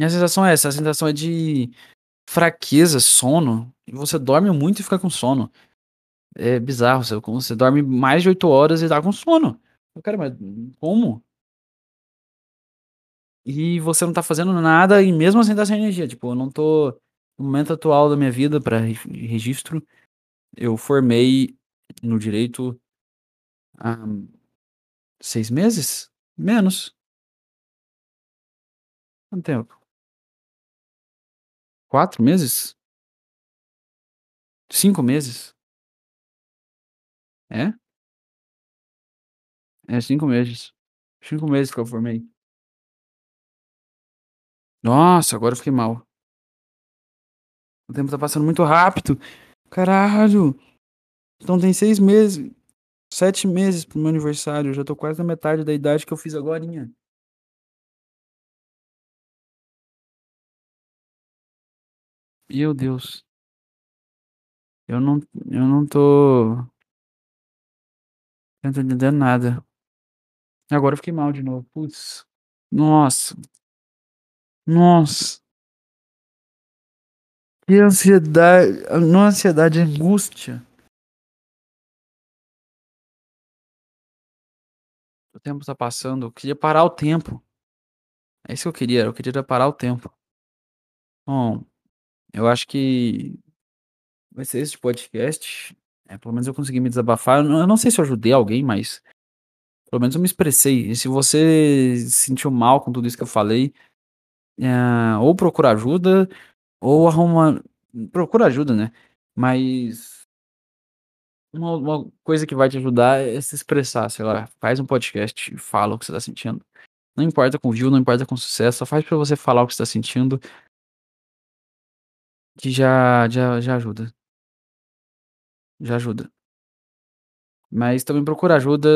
A: Minha sensação é essa, a sensação é de fraqueza, sono, e você dorme muito e fica com sono. É bizarro, como você dorme mais de 8 horas e tá com sono. "Cara, mas como?". E você não tá fazendo nada e mesmo assim tá sem energia, tipo, eu não tô no momento atual da minha vida pra re registro, eu formei no direito há 6 meses? Menos. Quanto tempo? 4 meses? 5 meses. É? É 5 meses. 5 meses que eu formei. Nossa, agora eu fiquei mal. O tempo tá passando muito rápido. Caralho! Então tem 6 meses, 7 meses pro meu aniversário. Eu já tô quase na metade da idade que eu fiz agorinha. Meu Deus. Eu não eu não tô não tô entendendo nada. Agora eu fiquei mal de novo. Putz. Nossa. Nossa. Que ansiedade, não ansiedade, angústia. O tempo tá passando, eu queria parar o tempo. É isso que eu queria, eu queria parar o tempo. Bom, eu acho que vai ser esse podcast. É, pelo menos eu consegui me desabafar. Eu não, sei se eu ajudei alguém, mas pelo menos eu me expressei. E se você se sentiu mal com tudo isso que eu falei, é, ou procura ajuda, ou arruma. Procura ajuda, né? Mas. Uma, uma coisa que vai te ajudar é se expressar, sei lá. Faz um podcast fala o que você tá sentindo. Não importa com view, não importa com sucesso, só faz pra você falar o que você tá sentindo. Que já, já, já ajuda. Já ajuda. Mas também procura ajuda.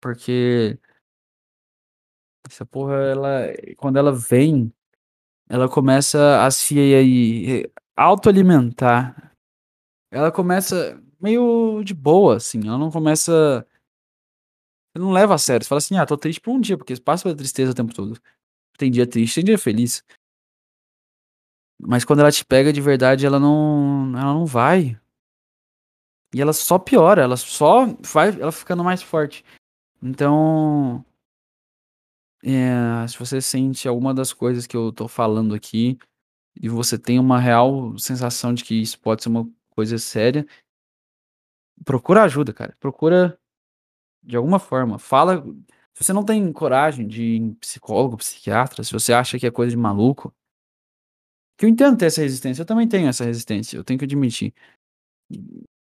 A: Porque. Essa porra, ela. Quando ela vem, ela começa a se aí, autoalimentar. Ela começa meio de boa, assim. Ela não começa. Você não leva a sério. Você fala assim, ah, tô triste por um dia, porque passa pela tristeza o tempo todo. Tem dia triste, tem dia feliz. Mas quando ela te pega de verdade, ela não. Ela não vai. E ela só piora, ela só vai. Ela ficando mais forte. Então. É, se você sente alguma das coisas que eu tô falando aqui e você tem uma real sensação de que isso pode ser uma coisa séria, procura ajuda, cara. Procura de alguma forma. Fala. Se você não tem coragem de ir em psicólogo, psiquiatra, se você acha que é coisa de maluco, que eu entendo ter essa resistência, eu também tenho essa resistência, eu tenho que admitir.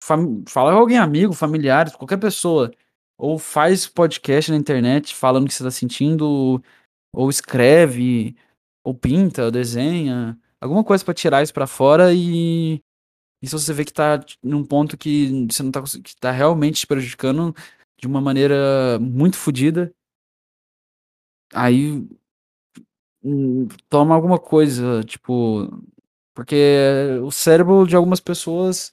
A: Fam com alguém, amigo, familiares, qualquer pessoa. Ou faz podcast na internet falando o que você tá sentindo, ou escreve, ou pinta, ou desenha, alguma coisa pra tirar isso pra fora e. E se você vê que tá num ponto que você não tá que tá realmente te prejudicando de uma maneira muito fodida, aí toma alguma coisa, tipo, porque o cérebro de algumas pessoas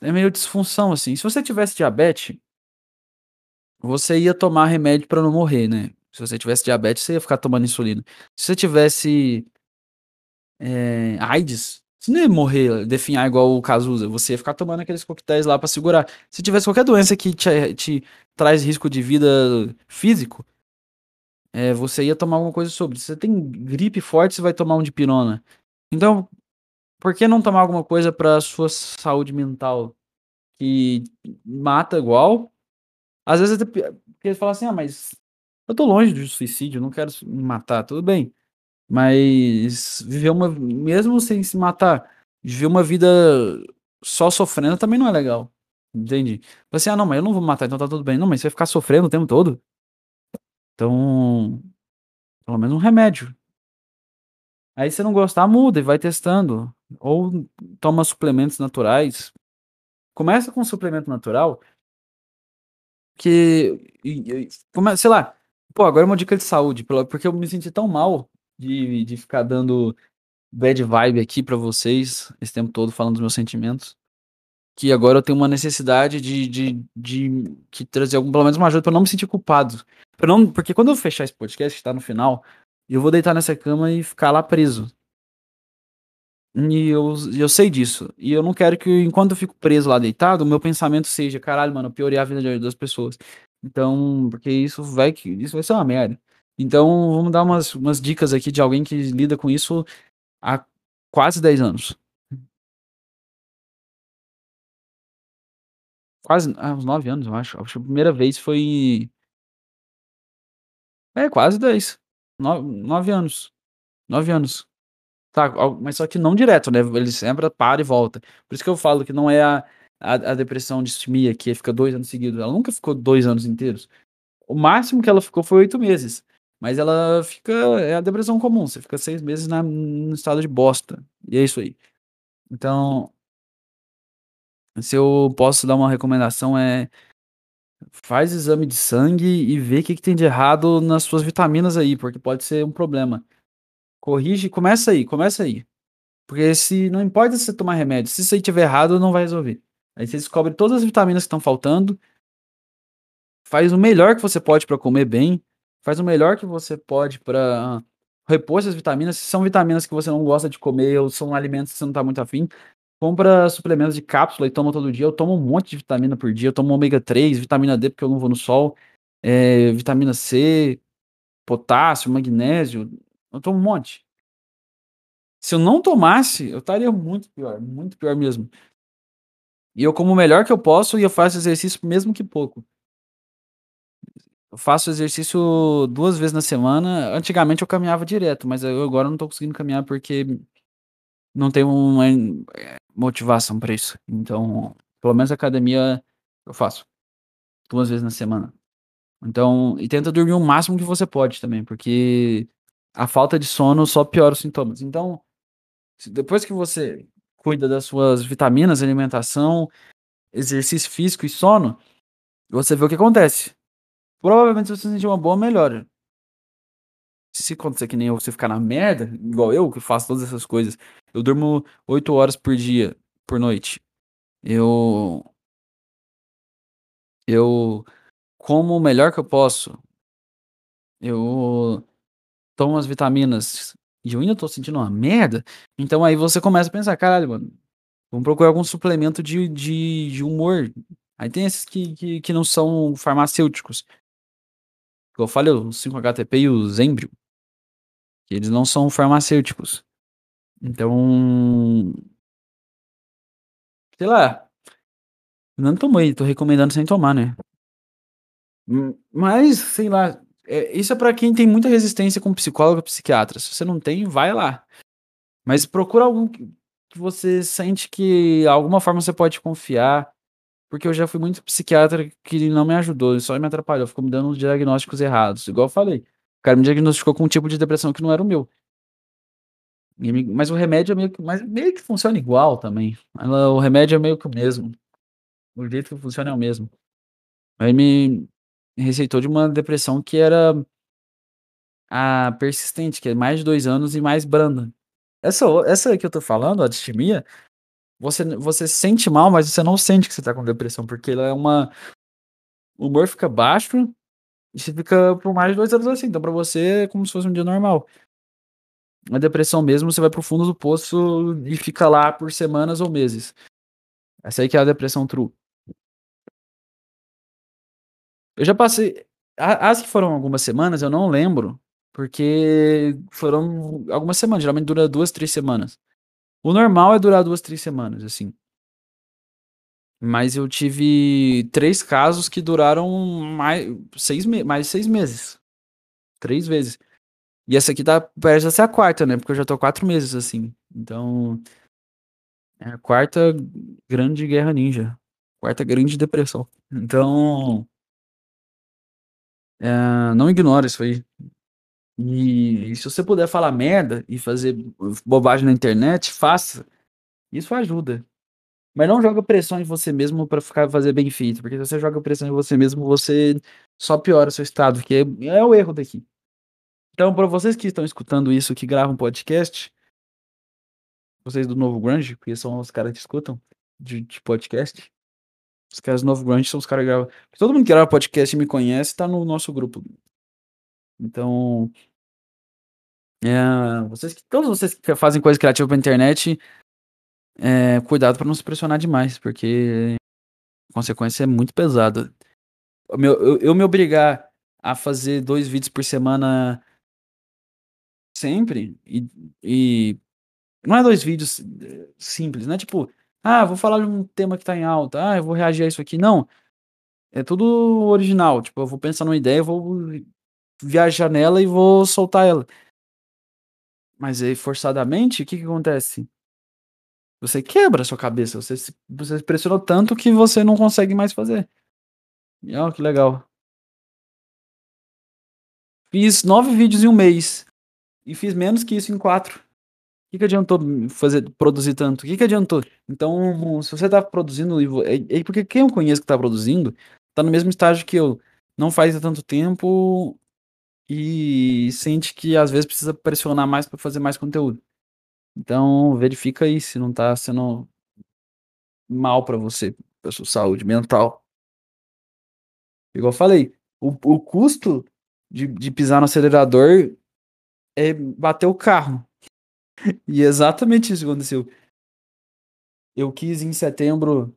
A: é meio disfunção assim. Se você tivesse diabetes, você ia tomar remédio pra não morrer, né? Se você tivesse diabetes, você ia ficar tomando insulina. Se você tivesse eh, AIDS, você não ia morrer, definhar igual o Cazuza, você ia ficar tomando aqueles coquetéis lá pra segurar. Se tivesse qualquer doença que te, te traz risco de vida físico, é, você ia tomar alguma coisa sobre. Se você tem gripe forte, você vai tomar um dipirona. Então, por que não tomar alguma coisa pra sua saúde mental que mata igual? Às vezes porque falam assim: "Ah, mas eu tô longe do suicídio, não quero me matar", tudo bem. Mas viver uma mesmo sem se matar, viver uma vida só sofrendo também não é legal, entende? Fala assim: "Ah, não, mas eu não vou matar, então tá tudo bem". Não, mas você vai ficar sofrendo o tempo todo? Então, pelo menos um remédio. Aí se não gostar, muda e vai testando. Ou toma suplementos naturais. Começa com um suplemento natural que sei lá, pô, agora uma dica de saúde, porque eu me senti tão mal de de ficar dando bad vibe aqui pra vocês, esse tempo todo falando dos meus sentimentos, que agora eu tenho uma necessidade de de de que trazer algum pelo menos uma ajuda eu não me sentir culpado. Não porque quando eu fechar esse podcast que tá no final, eu vou deitar nessa cama e ficar lá preso. E eu eu sei disso. E eu não quero que enquanto eu fico preso lá deitado, o meu pensamento seja: "Caralho, mano, eu piorei a vida das pessoas". Então, porque isso vai que isso vai ser uma merda. Então, vamos dar umas umas dicas aqui de alguém que lida com isso há quase 10 anos. Quase ah, uns 9 anos, eu acho. A primeira vez foi É, quase 10. No 9 anos. 9 anos. Tá, mas só que não direto, né, ele sempre para e volta. Por isso que eu falo que não é a a, a depressão distimia, que fica dois anos seguidos, ela nunca ficou dois anos inteiros. O máximo que ela ficou foi oito meses. Mas ela fica. É a depressão comum. Você fica seis meses na, no estado de bosta. E é isso aí. Então. Se eu posso dar uma recomendação, é. Faz exame de sangue e vê o que, que tem de errado nas suas vitaminas aí, porque pode ser um problema. Corrige, começa aí, começa aí. Porque se não importa se você tomar remédio, se isso aí tiver errado, não vai resolver. Aí você descobre todas as vitaminas que estão faltando, faz o melhor que você pode para comer bem, faz o melhor que você pode para repor essas vitaminas. Se são vitaminas que você não gosta de comer ou são alimentos que você não tá muito afim, compra suplementos de cápsula e toma todo dia. Eu tomo um monte de vitamina por dia. Eu tomo ômega 3, vitamina D porque eu não vou no sol, é, vitamina C, potássio, magnésio. Eu tomo um monte. Se eu não tomasse, eu estaria muito pior, muito pior mesmo. E eu como o melhor que eu posso e eu faço exercício mesmo que pouco. Eu faço exercício duas vezes na semana. Antigamente eu caminhava direto, mas eu agora não tô conseguindo caminhar porque não uma eh, motivação para isso. Então, pelo menos academia eu faço duas vezes na semana. Então, e tenta dormir o máximo que você pode também, porque a falta de sono só piora os sintomas. Então, depois que você cuida das suas vitaminas, alimentação, exercício físico e sono, você vê o que acontece. Provavelmente você sentir uma boa melhora. Se acontecer que nem eu, você ficar na merda, igual eu, que faço todas essas coisas, eu durmo 8 horas por dia, por noite. Eu. Eu como o melhor que eu posso. Eu tomo as vitaminas e eu ainda tô sentindo uma merda. Então aí você começa a pensar, caralho, mano, vamos procurar algum suplemento de, de, de humor. Aí tem esses que, que, que não são farmacêuticos. Eu falei, o 5-HTP e o Zembrio. Eles não são farmacêuticos. Então. Sei lá. Não tomei, tô recomendando sem tomar, né? Hum, mas, sei lá, é, isso é para quem tem muita resistência com psicólogo psiquiatra. Se você não tem, vai lá. Mas procura algum que você sente que alguma forma você pode confiar. Porque eu já fui muito psiquiatra que não me ajudou, só me atrapalhou, ficou me dando uns diagnósticos errados. Igual eu falei. O cara me diagnosticou com um tipo de depressão que não era o meu. Me, mas o remédio é meio que, mas meio que funciona igual também. Ela, o remédio é meio que o mesmo. O jeito que funciona é o mesmo. Aí me, receitou de uma depressão que era a persistente, que é mais de dois anos e mais branda. Essa, essa que eu tô falando, a distimia, você, você sente mal, mas você não sente que você tá com depressão, porque ela é uma. O humor fica baixo você fica por mais de dois anos assim. Então, pra você é como se fosse um dia normal. A depressão mesmo, você vai pro fundo do poço e fica lá por semanas ou meses. Essa aí que é a depressão true. Eu já passei. As que foram algumas semanas, eu não lembro, porque foram algumas semanas, geralmente dura duas, três semanas. O normal é durar duas, três semanas, assim. Mas eu tive três casos que duraram mais seis, mais seis meses. Três vezes. E essa aqui tá, parece ser a quarta, né? Porque eu já tô quatro meses, assim. Então. É a quarta grande guerra ninja. Quarta grande depressão. Então. É, não ignora isso aí. E, e, se você puder falar merda e fazer bobagem na internet, faça. Isso ajuda. Mas não joga pressão em você mesmo para ficar fazer bem feito, porque se você joga pressão em você mesmo, você só piora seu estado, que é, é o erro daqui. Então, para vocês que estão escutando isso, que gravam podcast, vocês do Novo Grunge, porque são os caras que escutam de, de podcast, os caras do Novo Grunge são os caras que gravam. Todo mundo que grava podcast e me conhece tá no nosso grupo. Então. É, vocês que, todos vocês que fazem coisa criativa pra internet, é, cuidado para não se pressionar demais, porque a consequência é muito pesada. Eu, eu, eu me obrigar a fazer dois vídeos por semana sempre e, e não é dois vídeos eh, simples, né? Tipo, ah, vou falar de um tema que tá em alta. Ah, eu vou reagir a isso aqui. Não. É tudo original. Tipo, eu vou pensar numa ideia, vou viajar nela e vou soltar ela. Mas aí, forçadamente, o que que acontece? Você quebra a sua cabeça, você se você pressionou tanto que você não consegue mais fazer. E ó, que legal. Fiz 9 vídeos em 1 mês, e fiz menos que isso em 4. Que que adiantou fazer produzir tanto? Que que adiantou? Então, se você tá produzindo e é é porque quem eu conheço que tá produzindo, tá no mesmo estágio que eu, não faz há tanto tempo, e sente que às vezes precisa pressionar mais pra fazer mais conteúdo. Então verifica aí se não tá sendo mal pra você, pra sua saúde mental. Igual eu falei, o o custo de de pisar no acelerador é bater o carro. E exatamente isso aconteceu. Eu quis em setembro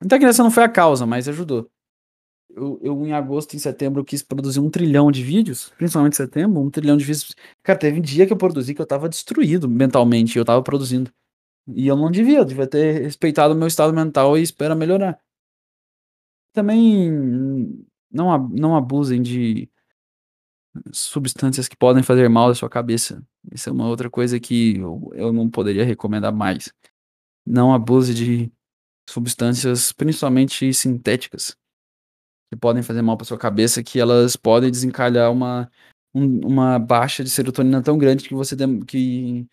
A: até que essa não foi a causa, mas ajudou. Eu eu em agosto e em setembro eu quis produzir 1.000.000.000 de vídeos, principalmente em setembro, 1.000.000.000 de vídeos. Cara, teve dia que eu produzi que eu estava destruído mentalmente eu estava produzindo. E eu não devia, eu devia ter respeitado o meu estado mental e esperar melhorar. Também não não abusem de substâncias que podem fazer mal à sua cabeça. Isso é uma outra coisa que eu eu não poderia recomendar mais. Não abuse de substâncias, principalmente sintéticas, que podem fazer mal pra sua cabeça, que elas podem desencadear uma um uma baixa de serotonina tão grande que você que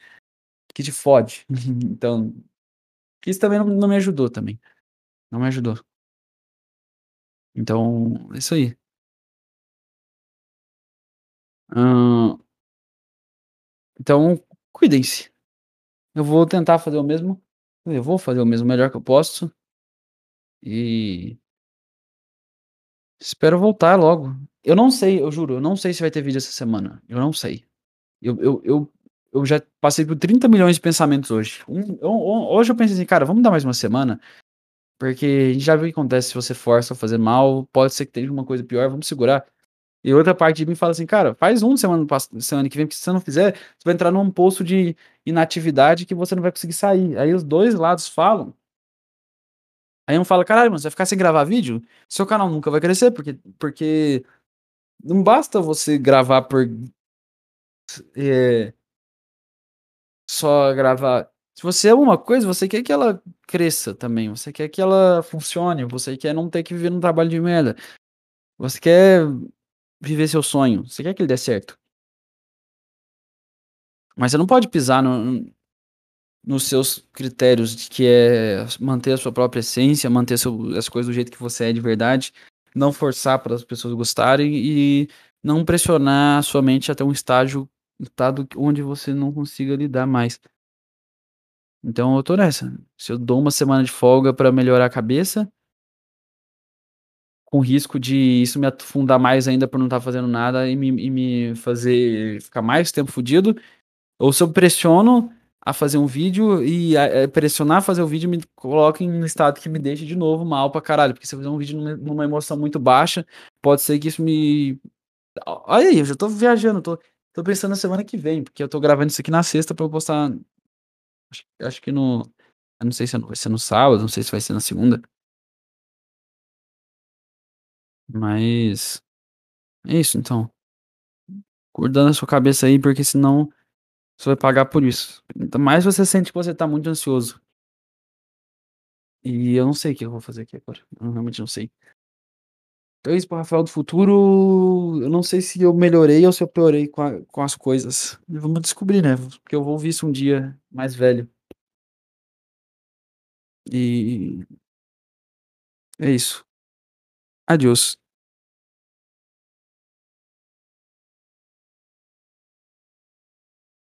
A: que te fode. Então, isso também não não me ajudou também, não me ajudou. Então, é isso aí. Hã Então, cuidem-se. Eu vou tentar fazer o mesmo, eu vou fazer o mesmo, melhor que eu posso. E espero voltar logo. Eu não sei, eu juro, eu não sei se vai ter vídeo essa semana, eu não sei. Eu eu eu eu já passei por 30.000.000 de pensamentos hoje. Um ho ho hoje eu pensei assim: "Cara, vamos dar mais uma semana, porque a gente já viu o que acontece se você força a fazer mal, pode ser que tenha uma coisa pior, vamos segurar". E outra parte de mim fala assim: "Cara, faz um semana semana que vem, porque se você não fizer, você vai entrar num poço de inatividade que você não vai conseguir sair". Aí os 2 lados falam Aí um fala: "Caralho, mano, você vai ficar sem gravar vídeo? Seu canal nunca vai crescer, porque porque não basta você gravar por eh" "só gravar. Se você ama uma coisa, você quer que ela cresça também, você quer que ela funcione, você quer não ter que viver num trabalho de merda. Você quer viver seu sonho, você quer que ele dê certo". Mas você não pode pisar no nos seus critérios de que é manter a sua própria essência, manter seu as coisas do jeito que você é de verdade, não forçar para as pessoas gostarem e não pressionar a sua mente até um estágio estado onde você não consiga lidar mais. Então eu tô nessa, se eu dou uma semana de folga pra melhorar a cabeça com risco de isso me afundar mais ainda por não estar fazendo nada e me e me fazer ficar mais tempo fudido, ou se eu pressiono a fazer um vídeo e a eh, pressionar a fazer o vídeo me coloca em um estado que me deixe de novo mal pra caralho, porque se eu fizer um vídeo numa numa emoção muito baixa, pode ser que isso me olha aí, eu já tô viajando, tô tô pensando na semana que vem, porque eu tô gravando isso aqui na sexta pra eu postar acho acho que no eu não sei se vai ser no sábado, não sei se vai ser na segunda. Mas é isso então. Cuida da sua cabeça aí, porque senão você vai pagar por isso. Ainda mais você sente que você tá muito ansioso. E eu não sei o que eu vou fazer aqui agora, eu realmente não sei. Então é isso para o Rafael do futuro, eu não sei se eu melhorei ou se eu piorei com a com as coisas. Vamos descobrir, né, porque eu vou ouvir isso um dia mais velho. E é isso. Adiós.